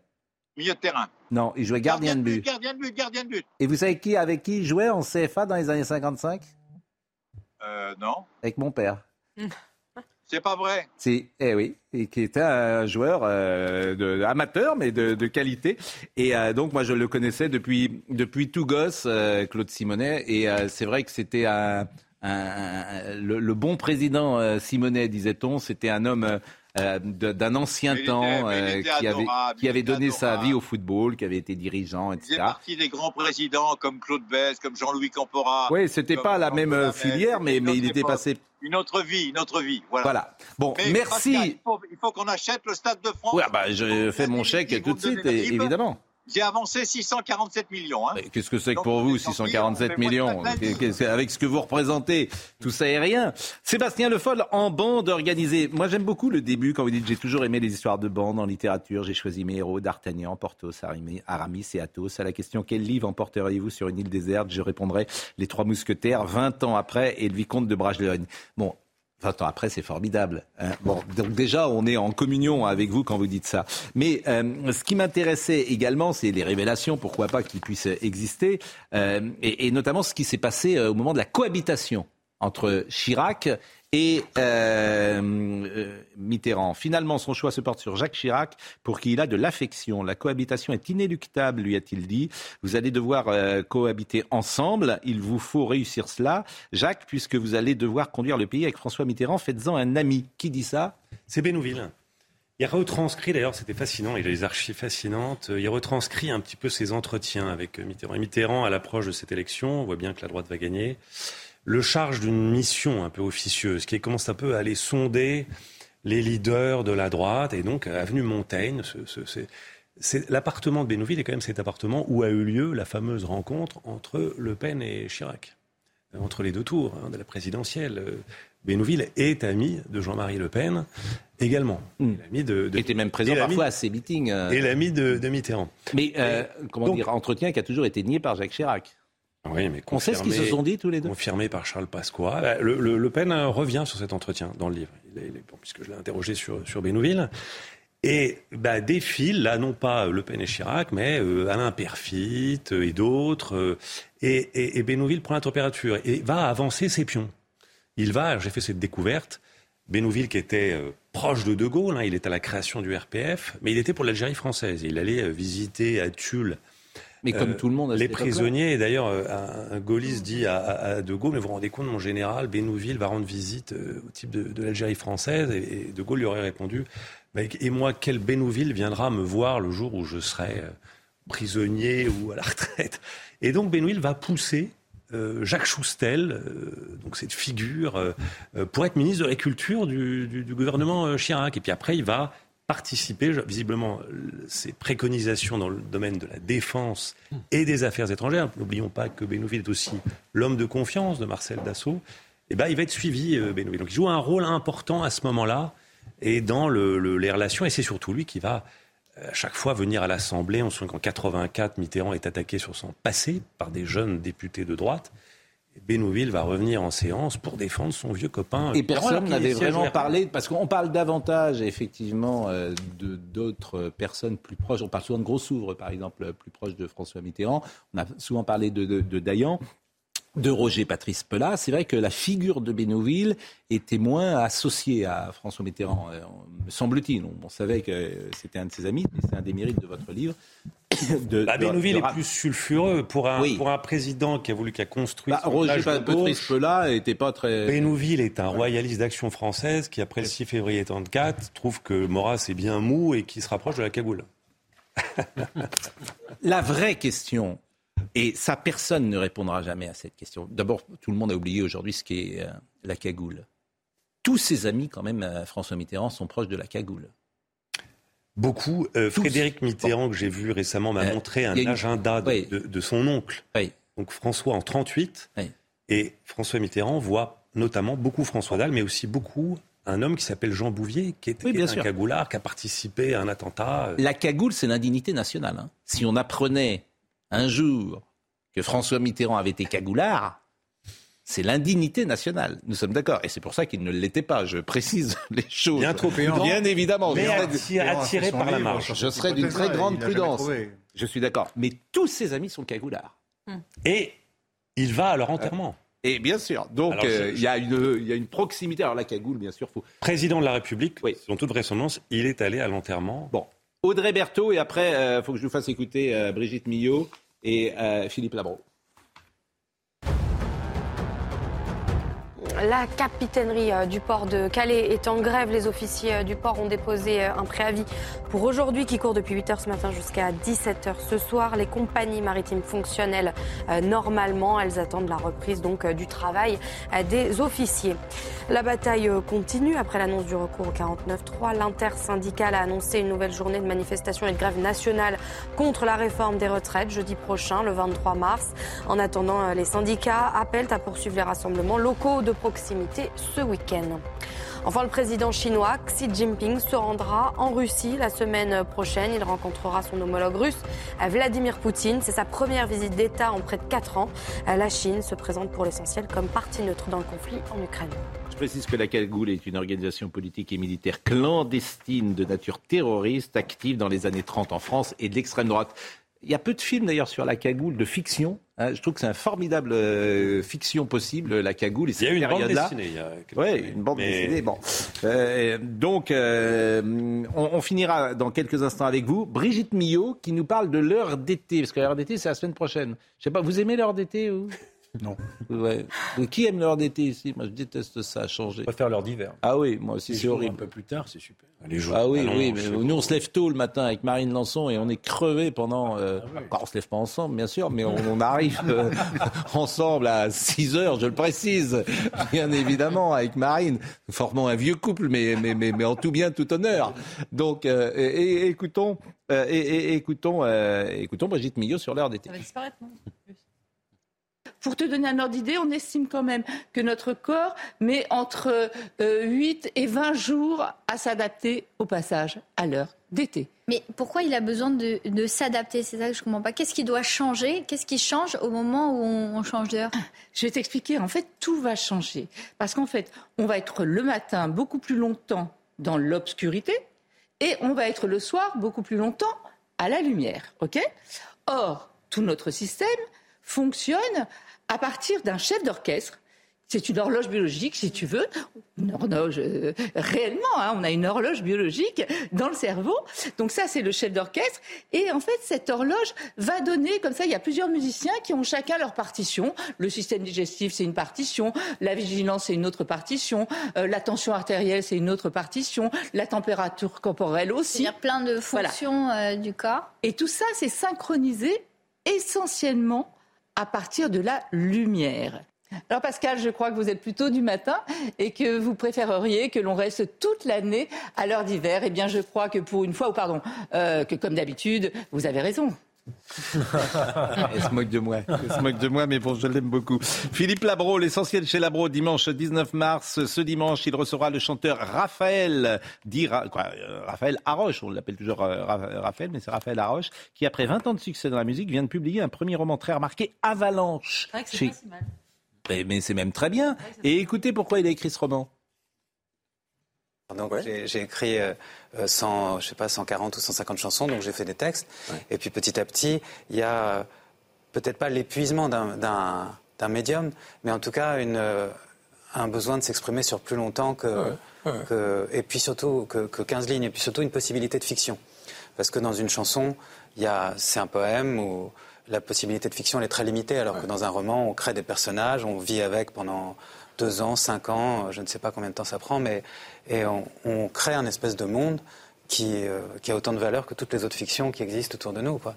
Speaker 32: Milieu de terrain.
Speaker 1: Non, il jouait gardien de but.
Speaker 32: Gardien de but, gardien de but.
Speaker 1: Et vous savez qui, avec qui il jouait en CFA dans les années 55
Speaker 32: Euh, non,
Speaker 1: Avec mon père.
Speaker 32: c'est pas vrai.
Speaker 1: C'est, eh oui, et qui était un joueur euh, de, amateur, mais de, de qualité. Et euh, donc, moi, je le connaissais depuis, depuis tout gosse, euh, Claude Simonet. Et c'est vrai que c'était un, un- un- le, le bon président Simonet, disait-on. C'était un homme euh, d'un ancien
Speaker 32: Mais il
Speaker 1: temps
Speaker 32: était- il
Speaker 1: euh, qui avait, qui
Speaker 32: il
Speaker 1: avait donné sa vie au football, qui avait été dirigeant,
Speaker 32: Il faisait
Speaker 1: etc.
Speaker 32: partie des grands présidents comme Claude Bess, comme Jean-Louis Campora.
Speaker 1: Oui, c'était pas la même euh, filière, mais, mais il était
Speaker 32: époque.
Speaker 1: passé.
Speaker 32: Une autre vie, une autre vie. Voilà.
Speaker 1: Voilà. Bon,
Speaker 32: Mais
Speaker 1: merci.
Speaker 32: Pascal, il faut, il faut qu'on achète le Stade de France.
Speaker 1: Ouais, bah, je fais mon chèque tout de suite, et- évidemment.
Speaker 32: J'ai avancé 647 millions. Hein.
Speaker 1: Qu'est-ce que c'est que
Speaker 32: Donc,
Speaker 1: pour vous,
Speaker 32: tant pis, on
Speaker 1: 647
Speaker 32: fait moins de
Speaker 1: millions Avec ce que vous représentez, tout ça est rien. Sébastien Le Foll, en bande organisée. Moi, j'aime beaucoup le début quand vous dites j'ai toujours aimé les histoires de bande en littérature. J'ai choisi mes héros, D'Artagnan, Porthos, Aramis, Aramis et Athos. À la question quel livre emporteriez-vous sur une île déserte? Je répondrai Les Trois Mousquetaires, 20 ans après, et le Vicomte de Bragelonne. Bon, 20 ans après, c'est formidable. hein. Bon, donc déjà, on est en communion avec vous quand vous dites ça. Mais euh, ce qui m'intéressait également, c'est les révélations, pourquoi pas, qui puissent exister, euh, et, et notamment ce qui s'est passé euh, au moment de la cohabitation entre Chirac et euh, euh, Mitterrand. Finalement, son choix se porte sur Jacques Chirac, pour qui il a de l'affection. La cohabitation est inéluctable, lui a-t-il dit. Vous allez devoir euh, cohabiter ensemble. Il vous faut réussir cela. Jacques, puisque vous allez devoir conduire le pays avec François Mitterrand, faites-en un ami. Qui dit ça?
Speaker 28: C'est Bénouville. Il retranscrit, d'ailleurs, c'était fascinant, il a des archives fascinantes, il retranscrit un petit peu ses entretiens avec Mitterrand. Et Mitterrand, à l'approche de cette élection, on voit bien que la droite va gagner, le charge d'une mission un peu officieuse, qui commence un peu à aller sonder les leaders de la droite, et donc, avenue Montaigne, ce- ce- c'est- l'appartement de Bénouville est quand même cet appartement où a eu lieu la fameuse rencontre entre Le Pen et Chirac, Euh, entre les deux tours hein, de la présidentielle. Euh, Bénouville est ami de Jean-Marie Le Pen également. L'ami de, de-
Speaker 1: était même présent parfois à ces meetings. euh.
Speaker 28: Et l'ami de, de Mitterrand.
Speaker 1: Mais euh, comment
Speaker 28: donc-
Speaker 1: dire, entretien qui a toujours été nié par Jacques Chirac.
Speaker 28: Oui, mais
Speaker 1: On sait ce qu'ils se sont dit tous les deux.
Speaker 28: Confirmé par Charles Pasqua. Le, le- Le Pen euh, revient sur cet entretien dans le livre, il est- il est- bon, puisque je l'ai interrogé sur, sur Bénouville. Et bah, défilent, là, non pas Le Pen et Chirac, mais euh, Alain Perfit euh, et d'autres. euh, et, et, et Bénouville prend la température et va avancer ses pions. Il va, j'ai fait cette découverte, Bénouville qui était euh, proche de De Gaulle, hein, il est à la création du RPF, mais il était pour l'Algérie française. Il allait euh, visiter à Tulle
Speaker 1: Mais comme tout le monde à
Speaker 28: les prisonniers, et d'ailleurs, euh, un, un gaulliste dit à, à- De Gaulle, mais vous vous rendez compte, mon général, Bénouville va rendre visite euh, au type de, de l'Algérie française, et, et De Gaulle lui aurait répondu, Bah, et moi, quel Bénouville viendra me voir le jour où je serai euh, prisonnier ou à la retraite? Et donc Bénouville va pousser euh, Jacques Choustel, euh, donc cette figure, euh, euh, pour être ministre de la Culture du, du- du gouvernement euh, Chirac. Et puis après, il va participer, visiblement, euh, ses préconisations dans le domaine de la défense et des affaires étrangères. N'oublions pas que Bénouville est aussi l'homme de confiance de Marcel Dassault. Et ben, il va être suivi, euh, Bénouville. Donc, il joue un rôle important à ce moment-là et dans le- le- les relations. Et c'est surtout lui qui va euh, à chaque fois venir à l'Assemblée. On se souvient qu'en 84, Mitterrand est attaqué sur son passé par des jeunes députés de droite. Bénouville va revenir en séance pour défendre son vieux copain.
Speaker 1: Et personne n'avait vraiment parlé, parce qu'on parle davantage effectivement euh, de d'autres personnes plus proches. On parle souvent de Grossouvre, par exemple, plus proche de François Mitterrand. On a souvent parlé de, de, de Dayan. De Roger Patrice Pelat, c'est vrai que la figure de Bénouville était moins associée à François Mitterrand, euh, me semble-t-il. On, savait que c'était un de ses amis, et c'est un des mérites de votre livre. De,
Speaker 28: Bah,
Speaker 1: de-
Speaker 28: Bénouville
Speaker 1: de
Speaker 28: est plus sulfureux pour un,
Speaker 1: Oui.
Speaker 28: pour un président qui a voulu, qui a construit.
Speaker 1: Bah, Roger
Speaker 28: village de
Speaker 1: Patrice
Speaker 28: gauche.
Speaker 1: Pelat n'était pas très.
Speaker 28: Bénouville est un royaliste d'action française qui, après le 6 février 34, trouve que Maurras est bien mou et qui se rapproche de la cagoule.
Speaker 1: La vraie question, et ça personne ne répondra jamais à cette question. D'abord, tout le monde a oublié aujourd'hui ce qu'est euh, la cagoule. Tous ses amis, quand même, euh, François Mitterrand, sont proches de la cagoule.
Speaker 28: Beaucoup. Euh, Frédéric Mitterrand, que j'ai vu récemment, m'a
Speaker 1: Euh,
Speaker 28: montré un
Speaker 1: une-
Speaker 28: agenda de,
Speaker 1: Oui.
Speaker 28: de- de son oncle. Donc François en 38. Et François Mitterrand voit notamment beaucoup François Dalle, mais aussi beaucoup un homme qui s'appelle Jean Bouvier, qui était
Speaker 1: Oui, bien
Speaker 28: un
Speaker 1: sûr.
Speaker 28: cagoulard, qui a participé à un attentat.
Speaker 1: La cagoule, c'est l'indignité nationale. hein. Si on apprenait un jour que François Mitterrand avait été cagoulard, c'est l'indignité nationale. Nous sommes d'accord. Et c'est pour ça qu'il ne l'était pas. Je précise les choses.
Speaker 28: Bien trop prudent.
Speaker 1: Bien évidemment.
Speaker 28: Mais attiré- attiré par la marge.
Speaker 1: Je serais d'une très grande prudence. Je suis d'accord. Mais tous ses amis sont cagoulards.
Speaker 28: Et il va à leur enterrement.
Speaker 1: Et bien sûr. Donc, euh, il y, a une- il y a une proximité. Alors, la cagoule, bien sûr, faut.
Speaker 28: Président de la République, selon toute vraisemblance, il est allé à l'enterrement.
Speaker 1: Bon. Audrey Berthaud, et après, il faut que je vous fasse écouter euh, Brigitte Millot et euh, Philippe Labro.
Speaker 2: La capitainerie euh, du port de Calais est en grève. Les officiers euh, du port ont déposé euh, un préavis pour aujourd'hui qui court depuis 8h ce matin jusqu'à 17h ce soir. Les compagnies maritimes fonctionnent elles, normalement. Elles attendent la reprise donc du travail des officiers. La bataille continue après l'annonce du recours au 49.3. L'intersyndicale a annoncé une nouvelle journée de manifestation et de grève nationale contre la réforme des retraites jeudi prochain, le 23 mars. En attendant, les syndicats appellent à poursuivre les rassemblements locaux de proximité ce week-end. Enfin, le président chinois Xi Jinping se rendra en Russie la semaine prochaine. Il rencontrera son homologue russe Vladimir Poutine. C'est sa première visite d'État en près de 4 ans. La Chine se présente pour l'essentiel comme partie neutre dans le conflit en Ukraine.
Speaker 1: Je précise que la Cagoule est une organisation politique et militaire clandestine de nature terroriste, active dans les années 30 en France et de l'extrême droite. Il y a peu de films d'ailleurs sur la cagoule de fiction. Hein. je trouve que c'est une formidable euh, fiction possible, la cagoule. Et
Speaker 28: il y a une bande dessinée.
Speaker 1: Oui, une bande dessinée. Bon. Euh, donc, euh, on, on, finira dans quelques instants avec vous. Brigitte Millot qui nous parle de l'heure d'été. Parce que l'heure d'été, c'est la semaine prochaine. Je sais pas, vous aimez l'heure d'été ou
Speaker 4: non.
Speaker 1: Ouais. Qui aime l'heure d'été ici? Moi, je déteste ça, changer.
Speaker 6: Je préfère l'heure d'hiver.
Speaker 1: Ah oui, moi aussi, c'est horrible.
Speaker 7: Un peu plus tard, c'est super.
Speaker 1: Les jours, ah oui, oui, mais nous, on se lève tôt le matin avec Marine Lançon et on est crevé pendant. Euh... Ah oui. on se lève pas ensemble, bien sûr, mais on, on arrive euh, ensemble à 6 heures, je le précise, bien évidemment, avec Marine. Nous formons un vieux couple, mais, mais, mais, mais en tout bien, tout honneur. Donc, euh, et, et, écoutons, euh, et, et, écoutons, euh, écoutons Brigitte Millot sur l'heure d'été.
Speaker 5: Ça va disparaître, non?
Speaker 33: Pour te donner un ordre d'idée, on estime quand même que notre corps met entre euh, 8 et 20 jours à s'adapter au passage à l'heure d'été.
Speaker 34: Mais pourquoi il a besoin de, de s'adapter? C'est ça que je ne comprends pas. Qu'est-ce qui doit changer? Qu'est-ce qui change au moment où on, on change d'heure?
Speaker 33: Je vais t'expliquer. En fait, tout va changer. Parce qu'en fait, on va être le matin beaucoup plus longtemps dans l'obscurité et on va être le soir beaucoup plus longtemps à la lumière. OK? Or, tout notre système fonctionne à partir d'un chef d'orchestre. C'est une horloge biologique, si tu veux, une horloge euh, réellement. Hein, on a une horloge biologique dans le cerveau. Donc ça, c'est le chef d'orchestre. Et en fait, cette horloge va donner, comme ça, il y a plusieurs musiciens qui ont chacun leur partition. Le système digestif, c'est une partition. La vigilance, c'est une autre partition. Euh, la tension artérielle, c'est une autre partition. La température corporelle aussi.
Speaker 34: Il y a plein de fonctions voilà. euh, du corps.
Speaker 33: Et tout ça, c'est synchronisé essentiellement à partir de la lumière. Alors Pascal, je crois que vous êtes plutôt du matin et que vous préféreriez que l'on reste toute l'année à l'heure d'hiver. Eh bien, je crois que pour une fois, ou pardon, euh, que comme d'habitude, vous avez raison.
Speaker 1: Elle se moque de moi. Elle se moque de moi, mais bon, je l'aime beaucoup. Philippe Labro, l'essentiel chez Labro, dimanche 19 mars. Ce dimanche, il recevra le chanteur Raphaël, dit quoi, euh, Raphaël Haroche, on l'appelle toujours euh, Raphaël, mais c'est Raphaël Haroche, qui après 20 ans de succès dans la musique vient de publier un premier roman très remarqué, Avalanche.
Speaker 5: C'est vrai que c'est chez... pas si mal.
Speaker 1: Mais, mais c'est même très bien. Et écoutez pourquoi il a écrit ce roman.
Speaker 35: Donc ouais. j'ai écrit euh, 100, je sais pas, 140 ou 150 chansons, donc j'ai fait des textes. Ouais. Et puis petit à petit, il y a euh, peut-être pas l'épuisement d'un médium, mais en tout cas une, euh, un besoin de s'exprimer sur plus longtemps que, ouais. que, et puis surtout que, que 15 lignes, et puis surtout une possibilité de fiction. Parce que dans une chanson, c'est un poème où la possibilité de fiction elle est très limitée, alors que dans un roman, on crée des personnages, on vit avec pendant deux ans, cinq ans, je ne sais pas combien de temps ça prend, mais on, crée un espèce de monde qui, euh, qui, a autant de valeur que toutes les autres fictions qui existent autour de nous. Quoi.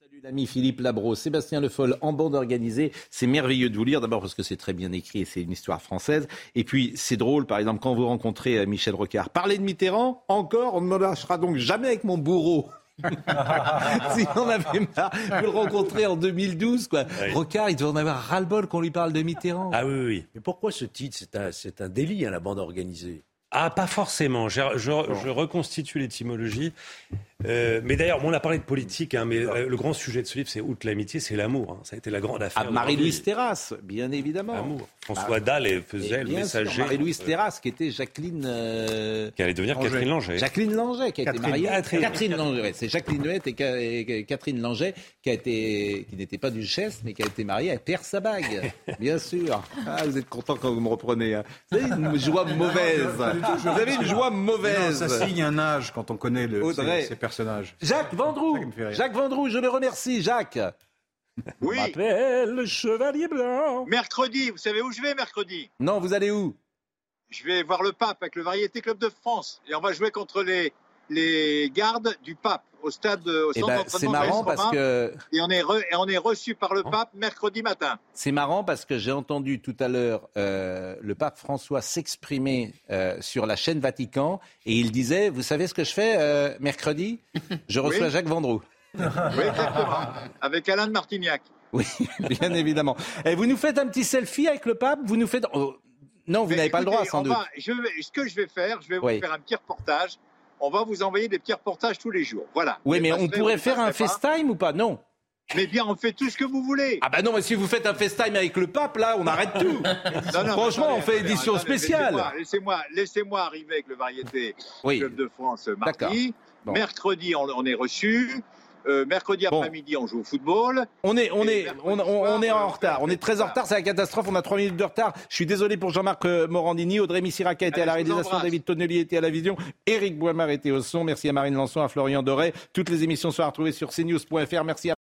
Speaker 1: Salut l'ami Philippe Labro, Sébastien Le Foll en bande organisée. C'est merveilleux de vous lire, d'abord parce que c'est très bien écrit et c'est une histoire française. Et puis c'est drôle, par exemple, quand vous rencontrez Michel Rocard. Parler de Mitterrand, encore, on ne me lâchera donc jamais avec mon bourreau. si on avait marre de le rencontrer en 2012, quoi. Oui. Rocard, il doit en avoir ras-le-bol qu'on lui parle de Mitterrand.
Speaker 28: Ah oui, oui.
Speaker 7: Mais pourquoi ce titre? C'est un, c'est un délit, hein, la bande organisée.
Speaker 28: Ah, pas forcément. Je, je, je reconstitue l'étymologie. Euh, mais d'ailleurs, on a parlé de politique, hein, mais euh, le grand sujet de ce livre, c'est outre l'amitié, c'est l'amour. Hein. Ça a été la grande affaire.
Speaker 1: Ah, Marie-Louise Terrasse, bien évidemment.
Speaker 28: L'amour. François ah, Dalle faisait le messager.
Speaker 1: Marie-Louise Terrasse, qui était Jacqueline. Euh...
Speaker 28: Qui allait devenir. Catherine Langeais.
Speaker 1: Jacqueline Langeais, qui a
Speaker 28: Catherine,
Speaker 1: été mariée.
Speaker 28: Catherine,
Speaker 1: Catherine Langeais. C'est Jacqueline Huette et Catherine Langeais, qui, a été, qui n'était pas duchesse, mais qui a été mariée à Pierre Sabag. bien sûr. Ah, vous êtes content quand vous me reprenez. Hein. Vous avez une joie mauvaise. Vous avez une joie mauvaise.
Speaker 4: Non, ça signe un âge quand on connaît le, ces, ces
Speaker 1: Jacques Vendroux. Jacques Vendroux, je le remercie, Jacques.
Speaker 32: Oui.
Speaker 1: Le chevalier blanc.
Speaker 32: Mercredi, vous savez où je vais mercredi?
Speaker 1: Non, vous allez où?
Speaker 32: Je vais voir le pape avec le Variété Club de France. Et on va jouer contre les, les gardes du pape au stade, au
Speaker 1: Eh
Speaker 32: centre
Speaker 1: ben, c'est
Speaker 32: de
Speaker 1: marrant
Speaker 32: l'AS
Speaker 1: parce que-
Speaker 32: Et on est, re- et on est reçu par le pape mercredi matin.
Speaker 1: C'est marrant parce que j'ai entendu tout à l'heure euh, le pape François s'exprimer euh, sur la chaîne Vatican et il disait, vous savez ce que je fais euh, mercredi? Je reçois
Speaker 32: Oui.
Speaker 1: Jacques Vendroux.
Speaker 32: Oui, exactement. Avec Alain de Martignac.
Speaker 1: Oui, bien évidemment. Et vous nous faites un petit selfie avec le pape? Vous nous faites... oh, Non, vous n'avez pas le droit sans doute.
Speaker 32: va- je vais- ce que je vais faire, je vais vous faire un petit reportage. On va vous envoyer des petits reportages tous les jours. Voilà.
Speaker 1: Oui, mais on pourrait faire un. FaceTime ou pas? Non.
Speaker 32: Mais bien, on fait tout ce que vous voulez.
Speaker 1: Ah bah non, mais si vous faites un FaceTime avec le pape, là, on arrête tout.
Speaker 32: Non, non,
Speaker 1: Franchement,
Speaker 32: attendez,
Speaker 1: on fait édition
Speaker 32: attendez,
Speaker 1: spéciale.
Speaker 32: Laissez-moi, laissez-moi arriver avec le variété
Speaker 1: Oui.
Speaker 32: Club de France mardi.
Speaker 1: Bon.
Speaker 32: Mercredi, on, on est reçu. Euh, mercredi après-midi, on joue au football.
Speaker 1: On est, on est, on, on- on est en retard. On est très en retard. C'est la catastrophe. On a trois minutes de retard. Je suis désolé pour Jean-Marc euh, Morandini. Audrey Missiraca était à la réalisation. David Tonnelier était à la vision. Éric Boimard était au son. Merci à Marine Lançon, à Florian Doré. Toutes les émissions sont à retrouver sur cnews.fr. Merci à